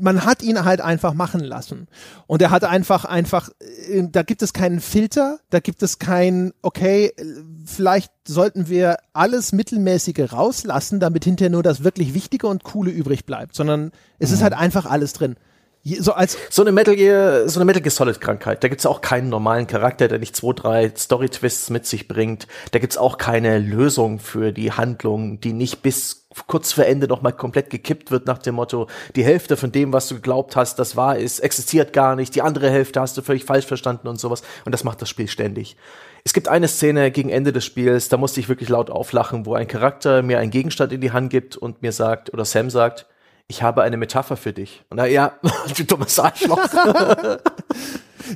man hat ihn halt einfach machen lassen. Und er hat einfach, einfach, äh, da gibt es keinen Filter, da gibt es kein, okay, äh, vielleicht sollten wir alles Mittelmäßige rauslassen, damit hinterher nur das wirklich Wichtige und Coole übrig bleibt, sondern es Mhm. ist halt einfach alles drin. So als So eine Metal Gear, so eine Metal Gear Solid Krankheit. Da gibt's auch keinen normalen Charakter, der nicht zwei, drei Story Twists mit sich bringt. Da gibt's auch keine Lösung für die Handlung, die nicht bis kurz vor Ende noch mal komplett gekippt wird nach dem Motto, die Hälfte von dem, was du geglaubt hast, das wahr ist, existiert gar nicht. Die andere Hälfte hast du völlig falsch verstanden und sowas. Und das macht das Spiel ständig. Es gibt eine Szene gegen Ende des Spiels, da musste ich wirklich laut auflachen, wo ein Charakter mir einen Gegenstand in die Hand gibt und mir sagt, oder Sam sagt, ich habe eine Metapher für dich. Und na ja, du dummes Arschloch.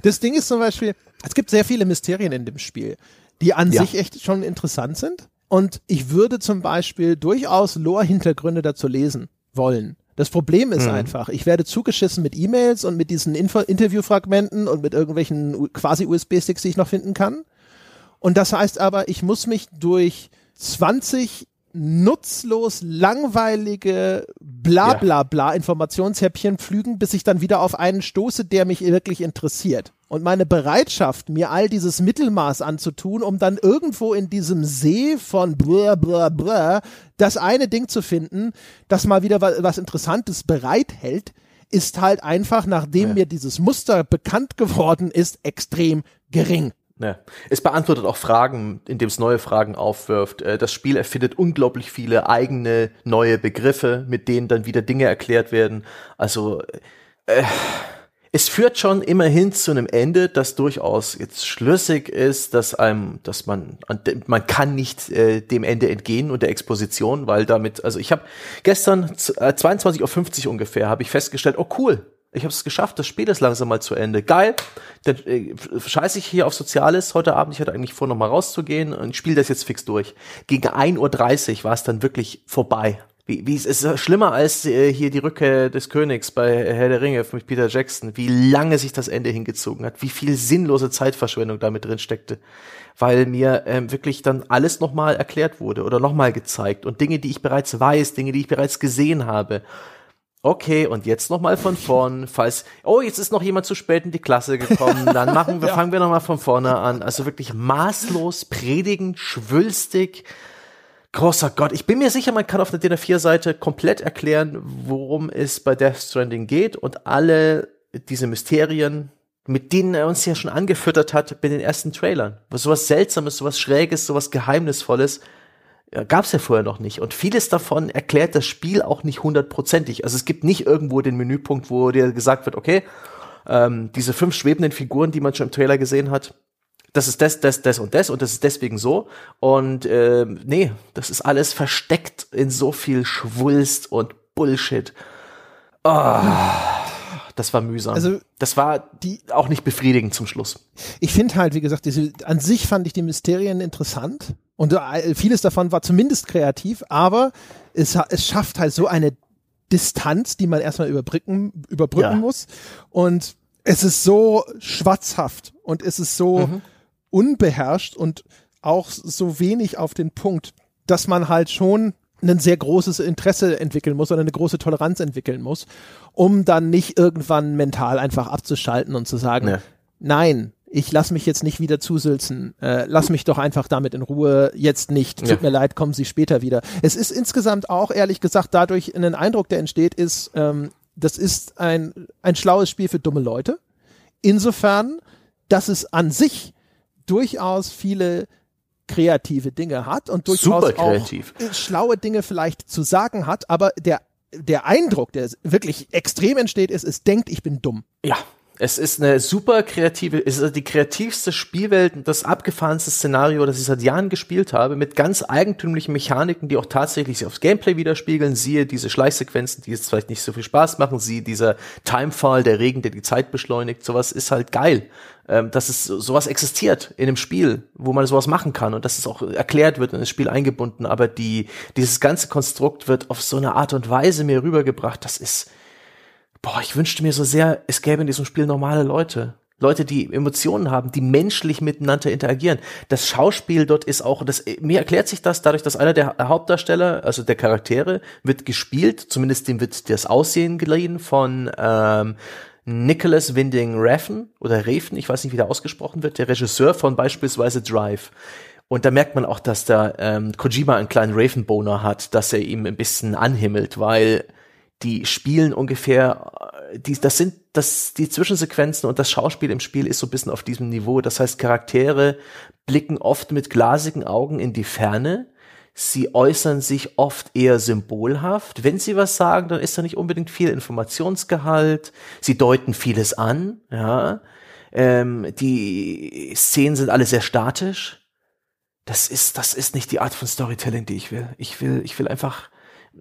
Das Ding ist zum Beispiel, es gibt sehr viele Mysterien in dem Spiel, die an Ja. sich echt schon interessant sind. Und ich würde zum Beispiel durchaus Lore-Hintergründe dazu lesen wollen. Das Problem ist einfach, ich werde zugeschissen mit E-Mails und mit diesen Info Interviewfragmenten und mit irgendwelchen quasi USB-Sticks, die ich noch finden kann. Und das heißt aber, ich muss mich durch 20 nutzlos langweilige bla bla bla Informationshäppchen pflügen, bis ich dann wieder auf einen stoße, der mich wirklich interessiert. Und meine Bereitschaft, mir all dieses Mittelmaß anzutun, um dann irgendwo in diesem See von blah blah blah das eine Ding zu finden, das mal wieder wa- was Interessantes bereithält, ist halt einfach, nachdem mir dieses Muster bekannt geworden ist, extrem gering. Ja. Es beantwortet auch Fragen, indem es neue Fragen aufwirft. Äh, Das Spiel erfindet unglaublich viele eigene neue Begriffe, mit denen dann wieder Dinge erklärt werden. Also äh, es führt schon immerhin zu einem Ende, das durchaus jetzt schlüssig ist, dass einem, dass man, man kann nicht äh, dem Ende entgehen und der Exposition, weil damit, also ich habe gestern z- äh, 22.50 Uhr ungefähr, habe ich festgestellt, oh cool, ich habe es geschafft, das Spiel ist langsam mal zu Ende. Geil. Dann äh, scheiße ich hier auf Soziales heute Abend. Ich hatte eigentlich vor, noch mal rauszugehen und spiele das jetzt fix durch. Gegen 1.30 Uhr war es dann wirklich vorbei. Wie, wie es ist schlimmer als äh, hier die Rückkehr des Königs bei Herr der Ringe mit Peter Jackson. Wie lange sich das Ende hingezogen hat, wie viel sinnlose Zeitverschwendung damit drin steckte, weil mir ähm, wirklich dann alles nochmal erklärt wurde oder nochmal gezeigt und Dinge, die ich bereits weiß, Dinge, die ich bereits gesehen habe. Okay, und jetzt noch mal von vorn, falls oh, jetzt ist noch jemand zu spät in die Klasse gekommen, dann machen wir fangen wir noch mal von vorne an. Also wirklich maßlos predigen, schwülstig. Großer Gott, ich bin mir sicher, man kann auf der DIN A4-Seite komplett erklären, worum es bei Death Stranding geht und alle diese Mysterien, mit denen er uns ja schon angefüttert hat bei den ersten Trailern. Was sowas Seltsames, sowas Schräges, sowas Geheimnisvolles ja, gab's ja vorher noch nicht. Und vieles davon erklärt das Spiel auch nicht hundertprozentig. Also es gibt nicht irgendwo den Menüpunkt, wo dir gesagt wird, okay, ähm, diese fünf schwebenden Figuren, die man schon im Trailer gesehen hat, das ist das, das, das und das und das ist deswegen so. Und ähm, nee, das ist alles versteckt in so viel Schwulst und Bullshit. Ah, das war mühsam. Also, das war die- auch nicht befriedigend zum Schluss. ich finde halt, wie gesagt, diese, an sich fand ich die Mysterien interessant und äh, vieles davon war zumindest kreativ, aber es, es schafft halt so eine Distanz, die man erstmal überbrücken, überbrücken Ja. muss und es ist so schwatzhaft und es ist so unbeherrscht und auch so wenig auf den Punkt, dass man halt schon ein sehr großes Interesse entwickeln muss oder eine große Toleranz entwickeln muss, um dann nicht irgendwann mental einfach abzuschalten und zu sagen, Ja. nein, ich lass mich jetzt nicht wieder zusülzen. Äh, lass mich doch einfach damit in Ruhe. Jetzt nicht. Tut Ja. mir leid, kommen Sie später wieder. Es ist insgesamt auch, ehrlich gesagt, dadurch ein Eindruck, der entsteht, ist, ähm, das ist ein, ein schlaues Spiel für dumme Leute. Insofern, dass es an sich durchaus viele kreative Dinge hat und durchaus auch äh, schlaue Dinge vielleicht zu sagen hat, aber der, der Eindruck, der wirklich extrem entsteht, ist, es denkt, ich bin dumm. Ja, es ist eine super kreative, es ist die kreativste Spielwelt, und das abgefahrenste Szenario, das ich seit Jahren gespielt habe, mit ganz eigentümlichen Mechaniken, die auch tatsächlich sich aufs Gameplay widerspiegeln. Siehe diese Schleichsequenzen, die jetzt vielleicht nicht so viel Spaß machen, siehe dieser Timefall, der Regen, der die Zeit beschleunigt. Sowas ist halt geil, ähm, dass es so- sowas existiert in einem Spiel, wo man sowas machen kann und dass es auch erklärt wird und ins Spiel eingebunden. Aber die, dieses ganze Konstrukt wird auf so eine Art und Weise mir rübergebracht, das ist, Boah, ich wünschte mir so sehr, es gäbe in diesem Spiel normale Leute. Leute, die Emotionen haben, die menschlich miteinander interagieren. Das Schauspiel dort ist auch, das, mir erklärt sich das dadurch, dass einer der Hauptdarsteller, also der Charaktere, wird gespielt, zumindest dem wird das Aussehen geliehen von ähm, Nicholas Winding Refn oder Refn, ich weiß nicht, wie der ausgesprochen wird, der Regisseur von beispielsweise Drive. Und da merkt man auch, dass da ähm, Kojima einen kleinen Ravenboner hat, dass er ihm ein bisschen anhimmelt, weil die spielen ungefähr, äh, die, das sind, das, die Zwischensequenzen und das Schauspiel im Spiel ist so ein bisschen auf diesem Niveau. Das heißt, Charaktere blicken oft mit glasigen Augen in die Ferne. Sie äußern sich oft eher symbolhaft. Wenn sie was sagen, dann ist da nicht unbedingt viel Informationsgehalt. Sie deuten vieles an, ja. Ähm, die Szenen sind alle sehr statisch. Das ist, das ist nicht die Art von Storytelling, die ich will. Ich will, ich will einfach,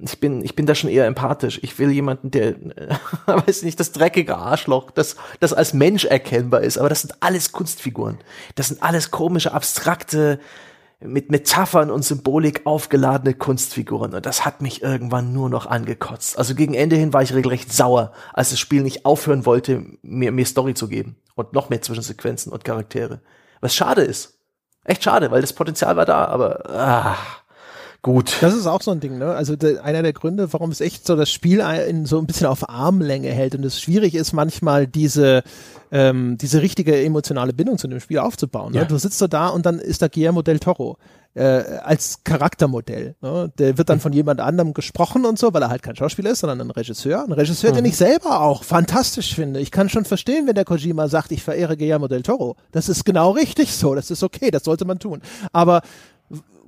ich bin, ich bin da schon eher empathisch. Ich will jemanden, der, äh, weiß nicht, das dreckige Arschloch, das, das als Mensch erkennbar ist. Aber das sind alles Kunstfiguren. Das sind alles komische, abstrakte, mit Metaphern und Symbolik aufgeladene Kunstfiguren. Und das hat mich irgendwann nur noch angekotzt. Also gegen Ende hin war ich regelrecht sauer, als das Spiel nicht aufhören wollte, mir, mir Story zu geben. Und noch mehr Zwischensequenzen und Charaktere. Was schade ist. Echt schade, weil das Potenzial war da, aber, ah, gut. Das ist auch so ein Ding, ne? Also de, einer der Gründe, warum es echt so das Spiel in so ein bisschen auf Armlänge hält und es schwierig ist, manchmal diese ähm, diese richtige emotionale Bindung zu dem Spiel aufzubauen. Ne? Ja. Du sitzt so da und dann ist da Guillermo del Toro äh, als Charaktermodell. Ne? Der wird dann von jemand anderem gesprochen und so, weil er halt kein Schauspieler ist, sondern ein Regisseur. Ein Regisseur, den ich selber auch fantastisch finde. Ich kann schon verstehen, wenn der Kojima sagt, ich verehre Guillermo del Toro. Das ist genau richtig so. Das ist okay. Das sollte man tun. Aber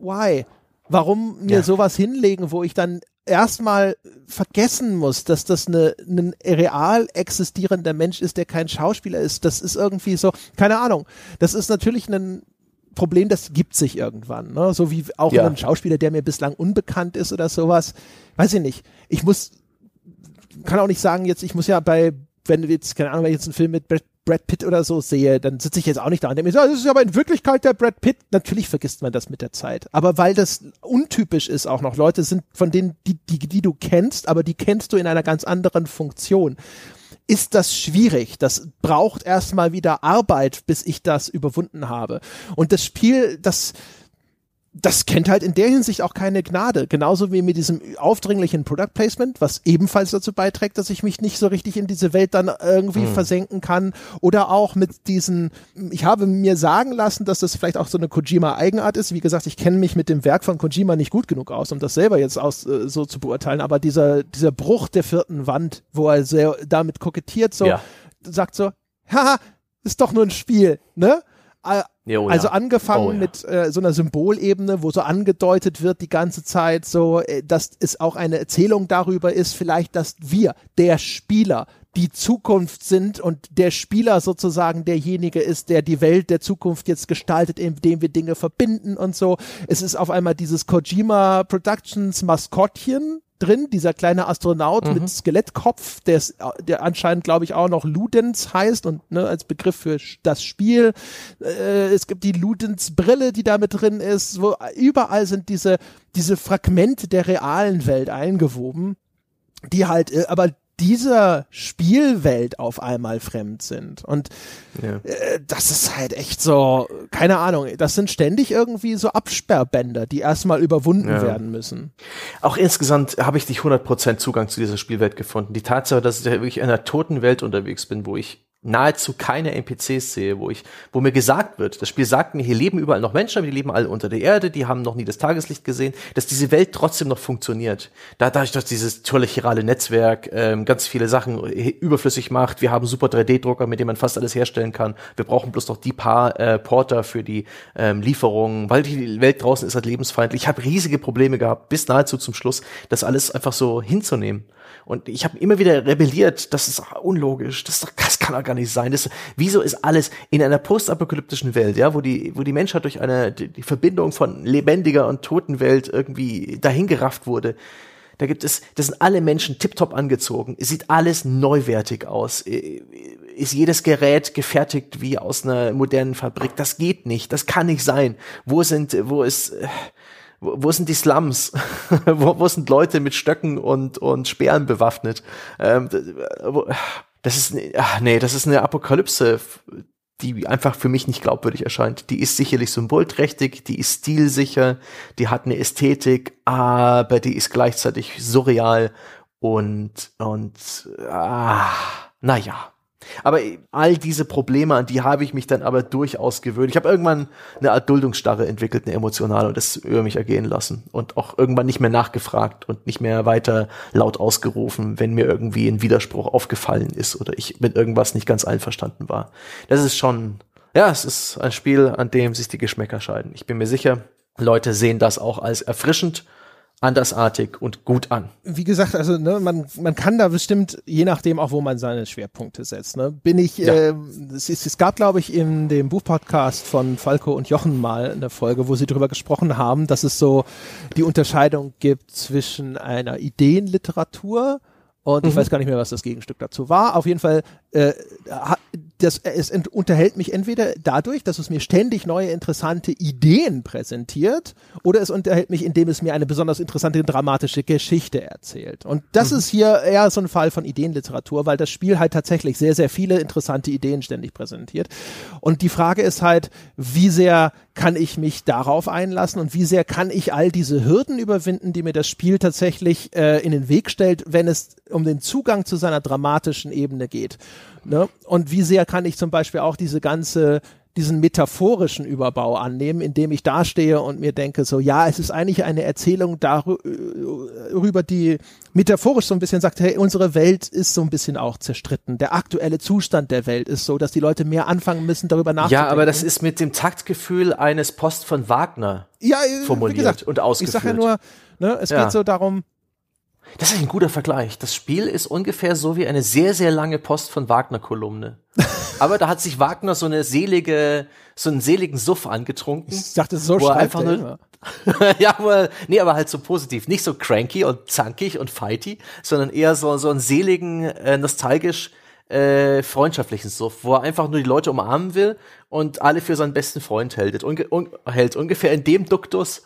why? Warum mir Ja. sowas hinlegen, wo ich dann erstmal vergessen muss, dass das eine, ein real existierender Mensch ist, der kein Schauspieler ist. Das ist irgendwie so, keine Ahnung. Das ist natürlich ein Problem, das gibt sich irgendwann. Ne? So wie auch Ja. ein Schauspieler, der mir bislang unbekannt ist oder sowas. Weiß ich nicht. Ich muss, kann auch nicht sagen, jetzt, ich muss ja bei, wenn du jetzt, keine Ahnung, wenn ich jetzt einen Film mit Brad, Brad Pitt oder so sehe, dann sitze ich jetzt auch nicht da und denke mir, so, das ist aber in Wirklichkeit der Brad Pitt. Natürlich vergisst man das mit der Zeit. Aber weil das untypisch ist auch noch, Leute sind von denen, die, die, die du kennst, aber die kennst du in einer ganz anderen Funktion ist das schwierig. Das braucht erstmal wieder Arbeit, bis ich das überwunden habe. Und das Spiel, das, das kennt halt in der Hinsicht auch keine Gnade. Genauso wie mit diesem aufdringlichen Product Placement, was ebenfalls dazu beiträgt, dass ich mich nicht so richtig in diese Welt dann irgendwie versenken kann. Oder auch mit diesen, ich habe mir sagen lassen, dass das vielleicht auch so eine Kojima-Eigenart ist. Wie gesagt, ich kenne mich mit dem Werk von Kojima nicht gut genug aus, um das selber jetzt aus, äh, so zu beurteilen. Aber dieser, dieser Bruch der vierten Wand, wo er sehr damit kokettiert, so, Ja. sagt so, haha, ist doch nur ein Spiel, ne? Jo, ja. also angefangen Oh, ja. mit äh, so einer Symbolebene, wo so angedeutet wird die ganze Zeit so, äh, dass es auch eine Erzählung darüber ist, vielleicht, dass wir, der Spieler, die Zukunft sind und der Spieler sozusagen derjenige ist, der die Welt der Zukunft jetzt gestaltet, indem wir Dinge verbinden und so. Es ist auf einmal dieses Kojima Productions Maskottchen drin, dieser kleine Astronaut mit Skelettkopf, der, der anscheinend, glaube ich, auch noch Ludens heißt und ne, als Begriff für das Spiel. Äh, es gibt die Ludens Brille, die da mit drin ist. Wo, überall sind diese, diese Fragmente der realen Welt eingewoben, die halt, äh, aber dieser Spielwelt auf einmal fremd sind. Und Ja. äh, das ist halt echt so, keine Ahnung, das sind ständig irgendwie so Absperrbänder, die erstmal überwunden Ja. werden müssen. Auch insgesamt habe ich nicht 100% Zugang zu dieser Spielwelt gefunden. Die Tatsache, dass ich wirklich in einer toten Welt unterwegs bin, wo ich nahezu keine NPCs sehe, wo ich, wo mir gesagt wird, das Spiel sagt mir, hier leben überall noch Menschen, aber die leben alle unter der Erde, die haben noch nie das Tageslicht gesehen, dass diese Welt trotzdem noch funktioniert. Da, dadurch, dass dieses tolle chirale Netzwerk ähm, ganz viele Sachen überflüssig macht, wir haben super 3D-Drucker, mit denen man fast alles herstellen kann. Wir brauchen bloß noch die paar äh, Porter für die ähm, Lieferungen, weil die Welt draußen ist halt lebensfeindlich. Ich habe riesige Probleme gehabt, bis nahezu zum Schluss, das alles einfach so hinzunehmen. Und ich habe immer wieder rebelliert, das ist unlogisch, das, das kann doch gar nicht sein. Das, wieso ist alles in einer postapokalyptischen Welt, ja, wo die, wo die Menschheit durch eine die, die Verbindung von lebendiger und toten Welt irgendwie dahingerafft wurde, da gibt es, das sind alle Menschen tiptop angezogen. Es sieht alles neuwertig aus. Ist jedes Gerät gefertigt wie aus einer modernen Fabrik? Das geht nicht. Das kann nicht sein. Wo sind, wo ist, wo, wo sind die Slums? wo, wo sind Leute mit Stöcken und, und Speeren bewaffnet? Ähm, das ist, ach nee, das ist eine Apokalypse, die einfach für mich nicht glaubwürdig erscheint. Die ist sicherlich symbolträchtig, die ist stilsicher, die hat eine Ästhetik, aber die ist gleichzeitig surreal und, und, ah, naja. Aber all diese Probleme, an die habe ich mich dann aber durchaus gewöhnt. Ich habe irgendwann eine Art Duldungsstarre entwickelt, eine emotionale, und das über mich ergehen lassen. Und auch irgendwann nicht mehr nachgefragt und nicht mehr weiter laut ausgerufen, wenn mir irgendwie ein Widerspruch aufgefallen ist oder ich mit irgendwas nicht ganz einverstanden war. Das ist schon, ja, es ist ein Spiel, an dem sich die Geschmäcker scheiden. Ich bin mir sicher, Leute sehen das auch als erfrischend andersartig und gut an. Wie gesagt, also ne, man, man kann da bestimmt, je nachdem auch, wo man seine Schwerpunkte setzt. Ne, bin ich, ja. äh, es, ist, es gab, glaube ich, in dem Buchpodcast von Falco und Jochen mal eine Folge, wo sie darüber gesprochen haben, dass es so die Unterscheidung gibt zwischen einer Ideenliteratur und mhm. ich weiß gar nicht mehr, was das Gegenstück dazu war. Auf jeden Fall äh, das, es unterhält mich entweder dadurch, dass es mir ständig neue interessante Ideen präsentiert, oder es unterhält mich, indem es mir eine besonders interessante dramatische Geschichte erzählt. Und das mhm. ist hier eher so ein Fall von Ideenliteratur, weil das Spiel halt tatsächlich sehr, sehr viele interessante Ideen ständig präsentiert. Und die Frage ist halt, wie sehr kann ich mich darauf einlassen und wie sehr kann ich all diese Hürden überwinden, die mir das Spiel tatsächlich äh, in den Weg stellt, wenn es um den Zugang zu seiner dramatischen Ebene geht. Ne? Und wie sehr kann ich zum Beispiel auch diese ganze diesen metaphorischen Überbau annehmen, indem ich dastehe und mir denke, so ja, es ist eigentlich eine Erzählung darüber, die metaphorisch so ein bisschen sagt, hey, unsere Welt ist so ein bisschen auch zerstritten. Der aktuelle Zustand der Welt ist so, dass die Leute mehr anfangen müssen, darüber nachzudenken. Ja, aber das ist mit dem Taktgefühl eines Post von Wagner ja, formuliert gesagt, und ausgeführt. Ich sage ja nur, ne, es ja. geht so darum, das ist ein guter Vergleich. Das Spiel ist ungefähr so wie eine sehr, sehr lange Post von Wagner-Kolumne. Aber da hat sich Wagner so eine selige, so einen seligen Suff angetrunken. Ich dachte, so wo einfach nur, ja, aber, nee, aber halt so positiv. Nicht so cranky und zankig und fighty, sondern eher so, so einen seligen, äh, nostalgisch, äh, freundschaftlichen Suff, wo er einfach nur die Leute umarmen will und alle für seinen besten Freund hält. Unge un hält ungefähr in dem Duktus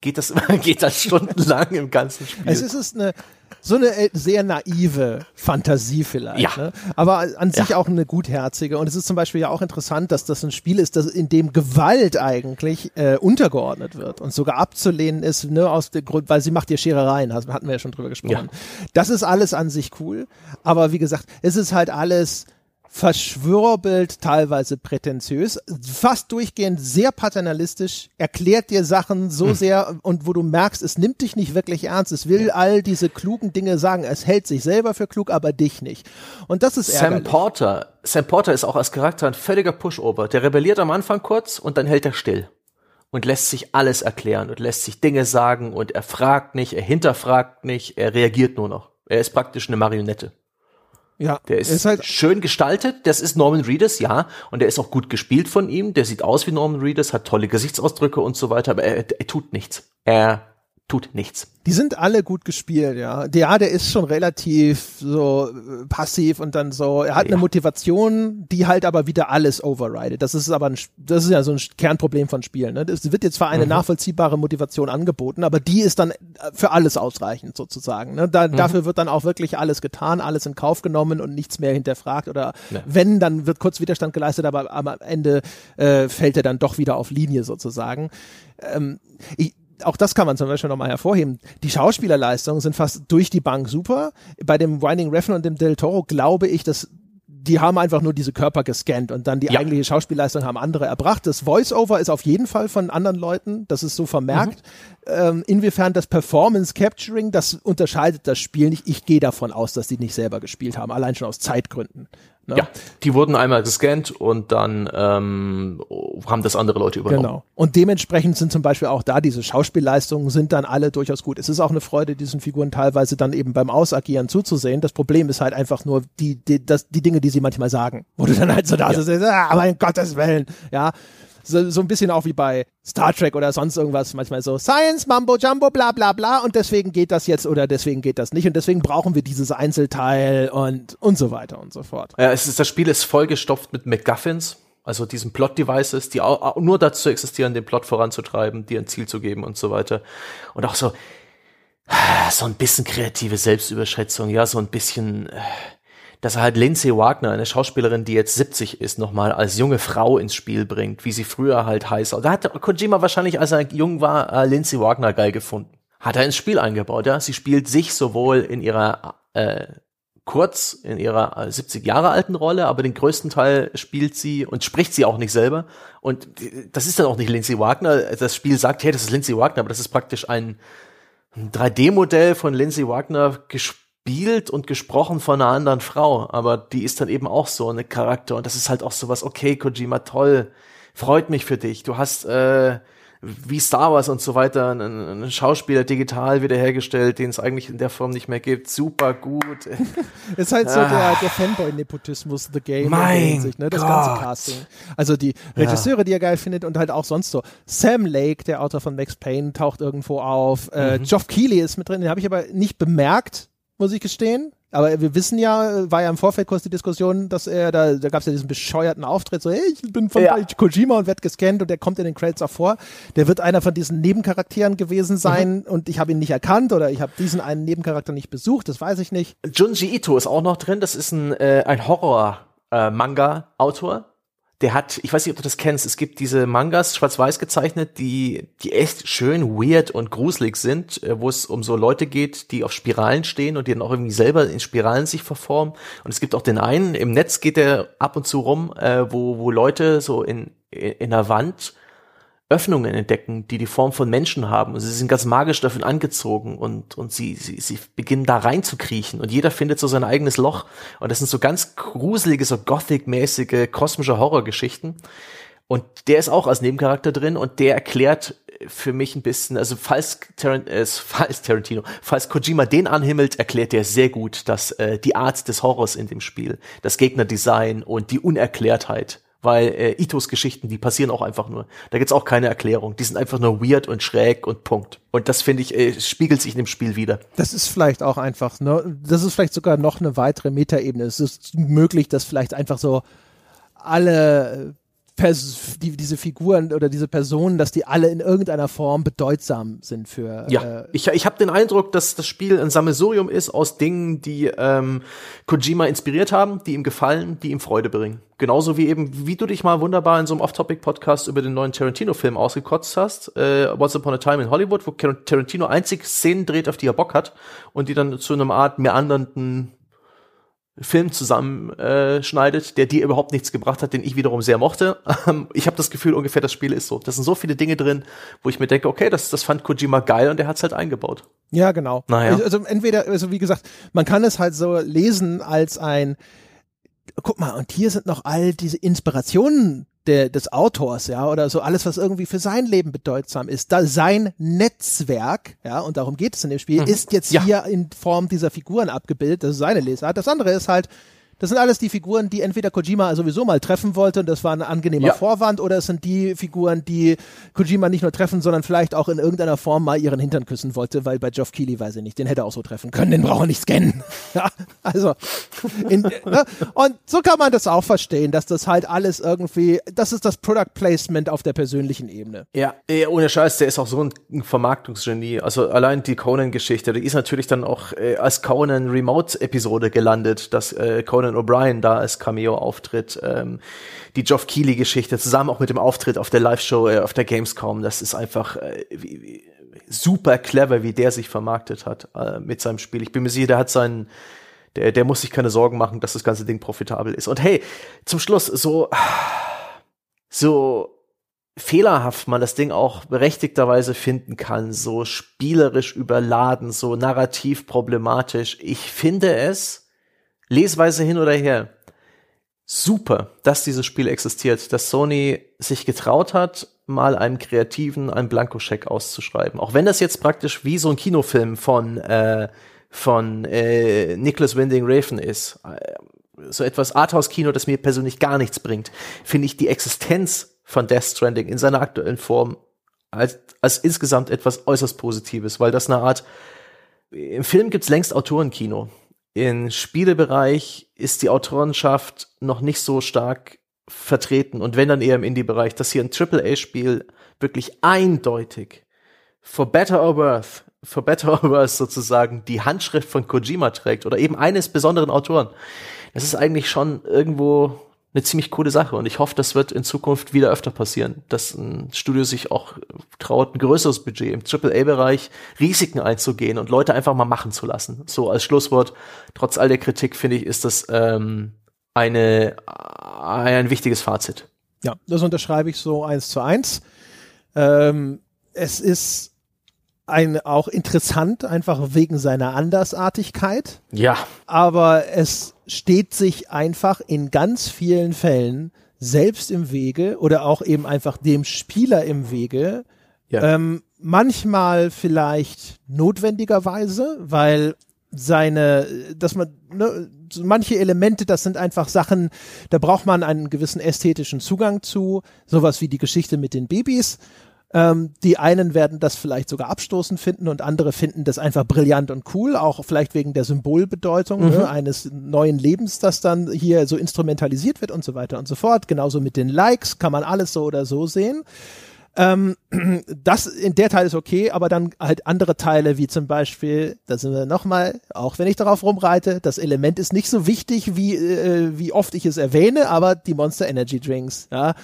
geht das, geht das stundenlang im ganzen Spiel. Es ist eine, so eine äh, sehr naive Fantasie vielleicht, ja. ne? aber an sich ja. auch eine gutherzige. Und es ist zum Beispiel ja auch interessant, dass das ein Spiel ist, das in dem Gewalt eigentlich äh, untergeordnet wird und sogar abzulehnen ist, ne, aus dem Grund, weil sie macht ihr Scherereien, hatten wir ja schon drüber gesprochen. Ja. Das ist alles an sich cool, aber wie gesagt, es ist halt alles verschwurbelt, teilweise prätentiös, fast durchgehend sehr paternalistisch, erklärt dir Sachen so hm. sehr und wo du merkst, es nimmt dich nicht wirklich ernst, es will all diese klugen Dinge sagen, es hält sich selber für klug, aber dich nicht. Und das ist Sam Porter, Sam Porter ist auch als Charakter ein völliger Pushover. Der rebelliert am Anfang kurz und dann hält er still und lässt sich alles erklären und lässt sich Dinge sagen und er fragt nicht, er hinterfragt nicht, er reagiert nur noch. Er ist praktisch eine Marionette. Ja, der ist, ist halt schön gestaltet. Das ist Norman Reedus, ja, und der ist auch gut gespielt von ihm. Der sieht aus wie Norman Reedus, hat tolle Gesichtsausdrücke und so weiter, aber er, er tut nichts. Er tut nichts. Die sind alle gut gespielt, ja. Ja, der ist schon relativ so äh, passiv und dann so, er hat ja. eine Motivation, die halt aber wieder alles overridet. Das ist aber ein, das ist ja so ein Kernproblem von Spielen. Ne? Es wird jetzt zwar eine mhm. nachvollziehbare Motivation angeboten, aber die ist dann für alles ausreichend sozusagen. Ne? Da, mhm. Dafür wird dann auch wirklich alles getan, alles in Kauf genommen und nichts mehr hinterfragt oder ja. wenn, dann wird kurz Widerstand geleistet, aber am Ende äh, fällt er dann doch wieder auf Linie sozusagen. Ähm, ich, auch das kann man zum Beispiel nochmal hervorheben. Die Schauspielerleistungen sind fast durch die Bank super. Bei dem Winding Refn und dem Del Toro glaube ich, dass die haben einfach nur diese Körper gescannt und dann die ja. eigentliche Schauspielleistung haben andere erbracht. Das Voice-Over ist auf jeden Fall von anderen Leuten, das ist so vermerkt. Mhm. Ähm, inwiefern das Performance Capturing, das unterscheidet das Spiel nicht. Ich gehe davon aus, dass die nicht selber gespielt haben, allein schon aus Zeitgründen. Ne? Ja, die wurden einmal gescannt und dann ähm, haben das andere Leute übernommen. Genau. Und dementsprechend sind zum Beispiel auch da diese Schauspielleistungen sind dann alle durchaus gut. Es ist auch eine Freude, diesen Figuren teilweise dann eben beim Ausagieren zuzusehen. Das Problem ist halt einfach nur die, die, das, die Dinge, die sie manchmal sagen. Wo du dann halt so da ja. sitzt, ah, mein Gottes Willen, ja so, so ein bisschen auch wie bei Star Trek oder sonst irgendwas, manchmal so Science, Mambo, Jumbo, bla bla bla und deswegen geht das jetzt oder deswegen geht das nicht und deswegen brauchen wir dieses Einzelteil und, und so weiter und so fort. Ja, es ist, das Spiel ist vollgestopft mit MacGuffins, also diesen Plot-Devices, die auch, nur dazu existieren, den Plot voranzutreiben, dir ein Ziel zu geben und so weiter. Und auch so, so ein bisschen kreative Selbstüberschätzung, ja, so ein bisschen, äh, dass er halt Lindsay Wagner, eine Schauspielerin, die jetzt 70 ist, nochmal als junge Frau ins Spiel bringt, wie sie früher halt heiß war. Da hat Kojima wahrscheinlich, als er jung war, äh, Lindsay Wagner geil gefunden. Hat er ins Spiel eingebaut, ja. Sie spielt sich sowohl in ihrer äh, kurz in ihrer 70 äh, Jahre alten Rolle, aber den größten Teil spielt sie und spricht sie auch nicht selber. Und das ist dann auch nicht Lindsay Wagner. Das Spiel sagt, hey, das ist Lindsay Wagner, aber das ist praktisch ein 3D-Modell von Lindsay Wagner gespielt gespielt und gesprochen von einer anderen Frau, aber die ist dann eben auch so eine Charakter und das ist halt auch sowas, okay, Kojima, toll, freut mich für dich. Du hast äh, wie Star Wars und so weiter einen, einen Schauspieler digital wiederhergestellt, den es eigentlich in der Form nicht mehr gibt. Super gut. ist halt so ah. der, der Fanboy-Nepotismus, The Game mein sich, ne? Das Gott. ganze Casting. Also die Regisseure, ja. die er geil findet und halt auch sonst so. Sam Lake, der Autor von Max Payne, taucht irgendwo auf. Äh, mhm. Äh, Geoff Keighley ist mit drin, den habe ich aber nicht bemerkt muss ich gestehen. Aber wir wissen ja, war ja im Vorfeld kurz die Diskussion, dass er, da, da gab es ja diesen bescheuerten Auftritt, so, hey, ich bin von ja. Kojima und werd gescannt und der kommt in den Credits auch vor. Der wird einer von diesen Nebencharakteren gewesen sein mhm. und ich habe ihn nicht erkannt oder ich habe diesen einen Nebencharakter nicht besucht, das weiß ich nicht. Junji Ito ist auch noch drin, das ist ein, äh, ein Horror-Manga-Autor. Der hat, ich weiß nicht, ob du das kennst, es gibt diese Mangas, schwarz-weiß gezeichnet, die, die echt schön weird und gruselig sind, äh, wo es um so Leute geht, die auf Spiralen stehen und die dann auch irgendwie selber in Spiralen sich verformen. Und es gibt auch den einen, im Netz geht der ab und zu rum, äh, wo, wo Leute so in, in der Wand Öffnungen entdecken, die die Form von Menschen haben. Und sie sind ganz magisch davon angezogen und, und sie, sie, sie beginnen da reinzukriechen und jeder findet so sein eigenes Loch. Und das sind so ganz gruselige, so Gothic-mäßige, kosmische Horrorgeschichten. Und der ist auch als Nebencharakter drin und der erklärt für mich ein bisschen, also falls, Tarant äh, falls Tarantino, falls Kojima den anhimmelt, erklärt er sehr gut, dass äh, die Art des Horrors in dem Spiel, das Gegnerdesign und die Unerklärtheit weil äh, Itos Geschichten, die passieren auch einfach nur. Da gibt's auch keine Erklärung. Die sind einfach nur weird und schräg und Punkt. Und das finde ich, äh, spiegelt sich in dem Spiel wieder. Das ist vielleicht auch einfach, ne, das ist vielleicht sogar noch eine weitere Metaebene. Es ist möglich, dass vielleicht einfach so alle Pers die, diese Figuren oder diese Personen, dass die alle in irgendeiner Form bedeutsam sind für. Ja, äh, ich, ich habe den Eindruck, dass das Spiel ein Sammelsurium ist aus Dingen, die ähm, Kojima inspiriert haben, die ihm gefallen, die ihm Freude bringen. Genauso wie eben, wie du dich mal wunderbar in so einem Off-Topic-Podcast über den neuen Tarantino-Film ausgekotzt hast, äh, Once Upon a Time in Hollywood, wo Tarantino einzig Szenen dreht, auf die er Bock hat und die dann zu einem Art meandernden Film zusammenschneidet, der dir überhaupt nichts gebracht hat, den ich wiederum sehr mochte. Ähm, ich habe das Gefühl, ungefähr das Spiel ist so. Da sind so viele Dinge drin, wo ich mir denke, okay, das, das fand Kojima geil und der hat's halt eingebaut. Ja, genau. Naja. Also, also entweder, also wie gesagt, man kann es halt so lesen als ein, guck mal, und hier sind noch all diese Inspirationen der, des Autors, ja, oder so alles, was irgendwie für sein Leben bedeutsam ist. Da sein Netzwerk, ja, und darum geht es in dem Spiel, mhm. ist jetzt ja. hier in Form dieser Figuren abgebildet. Das ist seine Lesart. Das andere ist halt, das sind alles die Figuren, die entweder Kojima sowieso mal treffen wollte und das war ein angenehmer ja. Vorwand, oder es sind die Figuren, die Kojima nicht nur treffen, sondern vielleicht auch in irgendeiner Form mal ihren Hintern küssen wollte, weil bei Geoff Keighley weiß ich nicht, den hätte er auch so treffen können, den braucht er nicht scannen. ja, also in, ne? und so kann man das auch verstehen, dass das halt alles irgendwie, das ist das Product Placement auf der persönlichen Ebene. Ja, ohne Scheiß, der ist auch so ein Vermarktungsgenie. Also allein die Conan-Geschichte, die ist natürlich dann auch äh, als Conan Remote-Episode gelandet, dass äh, Conan Conan O'Brien da als Cameo-Auftritt, ähm, die Geoff Keighley-Geschichte, zusammen auch mit dem Auftritt auf der Live-Show, äh, auf der Gamescom, das ist einfach äh, wie, wie, super clever, wie der sich vermarktet hat äh, mit seinem Spiel. Ich bin mir sicher, der hat seinen Der, der muss sich keine Sorgen machen, dass das ganze Ding profitabel ist. Und hey, zum Schluss, so, so fehlerhaft man das Ding auch berechtigterweise finden kann, so spielerisch überladen, so narrativ problematisch. Ich finde es, Lesweise hin oder her, super, dass dieses Spiel existiert, dass Sony sich getraut hat, mal einem Kreativen einen Blankoscheck auszuschreiben. Auch wenn das jetzt praktisch wie so ein Kinofilm von, äh, von äh, Nicholas Winding Raven ist. Äh, so etwas Arthouse-Kino, das mir persönlich gar nichts bringt, finde ich die Existenz von Death Stranding in seiner aktuellen Form als, als insgesamt etwas äußerst Positives, weil das eine Art, im Film gibt's längst Autorenkino. Im Spielebereich ist die Autorenschaft noch nicht so stark vertreten und wenn dann eher im Indie-Bereich, dass hier ein AAA-Spiel wirklich eindeutig for better or worse, for better or worse sozusagen die Handschrift von Kojima trägt oder eben eines besonderen Autoren. Das ist eigentlich schon irgendwo eine ziemlich coole Sache und ich hoffe, das wird in Zukunft wieder öfter passieren, dass ein Studio sich auch traut, ein größeres Budget im AAA-Bereich Risiken einzugehen und Leute einfach mal machen zu lassen. So als Schlusswort, trotz all der Kritik finde ich, ist das ähm, eine, ein wichtiges Fazit. Ja, das unterschreibe ich so eins zu eins. Ähm, es ist ein, auch interessant, einfach wegen seiner Andersartigkeit. Ja. Aber es steht sich einfach in ganz vielen Fällen selbst im Wege oder auch eben einfach dem Spieler im Wege. Ja. Ähm, manchmal vielleicht notwendigerweise, weil seine, dass man, ne, manche Elemente, das sind einfach Sachen, da braucht man einen gewissen ästhetischen Zugang zu, sowas wie die Geschichte mit den Babys. Ähm, die einen werden das vielleicht sogar abstoßend finden und andere finden das einfach brillant und cool, auch vielleicht wegen der Symbolbedeutung ne, mhm. ne, eines neuen Lebens, das dann hier so instrumentalisiert wird und so weiter und so fort. Genauso mit den Likes kann man alles so oder so sehen. Ähm, das in der Teil ist okay, aber dann halt andere Teile, wie zum Beispiel, da sind wir nochmal, auch wenn ich darauf rumreite, das Element ist nicht so wichtig, wie, äh, wie oft ich es erwähne, aber die Monster Energy Drinks, ja,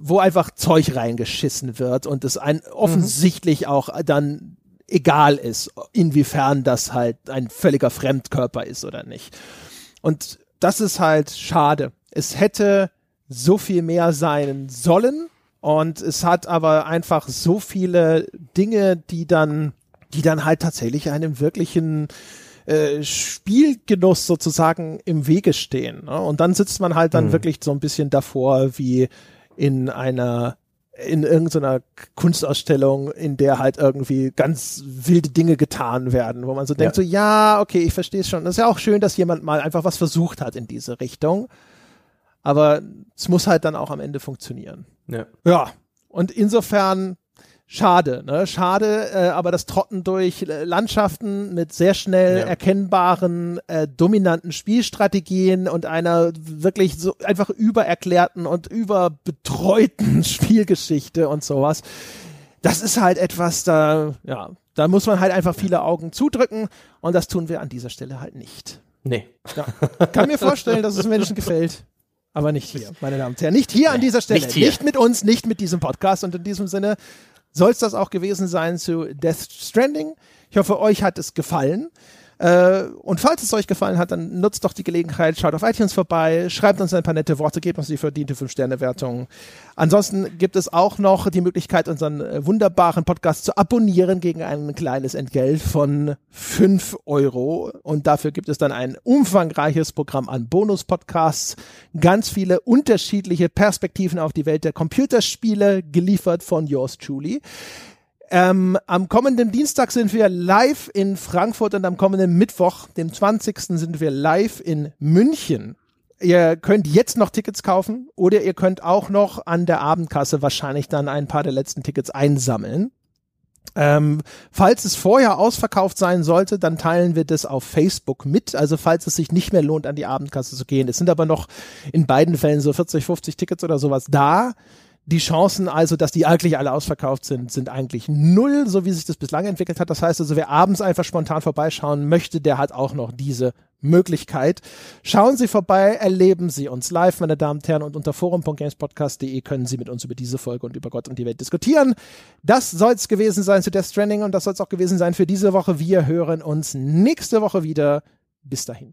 wo einfach Zeug reingeschissen wird und es ein offensichtlich mhm. auch dann egal ist, inwiefern das halt ein völliger Fremdkörper ist oder nicht. Und das ist halt schade. Es hätte so viel mehr sein sollen und es hat aber einfach so viele Dinge, die dann, die dann halt tatsächlich einem wirklichen äh, Spielgenuss sozusagen im Wege stehen. Ne? Und dann sitzt man halt dann mhm. wirklich so ein bisschen davor wie in einer in irgendeiner Kunstausstellung, in der halt irgendwie ganz wilde Dinge getan werden, wo man so denkt, ja. so ja, okay, ich verstehe es schon. Das ist ja auch schön, dass jemand mal einfach was versucht hat in diese Richtung. Aber es muss halt dann auch am Ende funktionieren. Ja. Ja. Und insofern schade, ne? Schade, äh, aber das Trotten durch Landschaften mit sehr schnell ja. erkennbaren, äh, dominanten Spielstrategien und einer wirklich so einfach übererklärten und überbetreuten Spielgeschichte und sowas. Das ist halt etwas, da, ja, da muss man halt einfach viele Augen zudrücken und das tun wir an dieser Stelle halt nicht. Nee. Ja. Kann mir vorstellen, dass es Menschen gefällt. Aber nicht hier, meine Damen und Herren. Nicht hier nee, an dieser Stelle. Nicht, nicht, mit uns, nicht mit diesem Podcast. Und in diesem Sinne soll es das auch gewesen sein zu Death Stranding. Ich hoffe, euch hat es gefallen. Äh, und falls es euch gefallen hat, dann nutzt doch die Gelegenheit, schaut auf iTunes vorbei, schreibt uns ein paar nette Worte, gebt uns die verdiente 5-Sterne-Wertung. Ansonsten gibt es auch noch die Möglichkeit, unseren äh, wunderbaren Podcast zu abonnieren gegen ein kleines Entgelt von 5 Euro. Und dafür gibt es dann ein umfangreiches Programm an Bonus-Podcasts, ganz viele unterschiedliche Perspektiven auf die Welt der Computerspiele, geliefert von yours truly. Ähm, am kommenden Dienstag sind wir live in Frankfurt und am kommenden Mittwoch, dem 20. sind wir live in München. Ihr könnt jetzt noch Tickets kaufen oder ihr könnt auch noch an der Abendkasse wahrscheinlich dann ein paar der letzten Tickets einsammeln. Ähm, falls es vorher ausverkauft sein sollte, dann teilen wir das auf Facebook mit. Also falls es sich nicht mehr lohnt, an die Abendkasse zu gehen. Es sind aber noch in beiden Fällen so 40, 50 Tickets oder sowas da. Die Chancen also, dass die eigentlich alle ausverkauft sind, sind eigentlich null, so wie sich das bislang entwickelt hat. Das heißt also, wer abends einfach spontan vorbeischauen möchte, der hat auch noch diese Möglichkeit. Schauen Sie vorbei, erleben Sie uns live, meine Damen und Herren, und unter forum.gamespodcast.de können Sie mit uns über diese Folge und über Gott und die Welt diskutieren. Das soll es gewesen sein zu Death Stranding und das soll es auch gewesen sein für diese Woche. Wir hören uns nächste Woche wieder. Bis dahin.